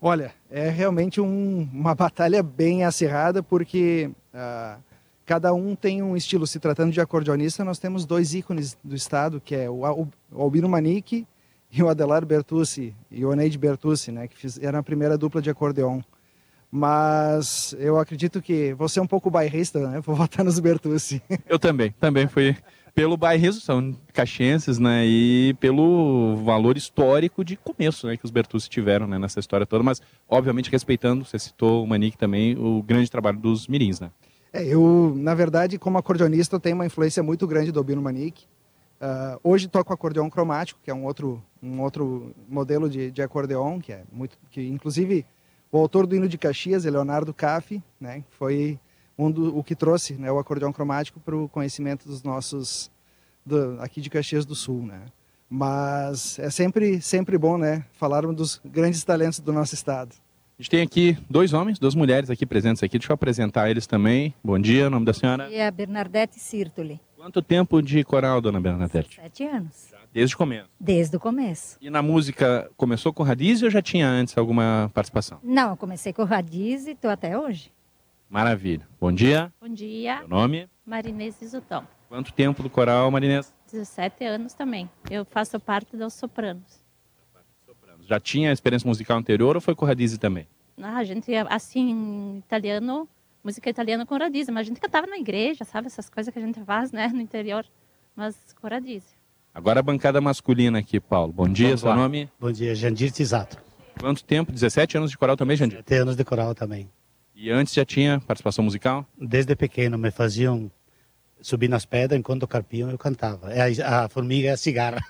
Olha, é realmente um- uma batalha bem acirrada, porque ah, cada um tem um estilo. Se tratando de acordeonista, nós temos dois ícones do estado, que é o, o Albino Manique e o Adelar Bertucci, e o Oneide Bertucci, né, que fiz, era a primeira dupla de acordeon. Mas eu acredito que você é um pouco bairrista, né? Vou votar nos Bertucci. Eu também, também fui pelo bairrismo, são caxienses, né? E pelo valor histórico de começo, né? Que os Bertucci tiveram né, nessa história toda, mas obviamente respeitando, você citou o Manique também, o grande trabalho dos Mirins, né? É, eu, na verdade, como acordeonista, tenho uma influência muito grande do Albino Manique. Ah, hoje toco acordeon cromático, que é um outro, um outro modelo de, de acordeon, que é muito, que inclusive o autor do hino de Caxias, Leonardo Caffi, né, foi um do, o que trouxe né, o acordeon cromático para o conhecimento dos nossos do- aqui de Caxias do Sul, né. Mas é sempre sempre bom, né, falarmos dos grandes talentos do nosso estado. A gente tem aqui dois homens, duas mulheres aqui presentes aqui. Deixa eu apresentar eles também. Bom dia, o nome da senhora? E a Bernadette Sirtoli. Quanto tempo de coral, dona Bernadette? Sete anos. Desde o começo. Desde o começo. E na música, começou com Radiz ou já tinha antes alguma participação? Não, eu comecei com o Radiz e estou até hoje. Maravilha. Bom dia. Bom dia. Seu nome? Marinês Isutão. Quanto tempo do coral, Marinês? 17 anos também. Eu faço parte dos sopranos. Já tinha experiência musical anterior ou foi com Radiz também? Ah, a gente, assim, italiano, música italiana com Radiz. Mas a gente cantava na igreja, sabe? Essas coisas que a gente faz, né? No interior. Mas com Radiz. Agora a bancada masculina aqui, Paulo. Bom dia, Vamos seu lá. nome? Bom dia, Jandir Tisato. Quanto tempo? 17 anos de coral também, Jandir? 17 anos de coral também. E antes já tinha participação musical? Desde pequeno me faziam subir nas pedras enquanto carpiam eu cantava. É a, a formiga é a cigarra.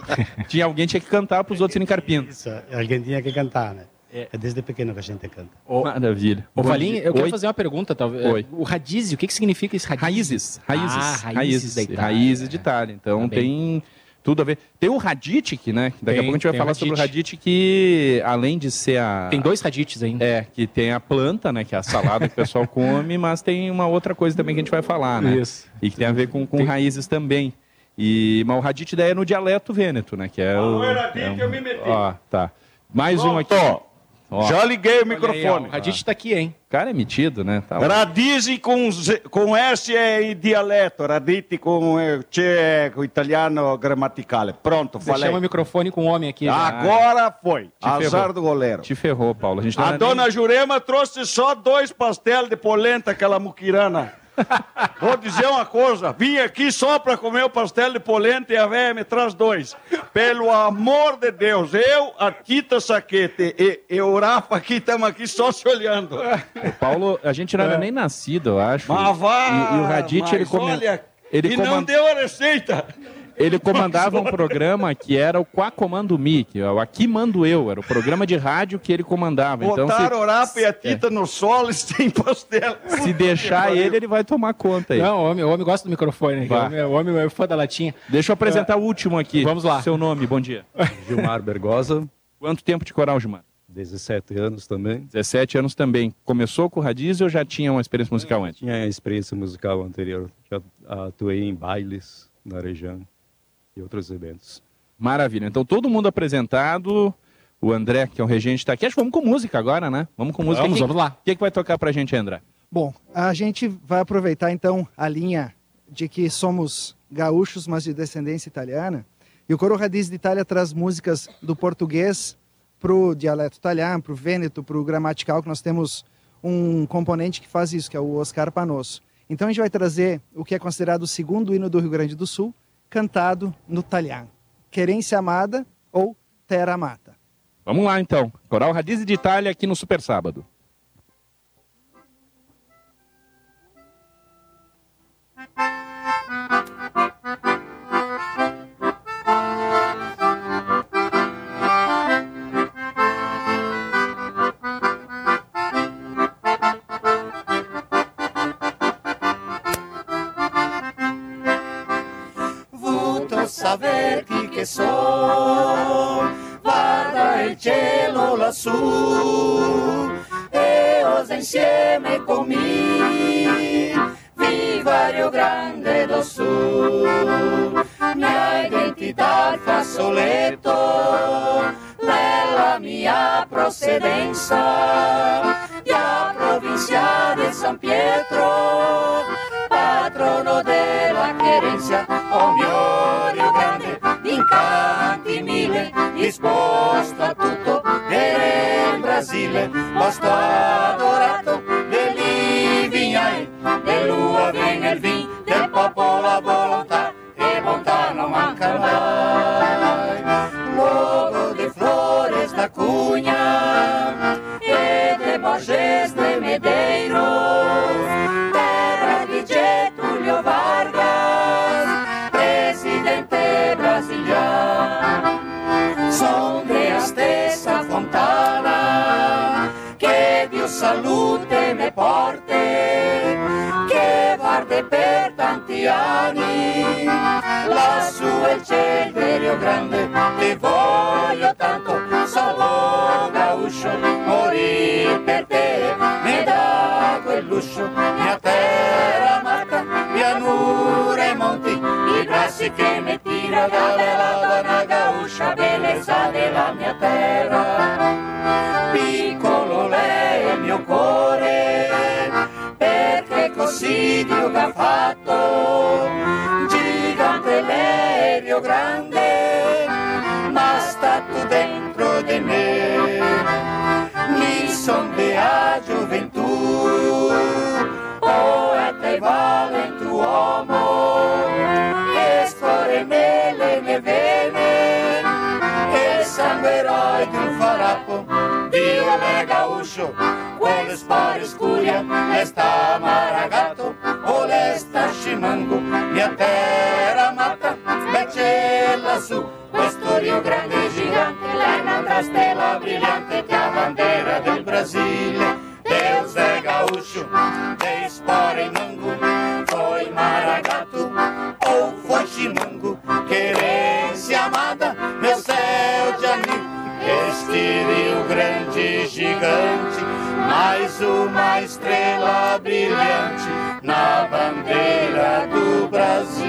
tinha alguém que tinha que cantar para os outros irem carpindo. Isso, alguém tinha que cantar, né? É, desde pequeno que a gente canta. Maravilha. Ô, Valim, eu quero Oi? fazer uma pergunta, talvez. Oi. O radizio, o que, que significa esse radizio? Raízes, raízes, Ah, raízes, raízes da Itália. raízes de Itália. Então Tá bem. tem tudo a ver. Tem o Radit, né? que Daqui a Tem, pouco a gente vai tem falar o sobre o Radit. Radit, que além de ser a. Tem dois radites ainda. É, que tem a planta, né? Que é a salada que o pessoal come, mas tem uma outra coisa também que a gente vai falar, né? Isso. E que tem a ver com, com raízes também. E, mas o Radit daí é no dialeto vêneto, né? Que é o. Não era é um- eu me meti. Ó, tá. Mais um aqui. Ó. Já liguei o Olha aí, microfone. ó, o Radit tá aqui, hein? O cara é metido, né? Tá com, Z- com S é dialeto, raditi com tcheco, italiano gramaticale. Pronto, falei. Deixamos o microfone com o homem aqui. já. Agora foi. Te Azar ferrou. do goleiro. Te ferrou, Paulo. A A dona Jurema trouxe só dois pastéis de polenta, aquela muquirana. Vou dizer uma coisa, vim aqui só para comer o pastel de polenta e a velha me traz dois. Pelo amor de Deus, eu, a Tita Saquete e, e o Rafa aqui estamos aqui só se olhando. O Paulo, a gente não era nem nascido, eu acho. Mas vá, E, e o Radit, ele, come... olha, ele, e não coman- deu a receita. Ele comandava um programa que era o Quá Comando Mi, que é o Aqui Mando Eu, era o programa de rádio que ele comandava. Então, Botaram o se, Rafa e a Tita no solo e sem pastel. se deixar ele, ele vai tomar conta aí. Não, o homem, o homem gosta do microfone. Vai. O homem, o homem é fã da latinha. Deixa eu apresentar o último aqui. Vamos lá. Seu nome, bom dia. Gilmar Bergosa. Quanto tempo de coral, Gilmar? 17 anos também. 17 anos também. Começou com o Radiz ou já tinha uma experiência musical antes? Tinha experiência musical anterior. Já atuei em bailes na região e outros eventos. Maravilha. Então, todo mundo apresentado. O André, que é o regente, está aqui. Acho que vamos com música agora, né? Vamos com música. Vamos, vamos lá. O que, que vai tocar pra gente, André? Bom, a gente vai aproveitar então a linha de que somos gaúchos, mas de descendência italiana. E o Coro Radiz de Itália traz músicas do português para o dialeto italiano, para o vêneto, para o gramatical, que nós temos um componente que faz isso, que é o Oscar Panosso. Então a gente vai trazer o que é considerado o segundo hino do Rio Grande do Sul, cantado no italiano. Querência Amada ou Terra Mata. Vamos lá, então. Coral Radiz de Itália aqui no Super Sábado. Saber chi che son, guarda il cielo lassù e osa insieme con me, viva Rio Grande do Sul, mia identità il fazzoletto, nella mia procedenza, la provincia di San Pietro, mille, disposto a tutto, nel Brasile, basta adorato, dei vignai, del viene il vino. Tanti anni, lassù è il cielo di Rio Grande, ti voglio tanto, solo gauscio, morire per te, mi dà quel luscio, mia terra amata, pianure e monti. Doce que me tira da bela dona gaúcha, beleza de la mia terra. Dio che ha fatto, gigante lei è Rio Grande, ma sta tu dentro di me. Mi son dea gioventù, poeta e valentuomo, e scorre nelle mie vene, e sangue eroe di un farappo, Dio me gaúcho, quelle spore scuria, esta maragato, o scimango, mia terra amata, beh lassù, questo Rio Grande gigante, è un'altra stella brillante che a bandeira del Brasile. Deus é gaúcho, de espora e mango, foi maragato ou foi chimango, querência amada, meu céu de amigo, este Rio Grande gigante, mais uma estrela brilhante na bandeira do Brasil.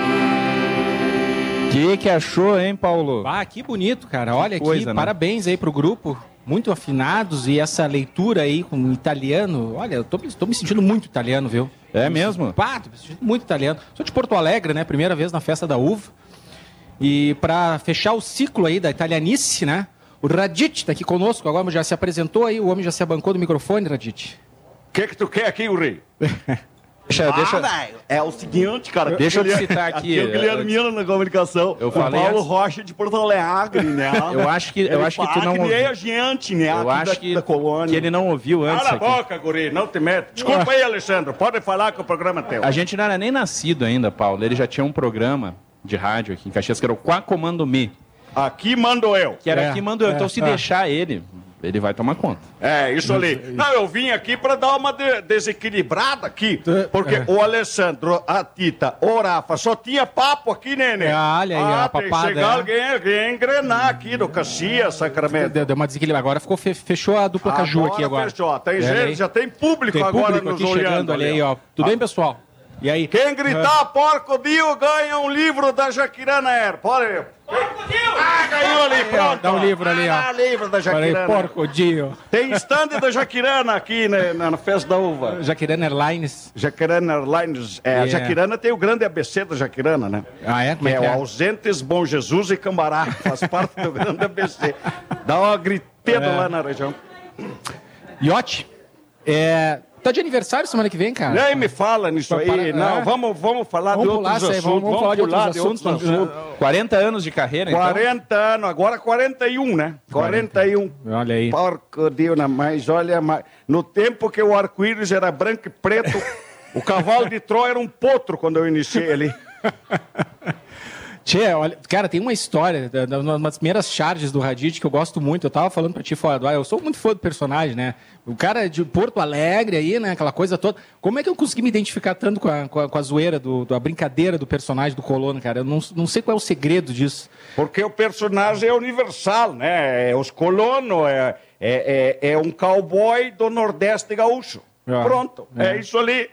O que, que achou, hein, Paulo? Ah, que bonito, cara. Olha aqui, coisa, né? parabéns aí pro grupo. Muito afinados e essa leitura aí com italiano. Olha, eu tô, tô me sentindo muito italiano, viu? É mesmo? Pá, tô me sentindo muito italiano. Sou de Porto Alegre, né? Primeira vez na festa da uva. E para fechar o ciclo aí da italianice, né? O Radit tá aqui conosco agora, já se apresentou aí, o homem já se abancou do microfone, Radit. O que que tu quer aqui, Uri? Deixa, deixa- Ah, velho, é o seguinte, cara. Deixa eu te citar aqui, é o na comunicação. Eu o falei Paulo antes- Rocha de Porto Alegre, né? Eu acho que- eu Ele acho que tu não ouviu. a gente, né? Eu aqui acho da, que, da colônia. que ele não ouviu antes Cala a aqui. boca, guri, não te mete. Desculpa aí, Alexandre. Pode falar que o programa é teu. A gente não era nem nascido ainda, Paulo. Ele já tinha um programa de rádio aqui em Caxias que era o Quá Comando Me. Aqui mando eu. Que era É, aqui mando eu. é, Então se é. deixar ele, ele vai tomar conta. É, isso ali. Não, eu vim aqui para dar uma de- desequilibrada aqui. Porque é. o Alessandro, a Tita, o Rafa, só tinha papo aqui, neném. Ah, olha aí, ah, a tem que papada, chegar é. alguém, alguém engrenar aqui do Caxias, Sacramento. Deu, deu uma desequilibrada. Agora ficou, fe- fechou a dupla Caju aqui agora. Fechou. Tem Olha gente, já tem público Tem agora público nos aqui olhando. aí, ó. Tudo Ah. bem, pessoal? E aí? Quem gritar porco Dio ganha um livro da Jaquirana Air. Pode. Ah, ganhou ali, pronto. Dá um livro ali, ó. Ah, livro da Jaquirana. porco Dio. Tem stand da Jaquirana aqui né, na, na festa da uva. Jaquirana Airlines. Jaquirana Airlines. É, A Yeah. Jaquirana tem o grande ABC da Jaquirana, né? Ah, é? Que é é, que é? o Ausentes, Bom Jesus e Cambará. Faz parte do grande ABC. Dá uma gritedo É. lá na região. Iote, é, tá de aniversário semana que vem, cara? Nem me fala nisso Para- aí. Não, é. vamos, vamos falar Vamos de pular outros isso aí, assuntos. vamos- vamos falar de outros assuntos, vamos- 40 anos de carreira, então? 40 anos, agora 41, né? 41. Olha aí. Porco Deus, né? mas olha, mas no tempo que o arco-íris era branco e preto, o cavalo de Troia era um potro quando eu iniciei ali. Tchê, olha, cara, tem uma história, uma das primeiras charges do Radit que eu gosto muito. Eu tava falando pra ti fora do ar, eu sou muito fã do personagem, né? O cara de Porto Alegre aí, né? Aquela coisa toda. Como é que eu consegui me identificar tanto com a, com a, com a zoeira, do, da brincadeira do personagem do colono, cara? Eu não, não sei qual é o segredo disso. Porque o personagem é universal, né? É os colonos, é, é, é, é um cowboy do Nordeste gaúcho. Ah, Pronto, é. é. isso ali.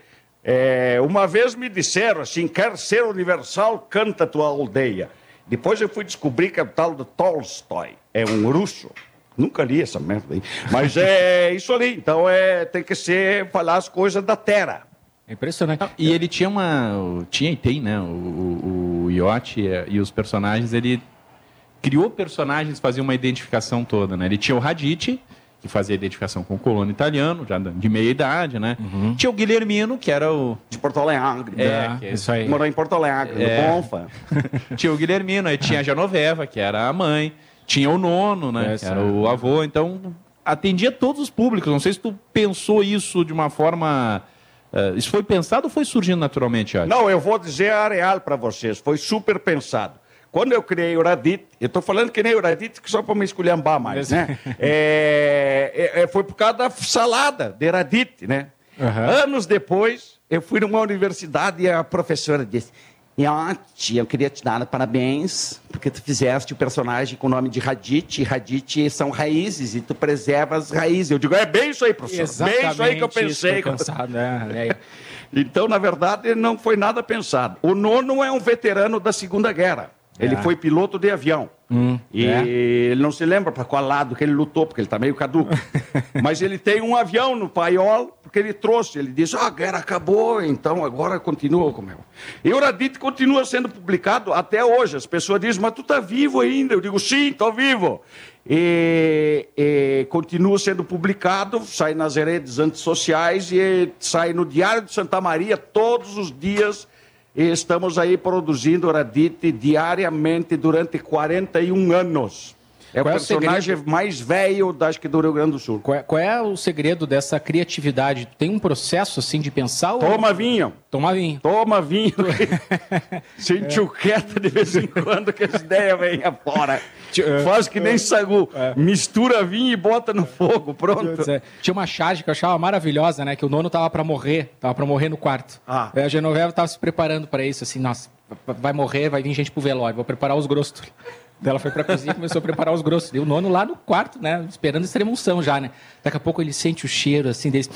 É, uma vez me disseram assim, quer ser universal, canta tua aldeia. Depois eu fui descobrir que é o tal do Tolstói, é um russo. Nunca li essa merda aí. Mas é isso ali. Então é, tem que ser, falar as coisas da terra. É impressionante. E ele tinha uma. Tinha e tem, né? O, o, o Iote eh, e os personagens, ele criou personagens, fazia uma identificação toda, né? Ele tinha o Radite, que fazia identificação com o colono italiano, já de meia idade, né? Tinha o Guilhermino, que era o. De Porto Alegre. É, que é- isso aí. Morou em Porto Alegre, É. no Bonfa. tinha o Guilhermino, aí tinha a Genoveva, que era a mãe, tinha o nono, né? É, que era o avô, então atendia todos os públicos. Não sei se tu pensou isso de uma forma. eh, isso foi pensado ou foi surgindo naturalmente, Iote? Não, eu vou dizer a real para vocês. Foi super pensado. Quando eu criei o Radit, eu estou falando que nem o Radit, que só para me esculhambar mais, né? É, é, é, foi por causa da salada de Radit, né? Anos depois, eu fui numa universidade e a professora disse: Iote, eu queria te dar parabéns, porque tu fizeste o personagem com o nome de Radit, e Radit são raízes, e tu preserva as raízes. Eu digo, é bem isso aí, professor. bem isso aí que eu Exatamente pensei. que eu pensava, né? Então, na verdade, não foi nada pensado. O nono é um veterano da Segunda Guerra. Ele É. foi piloto de avião. e é. ele não se lembra para qual lado que ele lutou, porque ele está meio caduco. Mas ele tem um avião no paiol, porque ele trouxe. Ele disse, ah, a guerra acabou, então agora continua como é. E o Radit continua sendo publicado até hoje. As pessoas dizem, mas tu está vivo ainda? Eu digo, sim, estou vivo. E, e continua sendo publicado, sai nas redes antissociais e sai no Diário de Santa Maria todos os dias. E estamos aí produzindo Radit diariamente durante 41 anos. É o Qual é o personagem mais velho, acho que do Rio Grande do Sul. Qual é, qual é o segredo dessa criatividade? Tem um processo assim de pensar? ou- Toma vinho. Toma vinho. Toma vinho. Sentiu quieta de vez em quando que as ideias vêm fora. Faz que nem sagu. Mistura vinho e bota no fogo, pronto. É. Tinha uma charge que eu achava maravilhosa, né? Que o nono tava pra morrer, tava pra morrer no quarto. Ah. A Genoveva tava se preparando pra isso, assim, nossa, vai morrer, vai vir gente pro velório, vou preparar os grossos. Daí ela foi pra cozinha e começou a preparar os grossos. E o nono lá no quarto, né? Esperando extremunção já, né? Daqui a pouco ele sente o cheiro, assim, dele.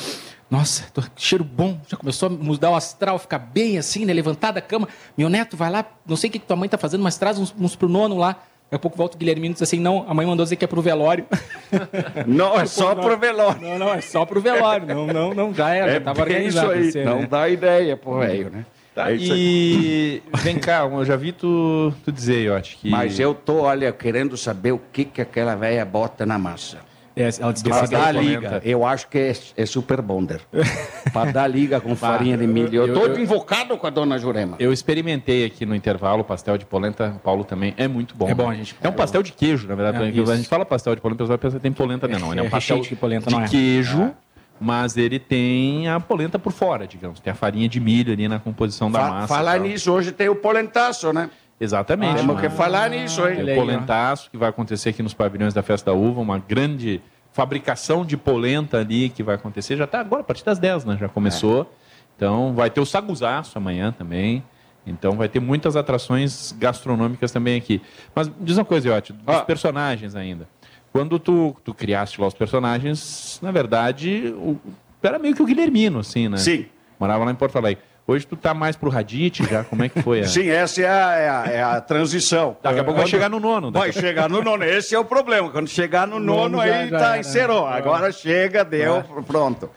Nossa, tô- cheiro bom. Já começou a mudar o astral, ficar bem assim, né? Levantar da cama. Meu neto, vai lá, não sei o que que tua mãe tá fazendo, mas traz uns, uns pro nono lá. Daqui a pouco volta o Guilhermino e diz assim: não, a mãe mandou dizer que é pro velório. Não, é só pro velório. Não, não, é só pro velório. Não, não, não, já era, já tava organizado. isso aí. assim, não né? dá ideia pro velho, né? Tá, É e vem cá, eu já vi tu, tu dizer, eu acho que. Mas eu tô, olha, querendo saber o que, que aquela velha bota na massa. É, ela disse esse dar liga. Eu acho que é, é super bonder. Pra dar liga com farinha de milho. Eu, eu- tô eu- invocado com a dona Jurema. Eu experimentei aqui no intervalo o pastel de polenta, o Paulo também é muito bom. É bom, né? gente. É um pastel de queijo, na verdade. É, a gente fala pastel de polenta, o pessoal pensa que tem polenta não. É um É pastel recheio de polenta, de não é? queijo, mas ele tem a polenta por fora, digamos. Tem a farinha de milho ali na composição da Fa- massa. falar tal. nisso, hoje tem o polentaço, né? Exatamente. Temos né? que falar nisso, hein? O polentaço que vai acontecer aqui nos pavilhões da Festa da Uva, uma grande fabricação de polenta ali que vai acontecer. Já está agora, a partir das 10, né? Já começou. Então vai ter o saguzaço amanhã também. Então vai ter muitas atrações gastronômicas também aqui. Mas diz uma coisa, Iotti, dos personagens ainda. Quando tu, tu criaste lá os personagens, na verdade, o, era meio que o Guilhermino, assim, né? Sim. Morava lá em Porto Alegre. Hoje tu tá mais pro Radite já, como é que foi? a- Sim, essa é a, é a- é a transição. Daqui a pouco vai chegar no nono. Vai chegar no nono. Esse é o problema. Quando chegar no nono, Nono já- aí já tá, era. encerrou. É. Agora chega, deu, É. pronto.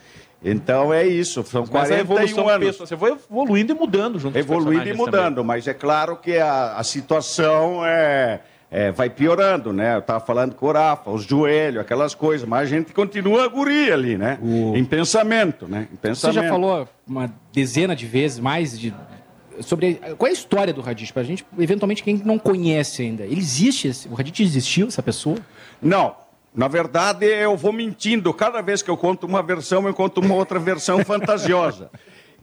Então é isso. São Mas a 41 evolução anos. você foi evoluindo e mudando junto Evoluindo e mudando, mas é claro que a, a situação é, é, vai piorando, né? Eu estava falando com o Rafa, os joelhos, aquelas coisas, mas a gente continua guri ali, né? Em pensamento, né? Em Você pensamento. já falou uma dezena de vezes mais de sobre qual é a história do Radit para a gente eventualmente quem não conhece ainda. Ele existe? esse- O Radit existiu essa pessoa? Não. Na verdade, eu vou mentindo. Cada vez que eu conto uma versão, eu conto uma outra versão fantasiosa.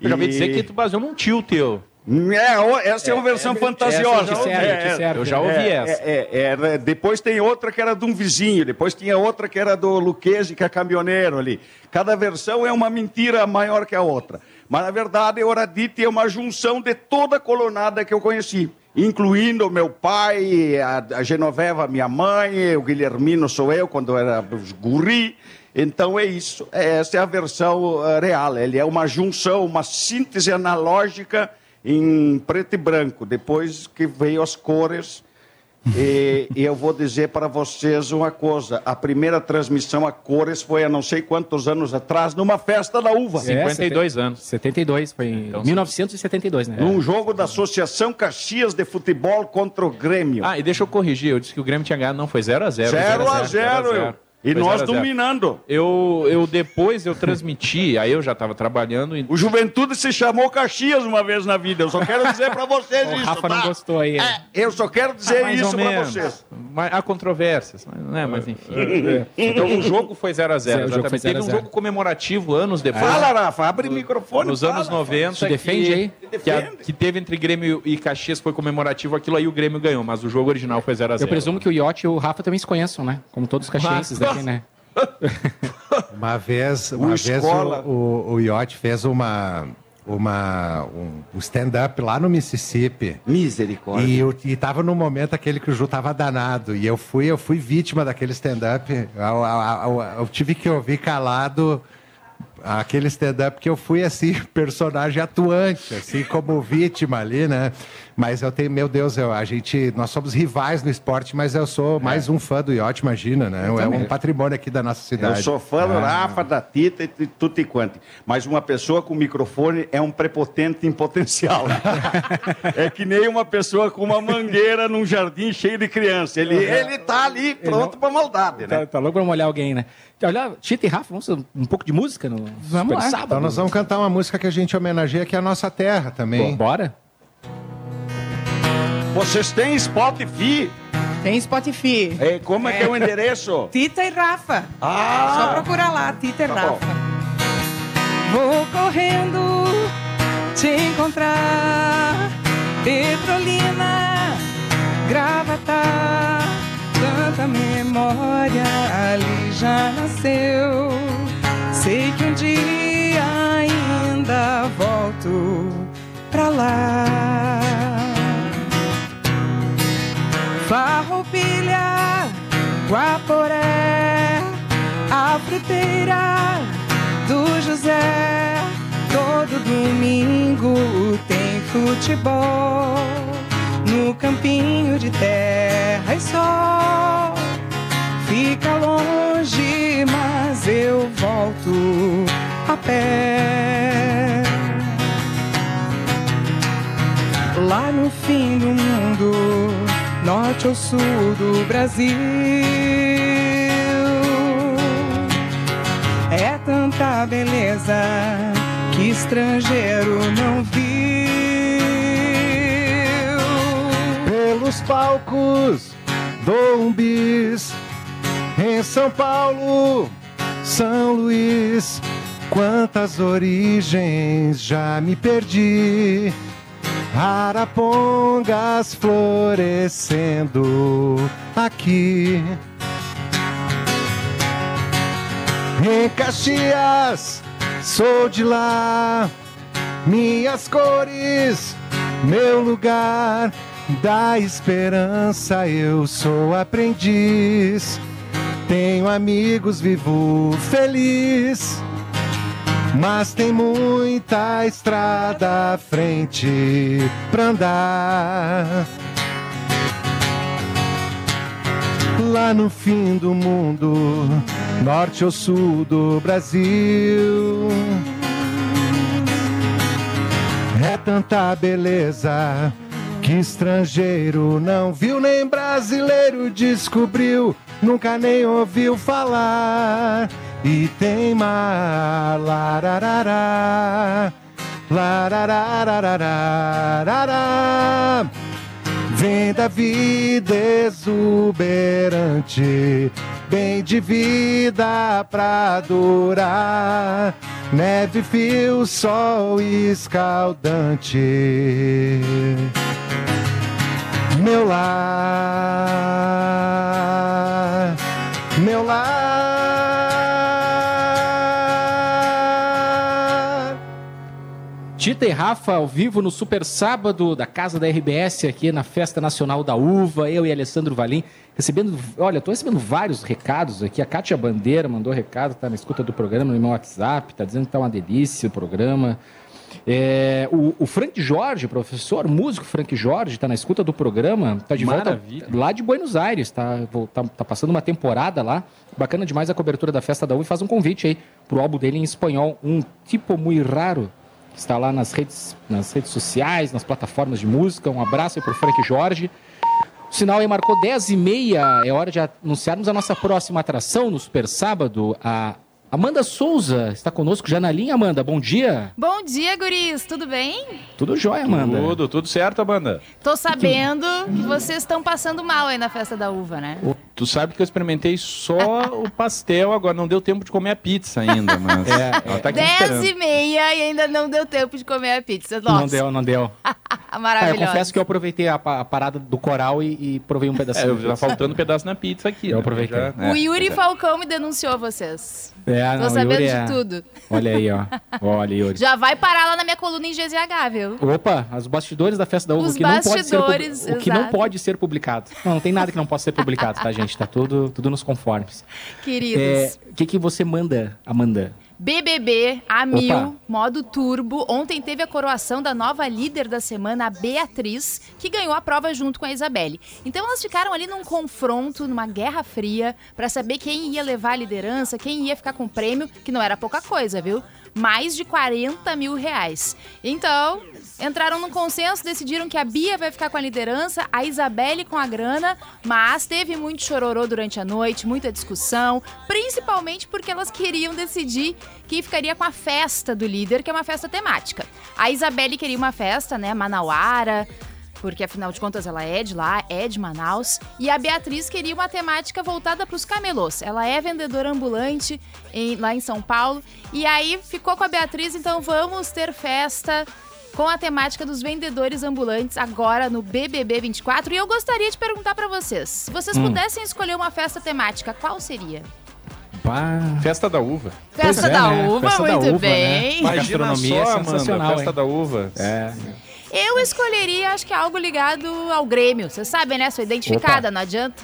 Eu já ouvi E- dizer que tu baseou num tio teu. É, essa é, uma versão fantasiosa. essa eu já ouvi, É, te serve. Eu já ouvi é, essa. é, é, era- depois tem outra que era de um vizinho, depois tinha outra que era do Luquezzi, que é caminhoneiro ali. Cada versão é uma mentira maior que a outra. Mas, na verdade, Oradite é uma junção de toda a colonada que eu conheci. Incluindo o meu pai, a, Genoveva, minha mãe, o Guilhermino sou eu, quando era guri. Então é isso. Essa é a versão eh, real. Ele é uma junção, uma síntese analógica em preto e branco. Depois que veio as cores. E, e eu vou dizer para vocês uma coisa: a primeira transmissão a cores foi há não sei quantos anos atrás, numa festa da uva. É, 52 anos. 72, foi em 1972, né? Num jogo da Associação Caxias de Futebol contra o Grêmio. Ah, e deixa eu corrigir, eu disse que o Grêmio tinha ganhado, não, foi 0x0. 0 a 0, eu. E Foi nós 0 a 0. dominando. Eu, eu depois eu transmiti, aí eu já estava trabalhando e O Juventude se chamou Caxias uma vez na vida. Eu só quero dizer para vocês O isso. Rafa não tá? gostou aí. É, eu só quero dizer Ah, isso para vocês. Mas há controvérsias, mas, né, mas enfim. então o jogo foi 0x0. Zero, o jogo foi Teve 0 a um 0. jogo comemorativo anos depois. Fala, Rafa, abre o microfone. Nos fala, anos Rafa. 90. Se defende que, aí. Que, a- que teve entre Grêmio e Caxias foi comemorativo, aquilo aí o Grêmio ganhou, mas o jogo original foi 0x0. Eu presumo que o Iote e o Rafa também se conheçam, né? Como todos os caxienses Mas- daqui, né? Uma vez, O uma vez escola. o, o, o Yacht fez uma, uma, um, um stand-up lá no Mississippi. Misericórdia. E eu e tava no momento aquele que o Ju tava danado. E eu fui, eu fui vítima daquele stand-up. Eu, eu- eu- eu tive que ouvir calado Aquele stand-up que eu fui, assim, personagem atuante, assim, como vítima ali, né? Mas eu tenho, meu Deus, eu, a gente, nós somos rivais no esporte, mas eu sou mais um fã do iote, imagina, né? Eu é também. um patrimônio aqui da nossa Eu cidade. sou fã do Ah. Rafa, da Tita e de tudo e quanto. Mas uma pessoa com microfone é um prepotente em potencial. é que nem uma pessoa com uma mangueira num jardim cheio de criança. Ele, ele tá ali pronto para maldade, né? Tá, tá louco pra molhar alguém, né? Olha, Tita e Rafa, vamos um pouco de música no Vamos Super lá. Sábado? Então nós vamos cantar uma música que a gente homenageia, que é a nossa terra também. Bora? Vocês têm Spotify? Tem Spotify. É, como é, que é o endereço? Tita e Rafa. Ah! Só procurar lá, Tita e Tá Rafa. Vou correndo te encontrar. Petrolina, gravata, tanta memória ali já nasceu. Sei que um dia ainda volto pra lá. Farroupilha, Guaporé, a fruteira do José. Todo domingo tem futebol no campinho de terra e sol. Fica longe, mas eu volto a pé. Lá no fim do mundo, norte ou sul do Brasil. É tanta beleza que estrangeiro não viu. Pelos palcos do Umbis, em São Paulo, São Luís, quantas origens já me perdi. Arapongas florescendo aqui. Em Caxias, sou de lá. Minhas cores, meu lugar. Da esperança eu sou aprendiz. Tenho amigos, vivo feliz. Mas tem muita estrada à frente pra andar. Lá no fim do mundo, norte ou sul do Brasil. É tanta beleza que estrangeiro não viu, nem brasileiro descobriu, nunca nem ouviu falar. E tem mar, lararará, lararararararará. Vem da vida exuberante, bem de vida pra durar. Neve, fio, sol escaldante. Meu lar, Tita e Rafa ao vivo no Super Sábado da Casa da RBS aqui na Festa Nacional da Uva. Eu e Alessandro Valim recebendo, olha, tô recebendo vários recados aqui. A Kátia Bandeira mandou recado, tá na escuta do programa no meu WhatsApp, tá dizendo que tá uma delícia o programa. É, o, o Frank Jorge, professor, músico Frank Jorge, tá na escuta do programa, tá de Maravilha. volta lá de Buenos Aires, tá, Vou- tá, tá passando uma temporada lá. Bacana demais a cobertura da Festa da Uva e faz um convite aí pro álbum dele em espanhol, um tipo muito raro. Está lá nas redes, nas redes sociais, nas plataformas de música. Um abraço aí pro Frank Jorge. O sinal aí marcou 10 e meia. É hora de anunciarmos a nossa próxima atração no Super Sábado. A Amanda Souza está conosco já na linha. Amanda, bom dia. Bom dia, guris. Tudo bem? Tudo jóia, Amanda. Tudo, tudo certo, Amanda. Tô sabendo que vocês estão passando mal aí na festa da uva, né? Tu sabe que eu experimentei só o pastel, agora não deu tempo de comer a pizza ainda, mas ela tá aqui Dez esperando. e meia e ainda não deu tempo de comer a pizza. Nossa, Não deu, não deu. Ah, eu maravilhosa. confesso que eu aproveitei a, a parada do coral e, e provei um É, pedacinho. tá faltando pedaço na pizza aqui. Eu né? aproveitei. Já- O é, Yuri é. Falcão me denunciou vocês. É, Tô não, sabendo Yuri de é- tudo. Olha aí, ó. Olha, Yuri. Já vai parar lá na minha coluna em GZH, viu? Opa, os bastidores da festa da uva, Os que não pode ser bastidores, o que não exato. pode ser publicado. Não, não tem nada que não possa ser publicado, tá, gente? Tá tudo, tudo nos conformes. Queridos. É, O que, que você manda, Amanda? BBB a Opa. mil, modo turbo. Ontem teve a coroação da nova líder da semana, a Beatriz, que ganhou a prova junto com a Isabelle. Então elas ficaram ali num confronto, numa guerra fria, pra saber quem ia levar a liderança, quem ia ficar com o prêmio, que não era pouca coisa, viu? Mais de 40 mil reais. Então, entraram num consenso, decidiram que a Bia vai ficar com a liderança, a Isabelle com a grana, mas teve muito chororô durante a noite, muita discussão, principalmente porque elas queriam decidir quem ficaria com a festa do líder, que é uma festa temática. A Isabelle queria uma festa, né, manauara, porque afinal de contas ela é de lá, é de Manaus. E a Beatriz queria uma temática voltada para os camelôs. Ela é vendedora ambulante em- lá em São Paulo. E aí ficou com a Beatriz, então vamos ter festa com a temática dos vendedores ambulantes agora no BBB 24. E eu gostaria de perguntar para vocês, se vocês Hum. pudessem escolher uma festa temática, qual seria? Festa da uva. Festa é, da né? uva, Festa da muito uva, bem. né? A Imagina gastronomia só, é Amanda, sensacional, festa hein? da uva. É. Eu escolheria, acho que algo ligado ao Grêmio. Vocês sabem, né? Sou identificada, Opa. não adianta.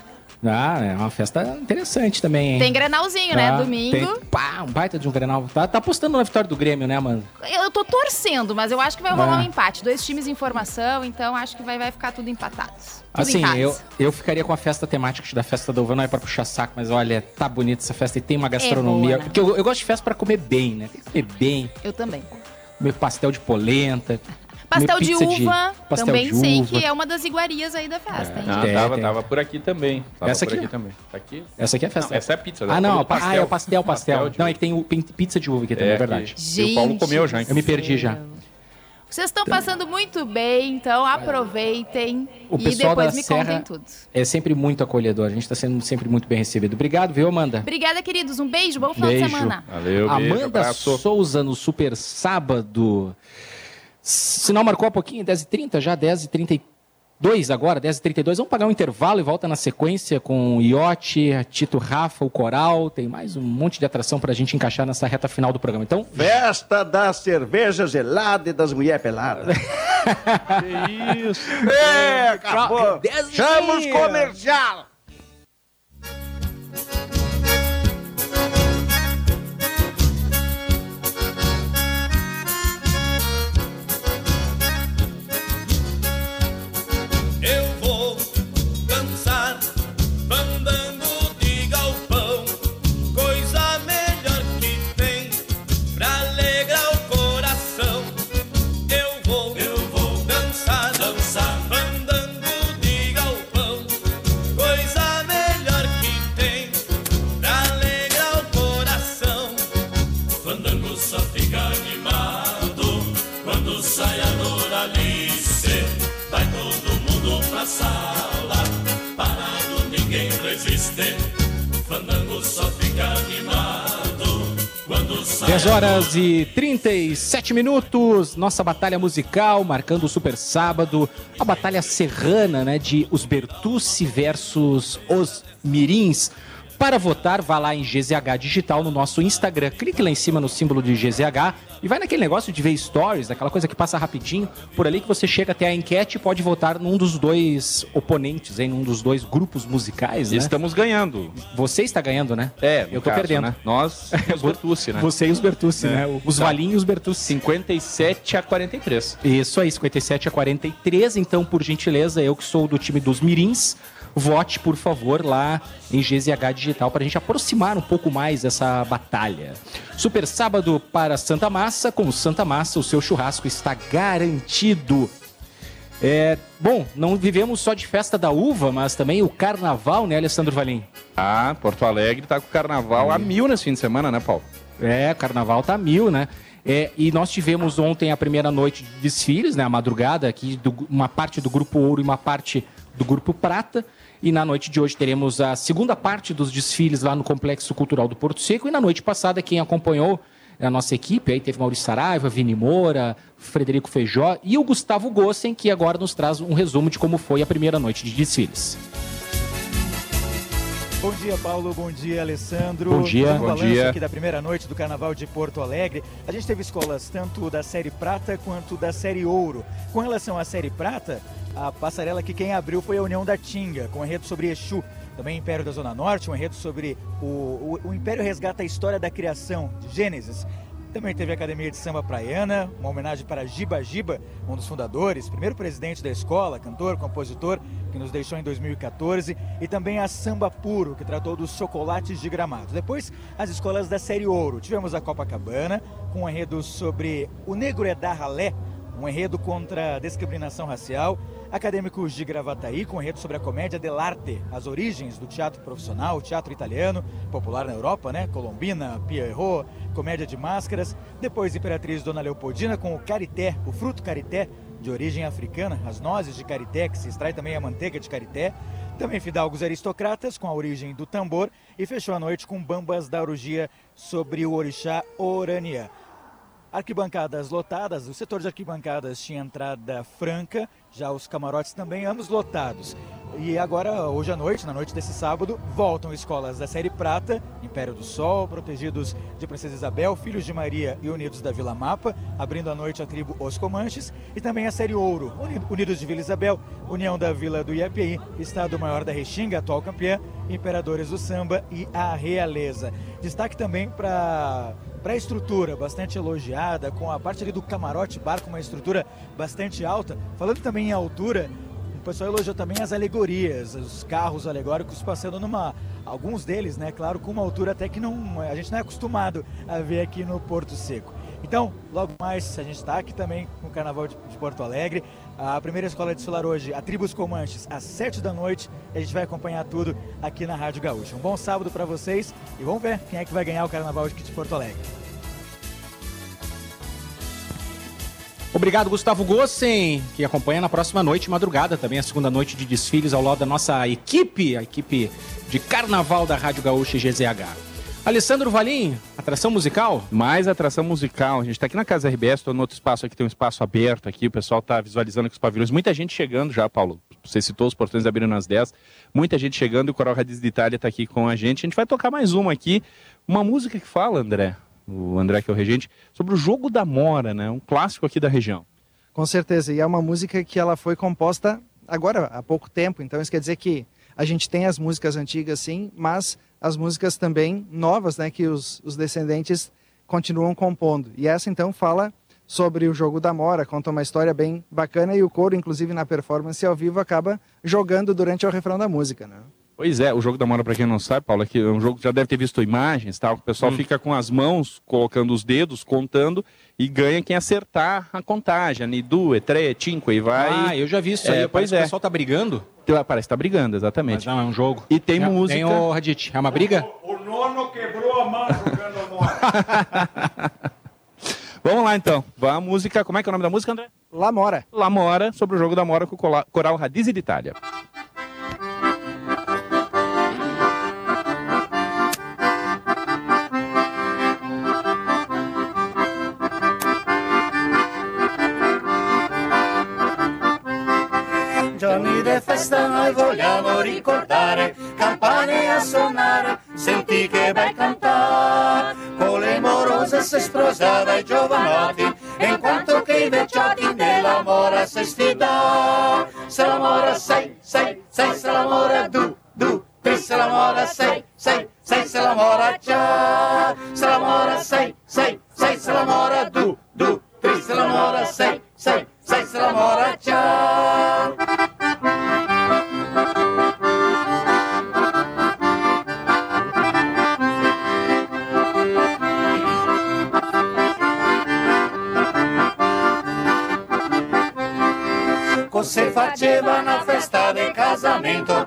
Ah, é uma festa interessante também, hein? Tem Grenalzinho, né? Tá, Domingo. tem- pá, um baita de um Grenal. Tá, tá apostando na vitória do Grêmio, né, mano? Eu tô torcendo, mas eu acho que vai rolar É. um empate. Dois times em formação, então acho que vai, vai ficar tudo empatado. Tudo Assim, eu, eu ficaria com a festa temática da festa da uva, não é pra puxar saco, mas olha, tá bonita essa festa e tem uma gastronomia. boa, né? Porque eu, eu gosto de festa pra comer bem, né? Tem que comer bem, Eu também. comer pastel de polenta. Pastel de uva, pastel também de sei uva. que é uma das iguarias aí da festa, hein? Ah, É, tava, tem. tava por aqui também. Tava Essa por aqui? aqui também. Tá aqui? Essa aqui é a festa. Não, essa é a pizza. né? Ah, não, Falou ah, é o pastel, pastel. de não, é que tem o pizza de uva aqui também, É, é verdade. que- e o Paulo comeu já, hein? Eu me perdi já. Vocês estão passando muito bem, então aproveitem O e depois da me Serra contem tudo. é sempre muito acolhedor. A gente tá sendo sempre muito bem recebido. Obrigado, viu, Amanda? Obrigada, queridos. Um beijo, bom final Beijo. de semana. Valeu, beijo, Amanda abraço. Souza no Super Sábado. Sinal marcou um pouquinho, 10h30 já, 10h32 agora, 10h32. Vamos pagar um intervalo e volta na sequência com o Iote, a Tito Rafa, o Coral. Tem mais um monte de atração pra gente encaixar nessa reta final do programa. Então, Festa da cerveja gelada e das mulheres peladas. Que isso? É, acabou. Chama os comercial. O fandango só fica animado quando sai 10 a horas e 37 minutos, nossa batalha musical, marcando o Super Sábado, a batalha serrana, né, de os Bertucci versus os Mirins. Para votar, vá lá em GZH Digital no nosso Instagram, clique lá em cima no símbolo de GZH e vai naquele negócio de ver stories, aquela coisa que passa rapidinho, por ali que você chega até a enquete e pode votar num dos dois oponentes, em num dos dois grupos musicais, né? Estamos ganhando. Você está ganhando, né? É, eu tô caso, perdendo. né? Nós, os Bertucci, né? Você e os Bertucci, É. né? Os Tá. Valinhos e os Bertucci. 57 a 43. Isso aí, 57 a 43. Então, por gentileza, eu que sou do time dos Mirins, vote, por favor, lá em GZH Digital para a gente aproximar um pouco mais essa batalha. Super sábado para Santa Massa. Com Santa Massa, o seu churrasco está garantido. É, bom, não vivemos só de festa da uva, mas também o carnaval, né, Alessandro Valim? Ah, Porto Alegre tá com o carnaval a mil nesse fim de semana, né, Paulo? É, carnaval tá mil, né? É, e nós tivemos ontem a primeira noite de desfiles, né? A madrugada aqui, do- uma parte do Grupo Ouro e uma parte do Grupo Prata. E na noite de hoje teremos a segunda parte dos desfiles lá no Complexo Cultural do Porto Seco. E na noite passada, quem acompanhou a nossa equipe, aí teve Maurício Saraiva, Vini Moura, Frederico Feijó e o Gustavo Gossen, que agora nos traz um resumo de como foi a primeira noite de desfiles. Bom dia, Paulo. Bom dia, Alessandro. Bom dia. Fazendo Bom dia. aqui da primeira noite do Carnaval de Porto Alegre. A gente teve escolas tanto da série Prata quanto da série Ouro. Com relação à série Prata, a passarela que quem abriu foi a União da Tinga, com um enredo sobre Exu. Também Império da Zona Norte, um enredo sobre o, o, o Império resgata a história da criação, de Gênesis. Também teve a Academia de Samba Praiana, uma homenagem para Giba Giba, um dos fundadores, primeiro presidente da escola, cantor, compositor, que nos deixou em 2014, e também a Samba Puro, que tratou dos chocolates de gramados. Depois, as escolas da Série Ouro. Tivemos a Copacabana, com um enredo sobre o negro é da ralé, um enredo contra a discriminação racial. Acadêmicos de Gravataí, com um enredo sobre a comédia dell'arte, as origens do teatro profissional, teatro italiano, popular na Europa, né? Colombina, Pierrot, comédia de máscaras. Depois, Imperatriz Dona Leopoldina, com o carité, o fruto carité, de origem africana, as nozes de carité, que se extrai também a manteiga de carité. Também Fidalgos Aristocratas, com a origem do tambor. E fechou a noite com Bambas da Orugia, sobre o orixá Orania. Arquibancadas lotadas, o setor de arquibancadas tinha entrada franca, já os camarotes também, ambos lotados. E agora, hoje à noite, na noite desse sábado, voltam escolas da Série Prata, Império do Sol, protegidos de Princesa Isabel, Filhos de Maria e Unidos da Vila Mapa, abrindo a noite a tribo Os Comanches, e também a Série Ouro, Uni- Unidos de Vila Isabel, União da Vila do IAPI, Estado Maior da Restinga, atual campeã, Imperadores do Samba e a Realeza. Destaque também para para a estrutura bastante elogiada, com a parte ali do camarote bar com uma estrutura bastante alta. Falando também em altura, o pessoal elogiou também as alegorias, os carros alegóricos passando numa. Alguns deles, né, claro, com uma altura até que não, a gente não é acostumado a ver aqui no Porto Seco. Então, logo mais, a gente está aqui também no Carnaval de Porto Alegre. A primeira escola de solar hoje, a Tribos Comanches, às 7 da noite. E a gente vai acompanhar tudo aqui na Rádio Gaúcha. Um bom sábado para vocês e vamos ver quem é que vai ganhar o Carnaval de Porto Alegre. Obrigado, Gustavo Gossen, que acompanha na próxima noite madrugada também, a segunda noite de desfiles ao lado da nossa equipe, a equipe de carnaval da Rádio Gaúcha e GZH. Alessandro Valim, atração musical? Mais atração musical. A gente está aqui na Casa RBS, estou no outro espaço aqui, tem um espaço aberto aqui, o pessoal está visualizando aqui os pavilhões. Muita gente chegando já, Paulo. Você citou os portões abrindo às 10. Muita gente chegando e o Coral Radiz de Itália está aqui com a gente. A gente vai tocar mais uma aqui. Uma música que fala, André, o André que é o regente, sobre o jogo da Mora, né? Um clássico aqui da região. Com certeza, e é uma música que ela foi composta agora, há pouco tempo, então isso quer dizer que a gente tem as músicas antigas sim, mas as músicas também novas, né, que os, os descendentes continuam compondo. E essa então fala sobre o jogo da Mora, conta uma história bem bacana e o coro, inclusive na performance ao vivo, acaba jogando durante o refrão da música, né? Pois é, o jogo da Mora, para quem não sabe, Paulo, é que é um jogo que já deve ter visto imagens, tal. O pessoal Hum. fica com as mãos, colocando os dedos, contando, e ganha quem acertar a contagem. E due, tre, cinque, e vai. Ah, eu já vi isso aí, É, parece pois que o é. pessoal tá brigando. Parece que tá brigando, exatamente. Mas não, é um jogo. E tem É- música. Tem o Radit, é uma briga? O nono quebrou a mão jogando bola. Vamos lá então. A música. Como é que é o nome da música, André? La Mora. La Mora, sobre o jogo da Mora com o Coral Radiz de Itália. Noi vogliamo ricordare, campane a suonare, senti che bel cantare. Con le morose si sposava i giovanotti, e in quanto che i vecchiotti nella mora si stida. Se la mora sei, sei, sei, se la mora du, du, tri, se la mora sei, sei, sei, se la mora pensamento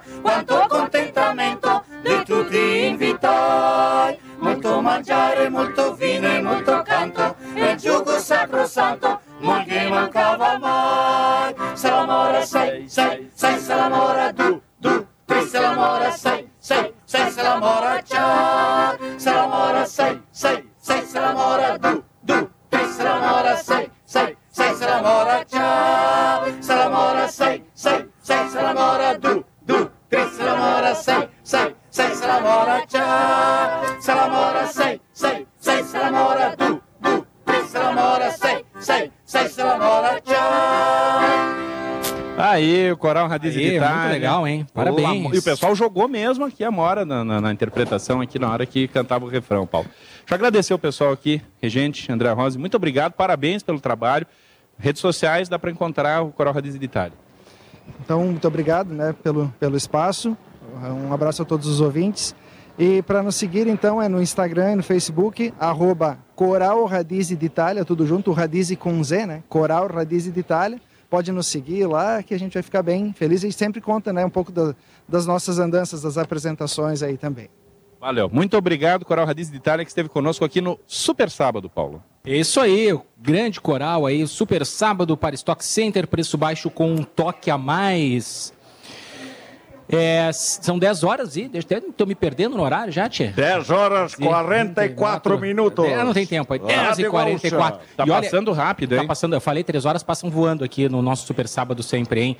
Coral Radiz de Itália. muito legal, hein? Parabéns. E o pessoal jogou mesmo aqui a Mora na, na- na interpretação aqui na hora que cantava o refrão, Paulo. Deixa eu agradecer o pessoal aqui, Regente, André Rosa, muito obrigado, parabéns pelo trabalho. Redes sociais, dá para encontrar o Coral Radiz de Itália. Então, muito obrigado né, pelo, pelo espaço. Um abraço a todos os ouvintes. E para nos seguir, então, é no Instagram e no Facebook, arroba Coral Radize de Itália, tudo junto, o Radize com Z, né? Coral Radize de Itália. Pode nos seguir lá, que a gente vai ficar bem feliz. E sempre conta né, um pouco da- das nossas andanças, das apresentações aí também. Valeu. Muito obrigado, Coral Radiz de Itália, que esteve conosco aqui no Super Sábado, Paulo. Isso aí, grande coral aí, super sábado para Stock Center, preço baixo com um toque a mais. É, são 10 horas e estou me perdendo no horário já, Tia? 10 horas 44 minutos. É, não tem tempo. aí. 10 e Rádio 44. Gaúcha. Tá E olha, passando rápido, Tá hein? passando, eu falei, 3 horas passam voando aqui no nosso super sábado sempre, hein?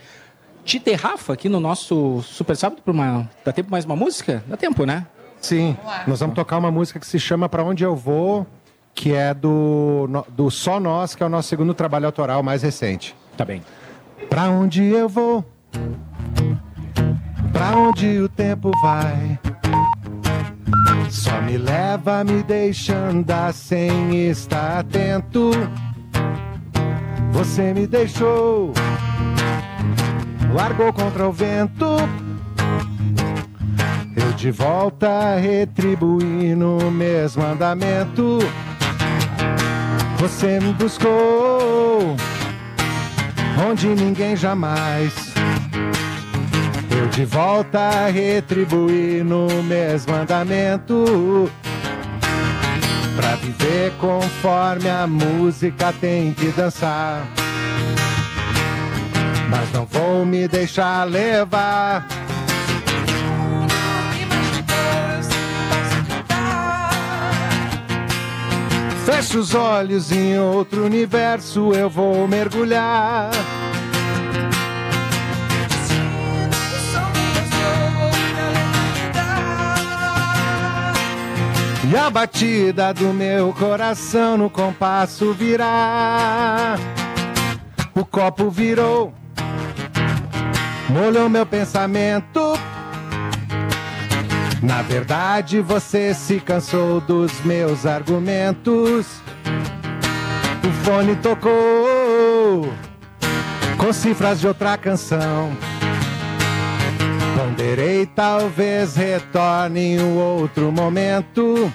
Tite e Rafa aqui no nosso super sábado para uma. Dá tempo mais uma música? Dá tempo, né? Sim, nós vamos tocar uma música que se chama Pra Onde Eu Vou, que é do, do Só Nós, que é o nosso segundo trabalho autoral mais recente. Tá bem. Pra onde eu vou? Pra onde o tempo vai? Só me leva, me deixa andar sem estar atento. Você me deixou, largou contra o vento. Eu de volta retribuindo o mesmo andamento. Você me buscou onde ninguém jamais. De volta retribuir no mesmo andamento. Pra viver conforme a música tem que dançar. Mas não vou me deixar levar. Fecho os olhos em outro universo, eu vou mergulhar. E a batida do meu coração no compasso virá. O copo virou, molhou meu pensamento. Na verdade, você se cansou dos meus argumentos. O fone tocou com cifras de outra canção. Ponderei, talvez retorne em um outro momento.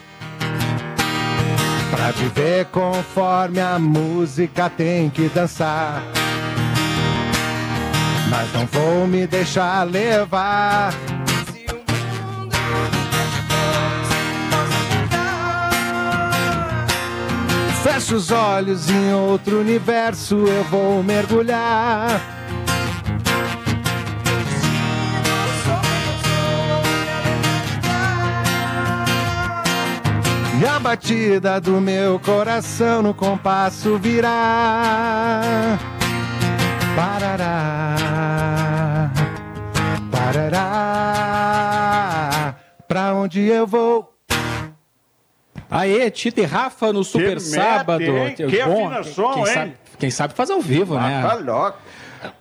Pra viver conforme a música tem que dançar. Mas não vou me deixar levar. Fecho os olhos em outro universo, eu vou mergulhar. E a batida do meu coração no compasso virá. Parará, parará. Pra onde eu vou? Aê, Tita e Rafa no Super mete, Sábado. hein? Que Bom, afinação, quem, hein? Sabe, quem sabe faz ao vivo, né? tá louco.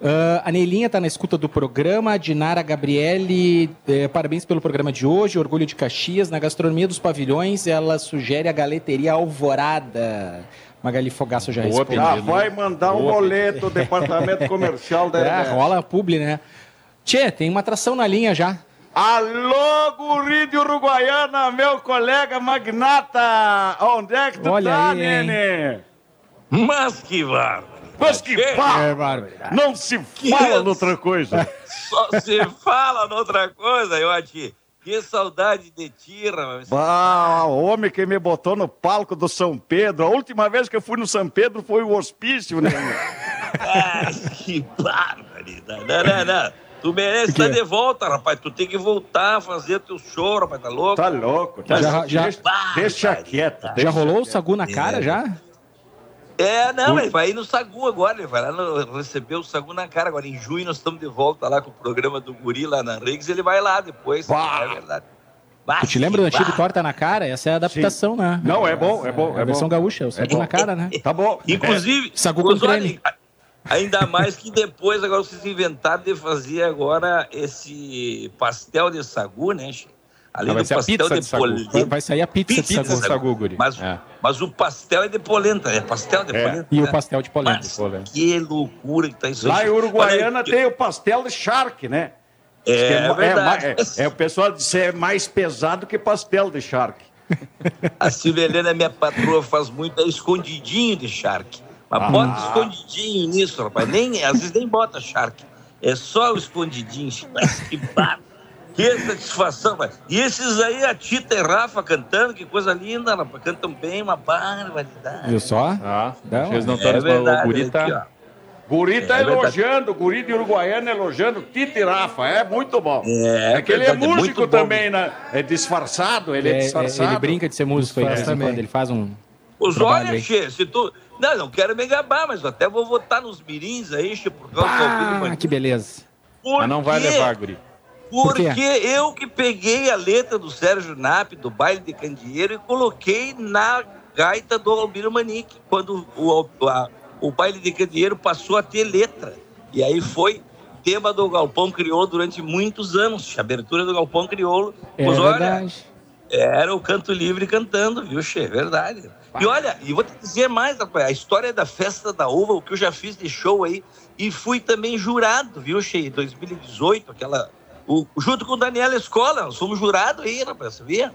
Ah, a Neilinha está na escuta do programa. A Dinara Gabriele, eh, parabéns pelo programa de hoje. Orgulho de Caxias. Na gastronomia dos pavilhões, ela sugere a galeteria Alvorada. Magali Fogaço já Já respondeu. vai mandar um Boa, boleto do departamento comercial da É, rola publi, né? Tchê, tem uma atração na linha já. Alô, guri de Uruguaiana, meu colega magnata! Onde é que tu Olha tá, aí, hein? nene? Mas que bárbaro. Mas que É pá! Não se fala noutra coisa. Só se fala noutra coisa, eu aqui. Que saudade de ti, rapaz. Ah, o homem que me botou no palco do São Pedro. A última vez que eu fui no São Pedro foi o hospício, né? Ai, que barbaridade. Não, não, não. Tu merece estar de volta, rapaz. Tu tem que voltar a fazer teu show, rapaz. Tá louco? Tá louco. Tá Já- já- deixa, deixa quieto. Já rolou o sagu na cara, já? É, não, ele vai ir no Sagu agora, ele vai lá no- receber o Sagu na cara. Agora em junho nós estamos de volta lá com o programa do Guri lá na Riggs, ele vai lá depois. É verdade. Tu te lembra do antigo Torta na Cara? Essa é a adaptação, né? Não, é bom, é bom. É a versão bom. gaúcha, o sagu bom. na cara, né? Tá bom. Inclusive, Sagu com creme. Ainda mais que depois, agora vocês inventaram de fazer agora esse pastel de sagu, né, Che? Além Ah, vai do ser a pastel pizza de de polenta. Vai- sair a pizza de sagu. Sagu, guri. Mas, É. mas o pastel é de polenta, é pastel de É. polenta. E o né? pastel de polenta. Mas que loucura que tá isso Lá aí. em Uruguaiana Olha, tem o pastel de charque, né? É, Diz que ma- verdade. É, é, o pessoal diz é mais pesado que pastel de charque. A Silvia Helena, minha patroa, faz muito é escondidinho de charque. Mas Ah. bota escondidinho nisso, rapaz. Nem, às vezes nem bota charque. É só o escondidinho. Mas que barba. Que satisfação, rapaz. E esses aí, a Tita e Rafa cantando, que coisa linda, rapaz. Cantam bem, uma barbaridade. Viu só? Ah, Não, vocês não é estão verdade, o guri tá- aqui, ó. Guri tá É verdade. elogiando, o guri de Uruguaiana elogiando Tito e Rafa, é muito bom. É, que ele é verdade, é músico também, né? É disfarçado, ele é, É, é, disfarçado. ele brinca de ser músico aí, de quando. Ele faz um. Os aí. Che, se tu. Não, não quero me gabar, mas eu até vou votar nos mirins aí, Che, por causa do Ah, que beleza. Por Mas não vai levar, guri. Por? Porque eu que peguei a letra do Sérgio Nap, do Baile de Candeeiro, e coloquei na gaita do Albino Manique, quando o, a- o Baile de Candeeiro passou a ter letra. E aí foi tema do Galpão Crioulo durante muitos anos, a abertura do Galpão Crioulo. É olha, verdade. era o Canto Livre cantando, viu, Che? Verdade. E olha, e vou te dizer mais, rapaz, a história da Festa da Uva, o que eu já fiz de show aí, e fui também jurado, viu, Che? Em 2018, aquela... O, junto com o Daniela Escola, nós fomos jurados aí, rapaz, sabia?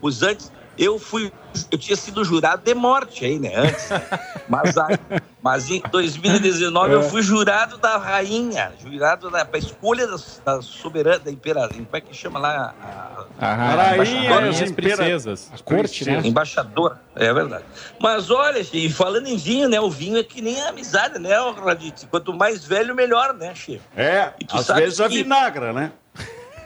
Os antes... Eu fui... Eu tinha sido jurado de morte aí, né, antes. Mas, aí, mas em 2019 eu É. fui jurado da rainha, jurado da pra escolha da, da soberana, da imperatriz, como é que chama lá? A, A rainha embaixadora? e as as princesas. A corte, né? Embaixador, é verdade. Mas olha, e falando em vinho, né? O vinho é que nem a amizade, né, Radite? Quanto mais velho, melhor, né, Chico? É, às vezes a que- vinagra, né?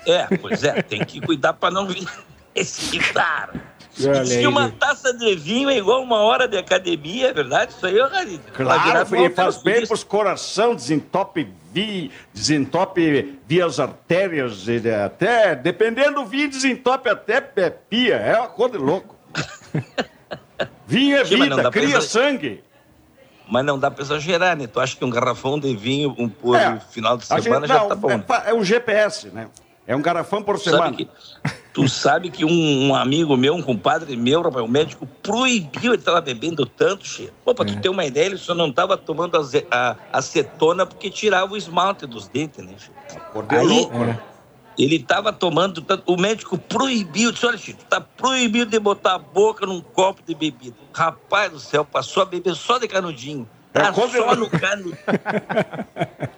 É, pois é, tem que cuidar para não vir esse cara. E Olha diz aí, que uma taça de vinho é igual uma hora de academia, é verdade? Isso aí, ô Radite? Claro, e faz bem pros coração, desentope vi, desentope vias artérias, até, dependendo do vinho, desentope até é, pia, é uma coisa de louco. vinho é vida, cria sangue. Mas não dá pra exagerar, né? Tu acha que um garrafão de vinho um por É, final de semana gente- já não, tá bom. é né? É, um GPS, né? É um garrafão por Sabe semana. que- tu sabe que um, um amigo meu, um compadre meu, rapaz, o médico proibiu, ele tava bebendo tanto, cheiro. Pô, pra tu ter uma ideia, ele só não tava tomando aze- a, acetona porque tirava o esmalte dos dentes, né? Acordei Aí, né? ele tava tomando tanto, o médico proibiu, disse, olha, Chico, tá proibido de botar a boca num copo de bebida. Rapaz do céu, passou a beber só de canudinho. Tá só no canudinho.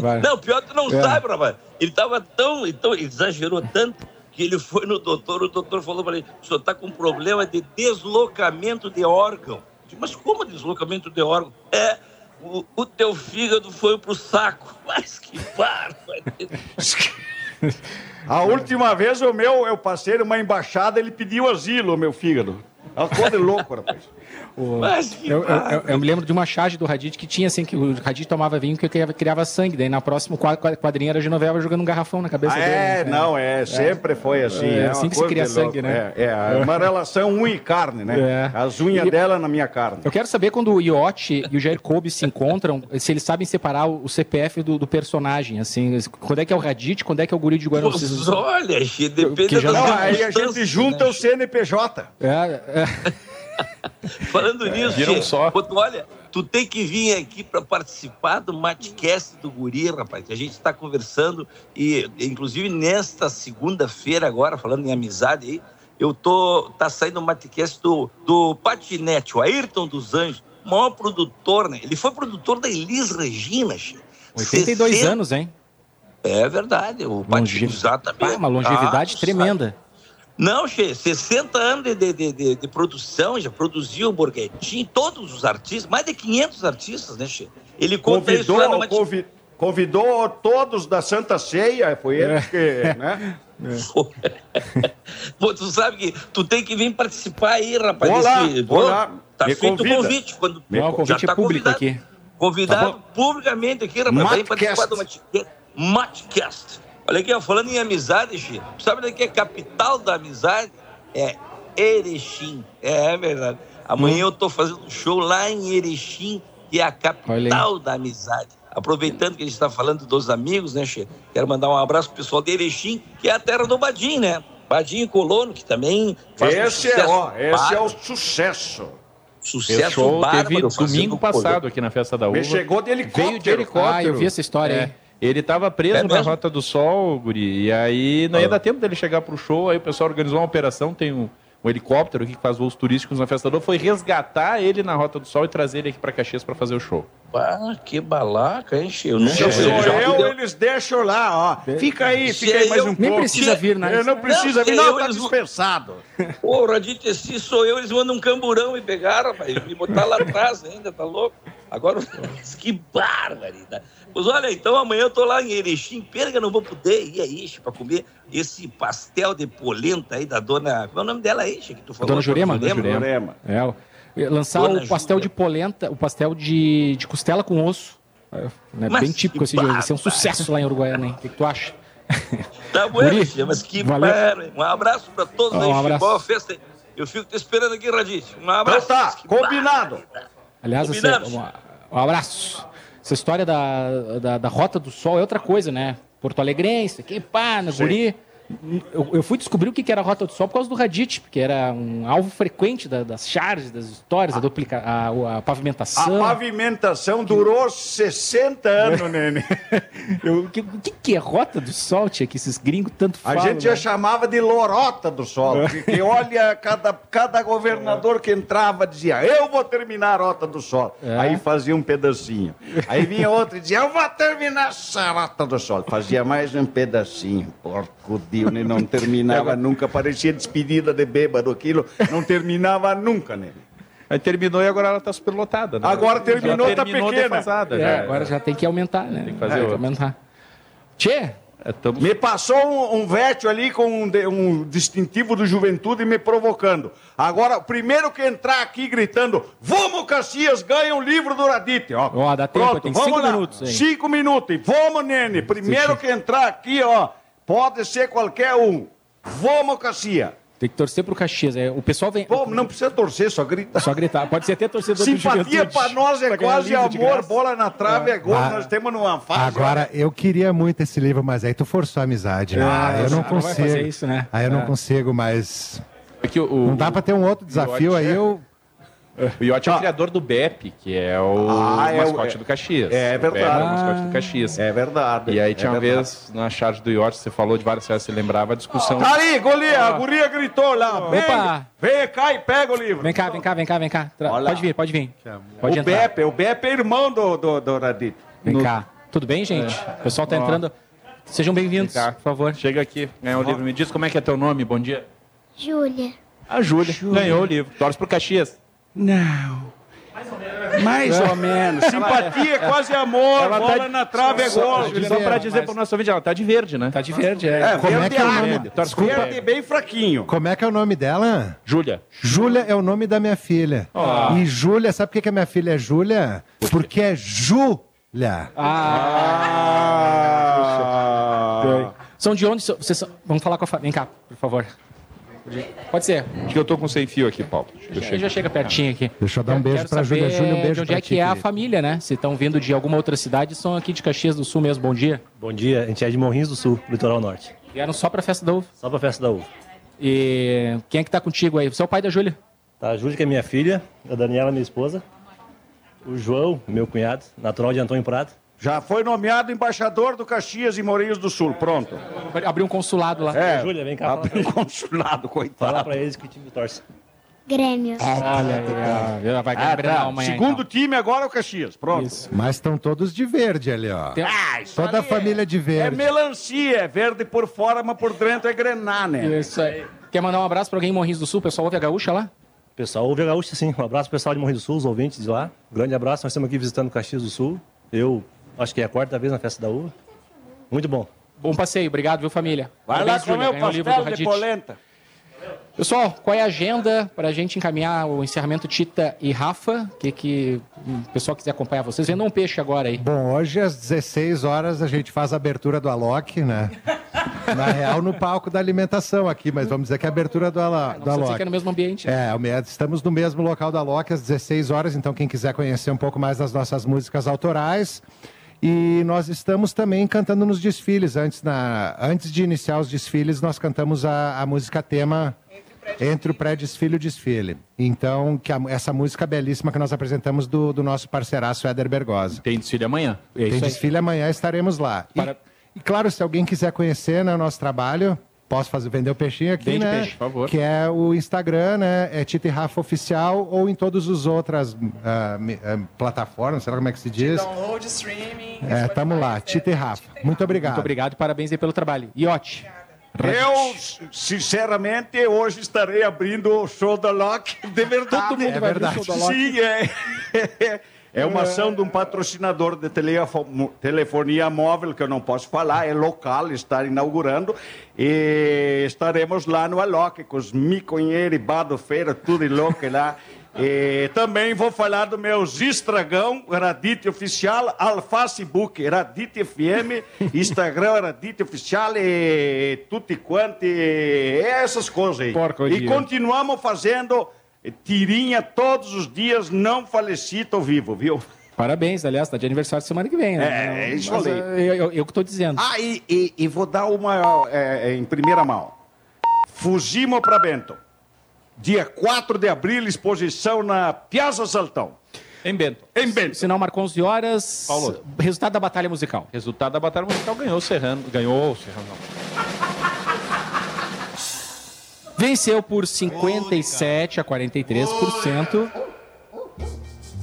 Vai. Não, pior que tu não É. sabe, rapaz. Ele tava tão, então, ele exagerou tanto que ele foi no doutor, o doutor falou para ele, o senhor tá com problema de deslocamento de órgão. Disse, Mas como deslocamento de órgão? É, o, o teu fígado foi pro saco. Mas que barba. A última vez o meu, eu passei numa embaixada, ele pediu asilo, meu fígado. Uma coisa louco, rapaz. O- Mas que eu, eu- eu- eu me lembro de uma charge do Radit que tinha assim, que o Radit tomava vinho que criava, criava sangue. Daí na próxima qua- qua- quadrinha era a Genoveva jogando um garrafão na cabeça Ah, dele. é, né? não, é, sempre foi assim. É, É, assim uma que se cria sangue, né? É, é, uma relação unha e carne, né? É. As unhas E- dela na minha carne. Eu quero saber quando o Iote e o Jair Kobe se encontram, se eles sabem separar o CPF do, do personagem, assim, quando é que é o Radit, quando é que é o guri de Guarani? Pois olha, depende Que já Não, aí a gente circunstâncias, junta né, o CNPJ. É, é. Falando nisso, viram Che, só. pô, tu olha, tu tem que vir aqui para participar do Matcast do Guri, rapaz. A gente está conversando e, inclusive, nesta segunda-feira agora, falando em amizade aí, eu tô tá saindo o Matcast do, do Patinete, o Ayrton dos Anjos, maior produtor, né? Ele foi produtor da Elis Regina, Che. 82 60 anos, hein? É verdade, o Patinete, Longevo- exatamente. Ah, uma longevidade Ah, tremenda. Não, Che, 60 anos de, de, de- de- produção, já produziu o Borghetti, todos os artistas, mais de 500 artistas, né, Che? Ele Convidou, numa... convidou todos da Santa Ceia, foi ele É. que, né? Pô, tu sabe que tu tem que vir participar aí, rapaz. Vou lá, desse- vou Pô, lá. Tá Me feito o convite. Quando... Me Não, o convite já é público convidado. aqui. Convidado Tá publicamente aqui, rapaz. Vem Matcast. participar do Matcast. Matcast. Olha aqui, ó, falando em amizade, Chico. Sabe onde é que é a capital da amizade? É Erechim. É, é verdade. Amanhã eu tô fazendo um show lá em Erechim, que é a capital da amizade. Aproveitando que a gente está falando dos amigos, né, Che? Quero mandar um abraço pro pessoal de Erechim, que é a terra do Badim, né? Badim e Colono, que também faz um Esse é, sucesso ó, esse é o sucesso. Sucesso Esse show bárbaro teve domingo passado aqui na Festa da Uva. Me chegou de helicóptero. Veio de helicóptero. Ah, eu vi essa história É. aí. Ele estava preso É na? Rota do Sol, Guri, e aí não ia dar tempo dele chegar pro show, aí o pessoal organizou uma operação, tem um, um helicóptero aqui que faz voos turísticos na Festa Uva, foi resgatar ele na Rota do Sol e trazer ele aqui para Caxias para fazer o show. Ah, que balaca, hein? Eu nunca Se sou eu, eles deixam lá, ó. Fica aí, Se fica aí mais um Nem pouco. precisa vir, né? Eu não precisa Não, vir, não, tá dispensado. Pô, Radite, se sou eu, eles mandam um camburão me pegar, rapaz. Me botar lá atrás ainda, tá louco? Agora, que barbaridade. Pois olha, então amanhã eu tô lá em Erechim, eu não vou poder ir aí, Che, pra comer esse pastel de polenta aí da dona... Qual é o nome dela aí, que tu falou? Dona Jurema? Jurema. É, o- lançar Dona o pastel de polenta, o pastel de, de costela com osso. É, né, Mas bem típico esse que dia. Vai ser um sucesso lá em Uruguaiana, hein? O que, que tu acha? Tá bueno, Guri, mas que valeu. barbaridade. Um abraço pra todos Um aí, abraço. Boa festa aí. Eu fico te esperando aqui, Radite. Um abraço. Então tá, combinado. Aliás, Combinamos. um, um abraço. Essa história da, da, da Rota do Sol é outra coisa, né? Porto Alegrense, aqui, pá, no Sim. guri. Eu, eu fui descobrir o que que era a Rota do Sol por causa do Radit, porque era um alvo frequente da- das charges, das histórias, a, duplica, a, a A pavimentação. pavimentação durou 60 anos, Nene. O que, que, que é Rota do Sol, tia, que esses gringos tanto A falam? gente já né? chamava de lorota do sol, porque olha, cada, cada governador que entrava dizia, eu vou terminar a rota do sol. É. Aí fazia um pedacinho. Aí vinha outro e dizia, eu vou terminar essa rota do sol. Fazia mais um pedacinho. Porco Dio, né? não terminava nunca. Parecia despedida de bêbado aquilo. Não terminava nunca, né? Aí terminou e agora ela tá superlotada, né? Agora terminou, tá terminou pequena. defasada, É, já. agora já tem que aumentar, né? Tem que fazer que outro. aumentar. Tchê, Me passou um, um vétio ali com um, de- um distintivo do juventude me provocando. Agora, o primeiro que entrar aqui gritando, vamos Caxias, ganha um livro do Radite. Ó, Ó, dá tempo, Pronto, tem vamos cinco lá. minutos aí. Cinco minutos. Vamos, Nene. Primeiro que entrar aqui, ó, pode ser qualquer um. Vamos, Caxias. tem que torcer pro Caxias. É, o pessoal vem. Pô, não precisa torcer, só grita. Só gritar. Pode ser até torcedor do Simpatia pra nós é Pra quase amor. Bola na trave é, gol. Ah. Nós temos numa fase. Agora, eu queria muito esse livro, mas aí tu forçou a amizade. né? Ah, eu não não vai consigo. fazer isso, né? Aí eu não É. consigo, mas. É que o, Não dá pra ter um outro desafio, aí eu. O Iote é o criador do BEP, que é o Ah, é o- mascote é- do Caxias. é O BEP verdade. É o mascote do Caxias. É verdade. E aí é tinha uma verdade. vez, na charge do Iote, você falou de várias vezes, você lembrava a discussão. Tá ali, golia, a guria gritou lá. Vem, Opa. vem cá e pega o livro. Vem cá, vem cá, vem cá, vem cá. Olha. Pode vir, pode vir. Pode o entrar. Beppe, o Beppe é irmão do, do, do Radit. Vem No- cá. Tudo bem, gente? O pessoal tá Ó. entrando. Sejam bem-vindos, Vem cá. por favor. Chega aqui, ganhou o livro. Me diz como é que é teu nome, bom dia. Júlia. A Júlia, ganhou o livro. Torce pro Caxias. Não. Mais ou menos. Simpatia é quase amor, Ela bola tá- na trave é Só- gol. Só, só pra dizer pro nosso ouvinte, ela tá de verde, né? Tá de verde, é. É, Como é verde que é o água. nome? Torce pro Verde bem fraquinho. Como é que é o nome dela? Júlia. Júlia é o nome da minha filha. Ah. E Júlia, sabe por que que a minha filha é Júlia? Porque é Júlia. Ah. São de onde? Vocês são... Vamos falar com a família. Vem cá, por favor. Pode ser. Acho que eu tô com sem fio aqui, Paulo. Eu Já, já chega pertinho aqui. Deixa eu dar um beijo saber Júlia. Júlia, um beijo de onde pra é ti, que é a querido. família, né? Se estão vindo de alguma outra cidade, são aqui de Caxias do Sul mesmo. Bom dia. Bom dia, a gente é de Morrinhos do Sul, litoral norte. Vieram só pra festa da uva. Só pra festa da uva. E quem é que tá contigo aí? Você é o pai da Júlia? Tá, a Júlia, que é minha filha, a Daniela, minha esposa. O João, meu cunhado, natural de Antônio Prado. Já foi nomeado embaixador do Caxias e Moreiros do Sul. Pronto. Abriu um consulado lá. É, Júlia, vem cá abriu um consulado, Fala coitado. pra eles que o time torce. Grêmio. Olha aí, ó. vai Ah, ganhar tá. amanhã. Segundo então. time agora é o Caxias. Pronto. Mas estão todos de verde ali, ó. Tem- Ah, isso Toda a aí família de É verde. melancia, é verde por fora, mas por dentro é grená, né? Isso aí. Quer mandar um abraço pra alguém em Morrinhos do Sul? O pessoal ouve a gaúcha lá? Pessoal, ouve a Gaúcha, sim. Um abraço pro pessoal de Morrinhos do Sul, os ouvintes de lá. Um grande abraço, nós estamos aqui visitando Caxias do Sul. Eu acho que é a quarta vez na festa da uva. Muito bom. Bom passeio, obrigado, viu, família? Vai lá Parabéns, comer Júlia, o ganhou livro do pastel de polenta. Pessoal, qual é a agenda para a gente encaminhar o encerramento Tita e Rafa? O que, que o pessoal quiser acompanhar vocês? Vendam um peixe agora aí. Bom, hoje às 16 horas a gente faz a abertura do Alok, né? Na real, no palco da alimentação aqui, mas vamos dizer que é a abertura do, Ala, do Você Alok. fica no mesmo ambiente. né? É, o me- estamos no mesmo local da Loki às 16 horas, então quem quiser conhecer um pouco mais das nossas músicas autorais. E nós estamos também cantando nos desfiles. Antes, na, antes de iniciar os desfiles, nós cantamos a, a música tema entre o pré-desfile e o desfile. Então, que a- essa música belíssima que nós apresentamos do, do nosso parceiraço Éder Bergosa. Tem desfile amanhã. É Tem desfile amanhã, estaremos lá. E- E, claro, se alguém quiser conhecer né, o nosso trabalho, posso fazer vender o peixinho aqui, Vende né? peixe, por favor. Que é o Instagram, né? É Tito e Rafa Oficial ou em todas as outras mi- ah, plataformas, sei lá como é que se diz. Download, streaming. É, tamo lá, Tito e Rafa. Muito obrigado. Muito obrigado e parabéns aí pelo trabalho. Iote. Eu, sinceramente, hoje estarei abrindo o show da Loki. De verdade. Todo mundo é vai abrir o verdade. show da Loki. Sim, é. É uma ação de um patrocinador de telefo- telefonia móvel, que eu não posso falar, é local, está inaugurando. E estaremos lá no Alok, com os miconheiros, bado feira, tudo e louco lá. E também vou falar do meus Estragão, Radite Oficial, al Facebook, Radite FM, Instagram, Radite Oficial, e tutti quanti, essas coisas aí. e dia. continuamos fazendo tirinha todos os dias, não falecido ao vivo, viu? Parabéns, aliás, tá de aniversário semana que vem, né? É, é isso Mas, aí. eh, Eu, eu, eu que tô dizendo. Ah, e, e- e vou dar uma é, é, em primeira mão. Fugimos para Bento. Dia 4 de abril, exposição na Piazza Saltão. Em Bento. Em Bento. Sinal marcou 11 horas. Paulo. Resultado da batalha musical. Resultado da batalha musical ganhou o Serrano. Ganhou o Serrano. não. Venceu por 57 a 43%.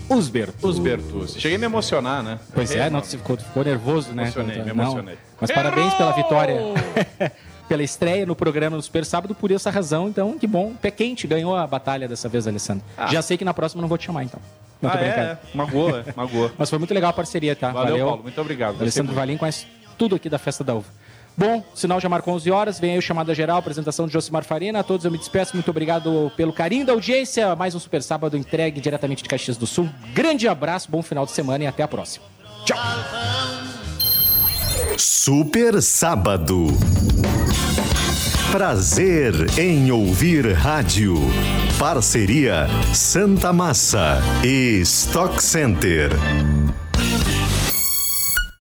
Os Bertus. Os Bertus. Cheguei a me emocionar, né? Pois é, não, você ficou, ficou nervoso, né? Emocionei, me não. emocionei. Mas parabéns pela vitória. pela estreia no programa no Super Sábado, por essa razão. Então, que bom. Pé quente ganhou a batalha dessa vez, Alessandro. Ah. Já sei que na próxima não vou te chamar, então. Não tô Ah, é, brincando. é. Magoa, é, magoa. Mas foi muito legal a parceria, tá? Valeu, Paulo. Muito obrigado. Alessandro. Valim conhece tudo aqui da Festa da Uva. Bom, o sinal já marcou 11 horas, vem aí o chamada geral, apresentação de Josimar Farina. A todos eu me despeço, muito obrigado pelo carinho da audiência. Mais um Super Sábado entregue diretamente de Caxias do Sul. Grande abraço, bom final de semana e até a próxima. Tchau! Super Sábado. Prazer em ouvir rádio. Parceria Santa Massa e Stock Center.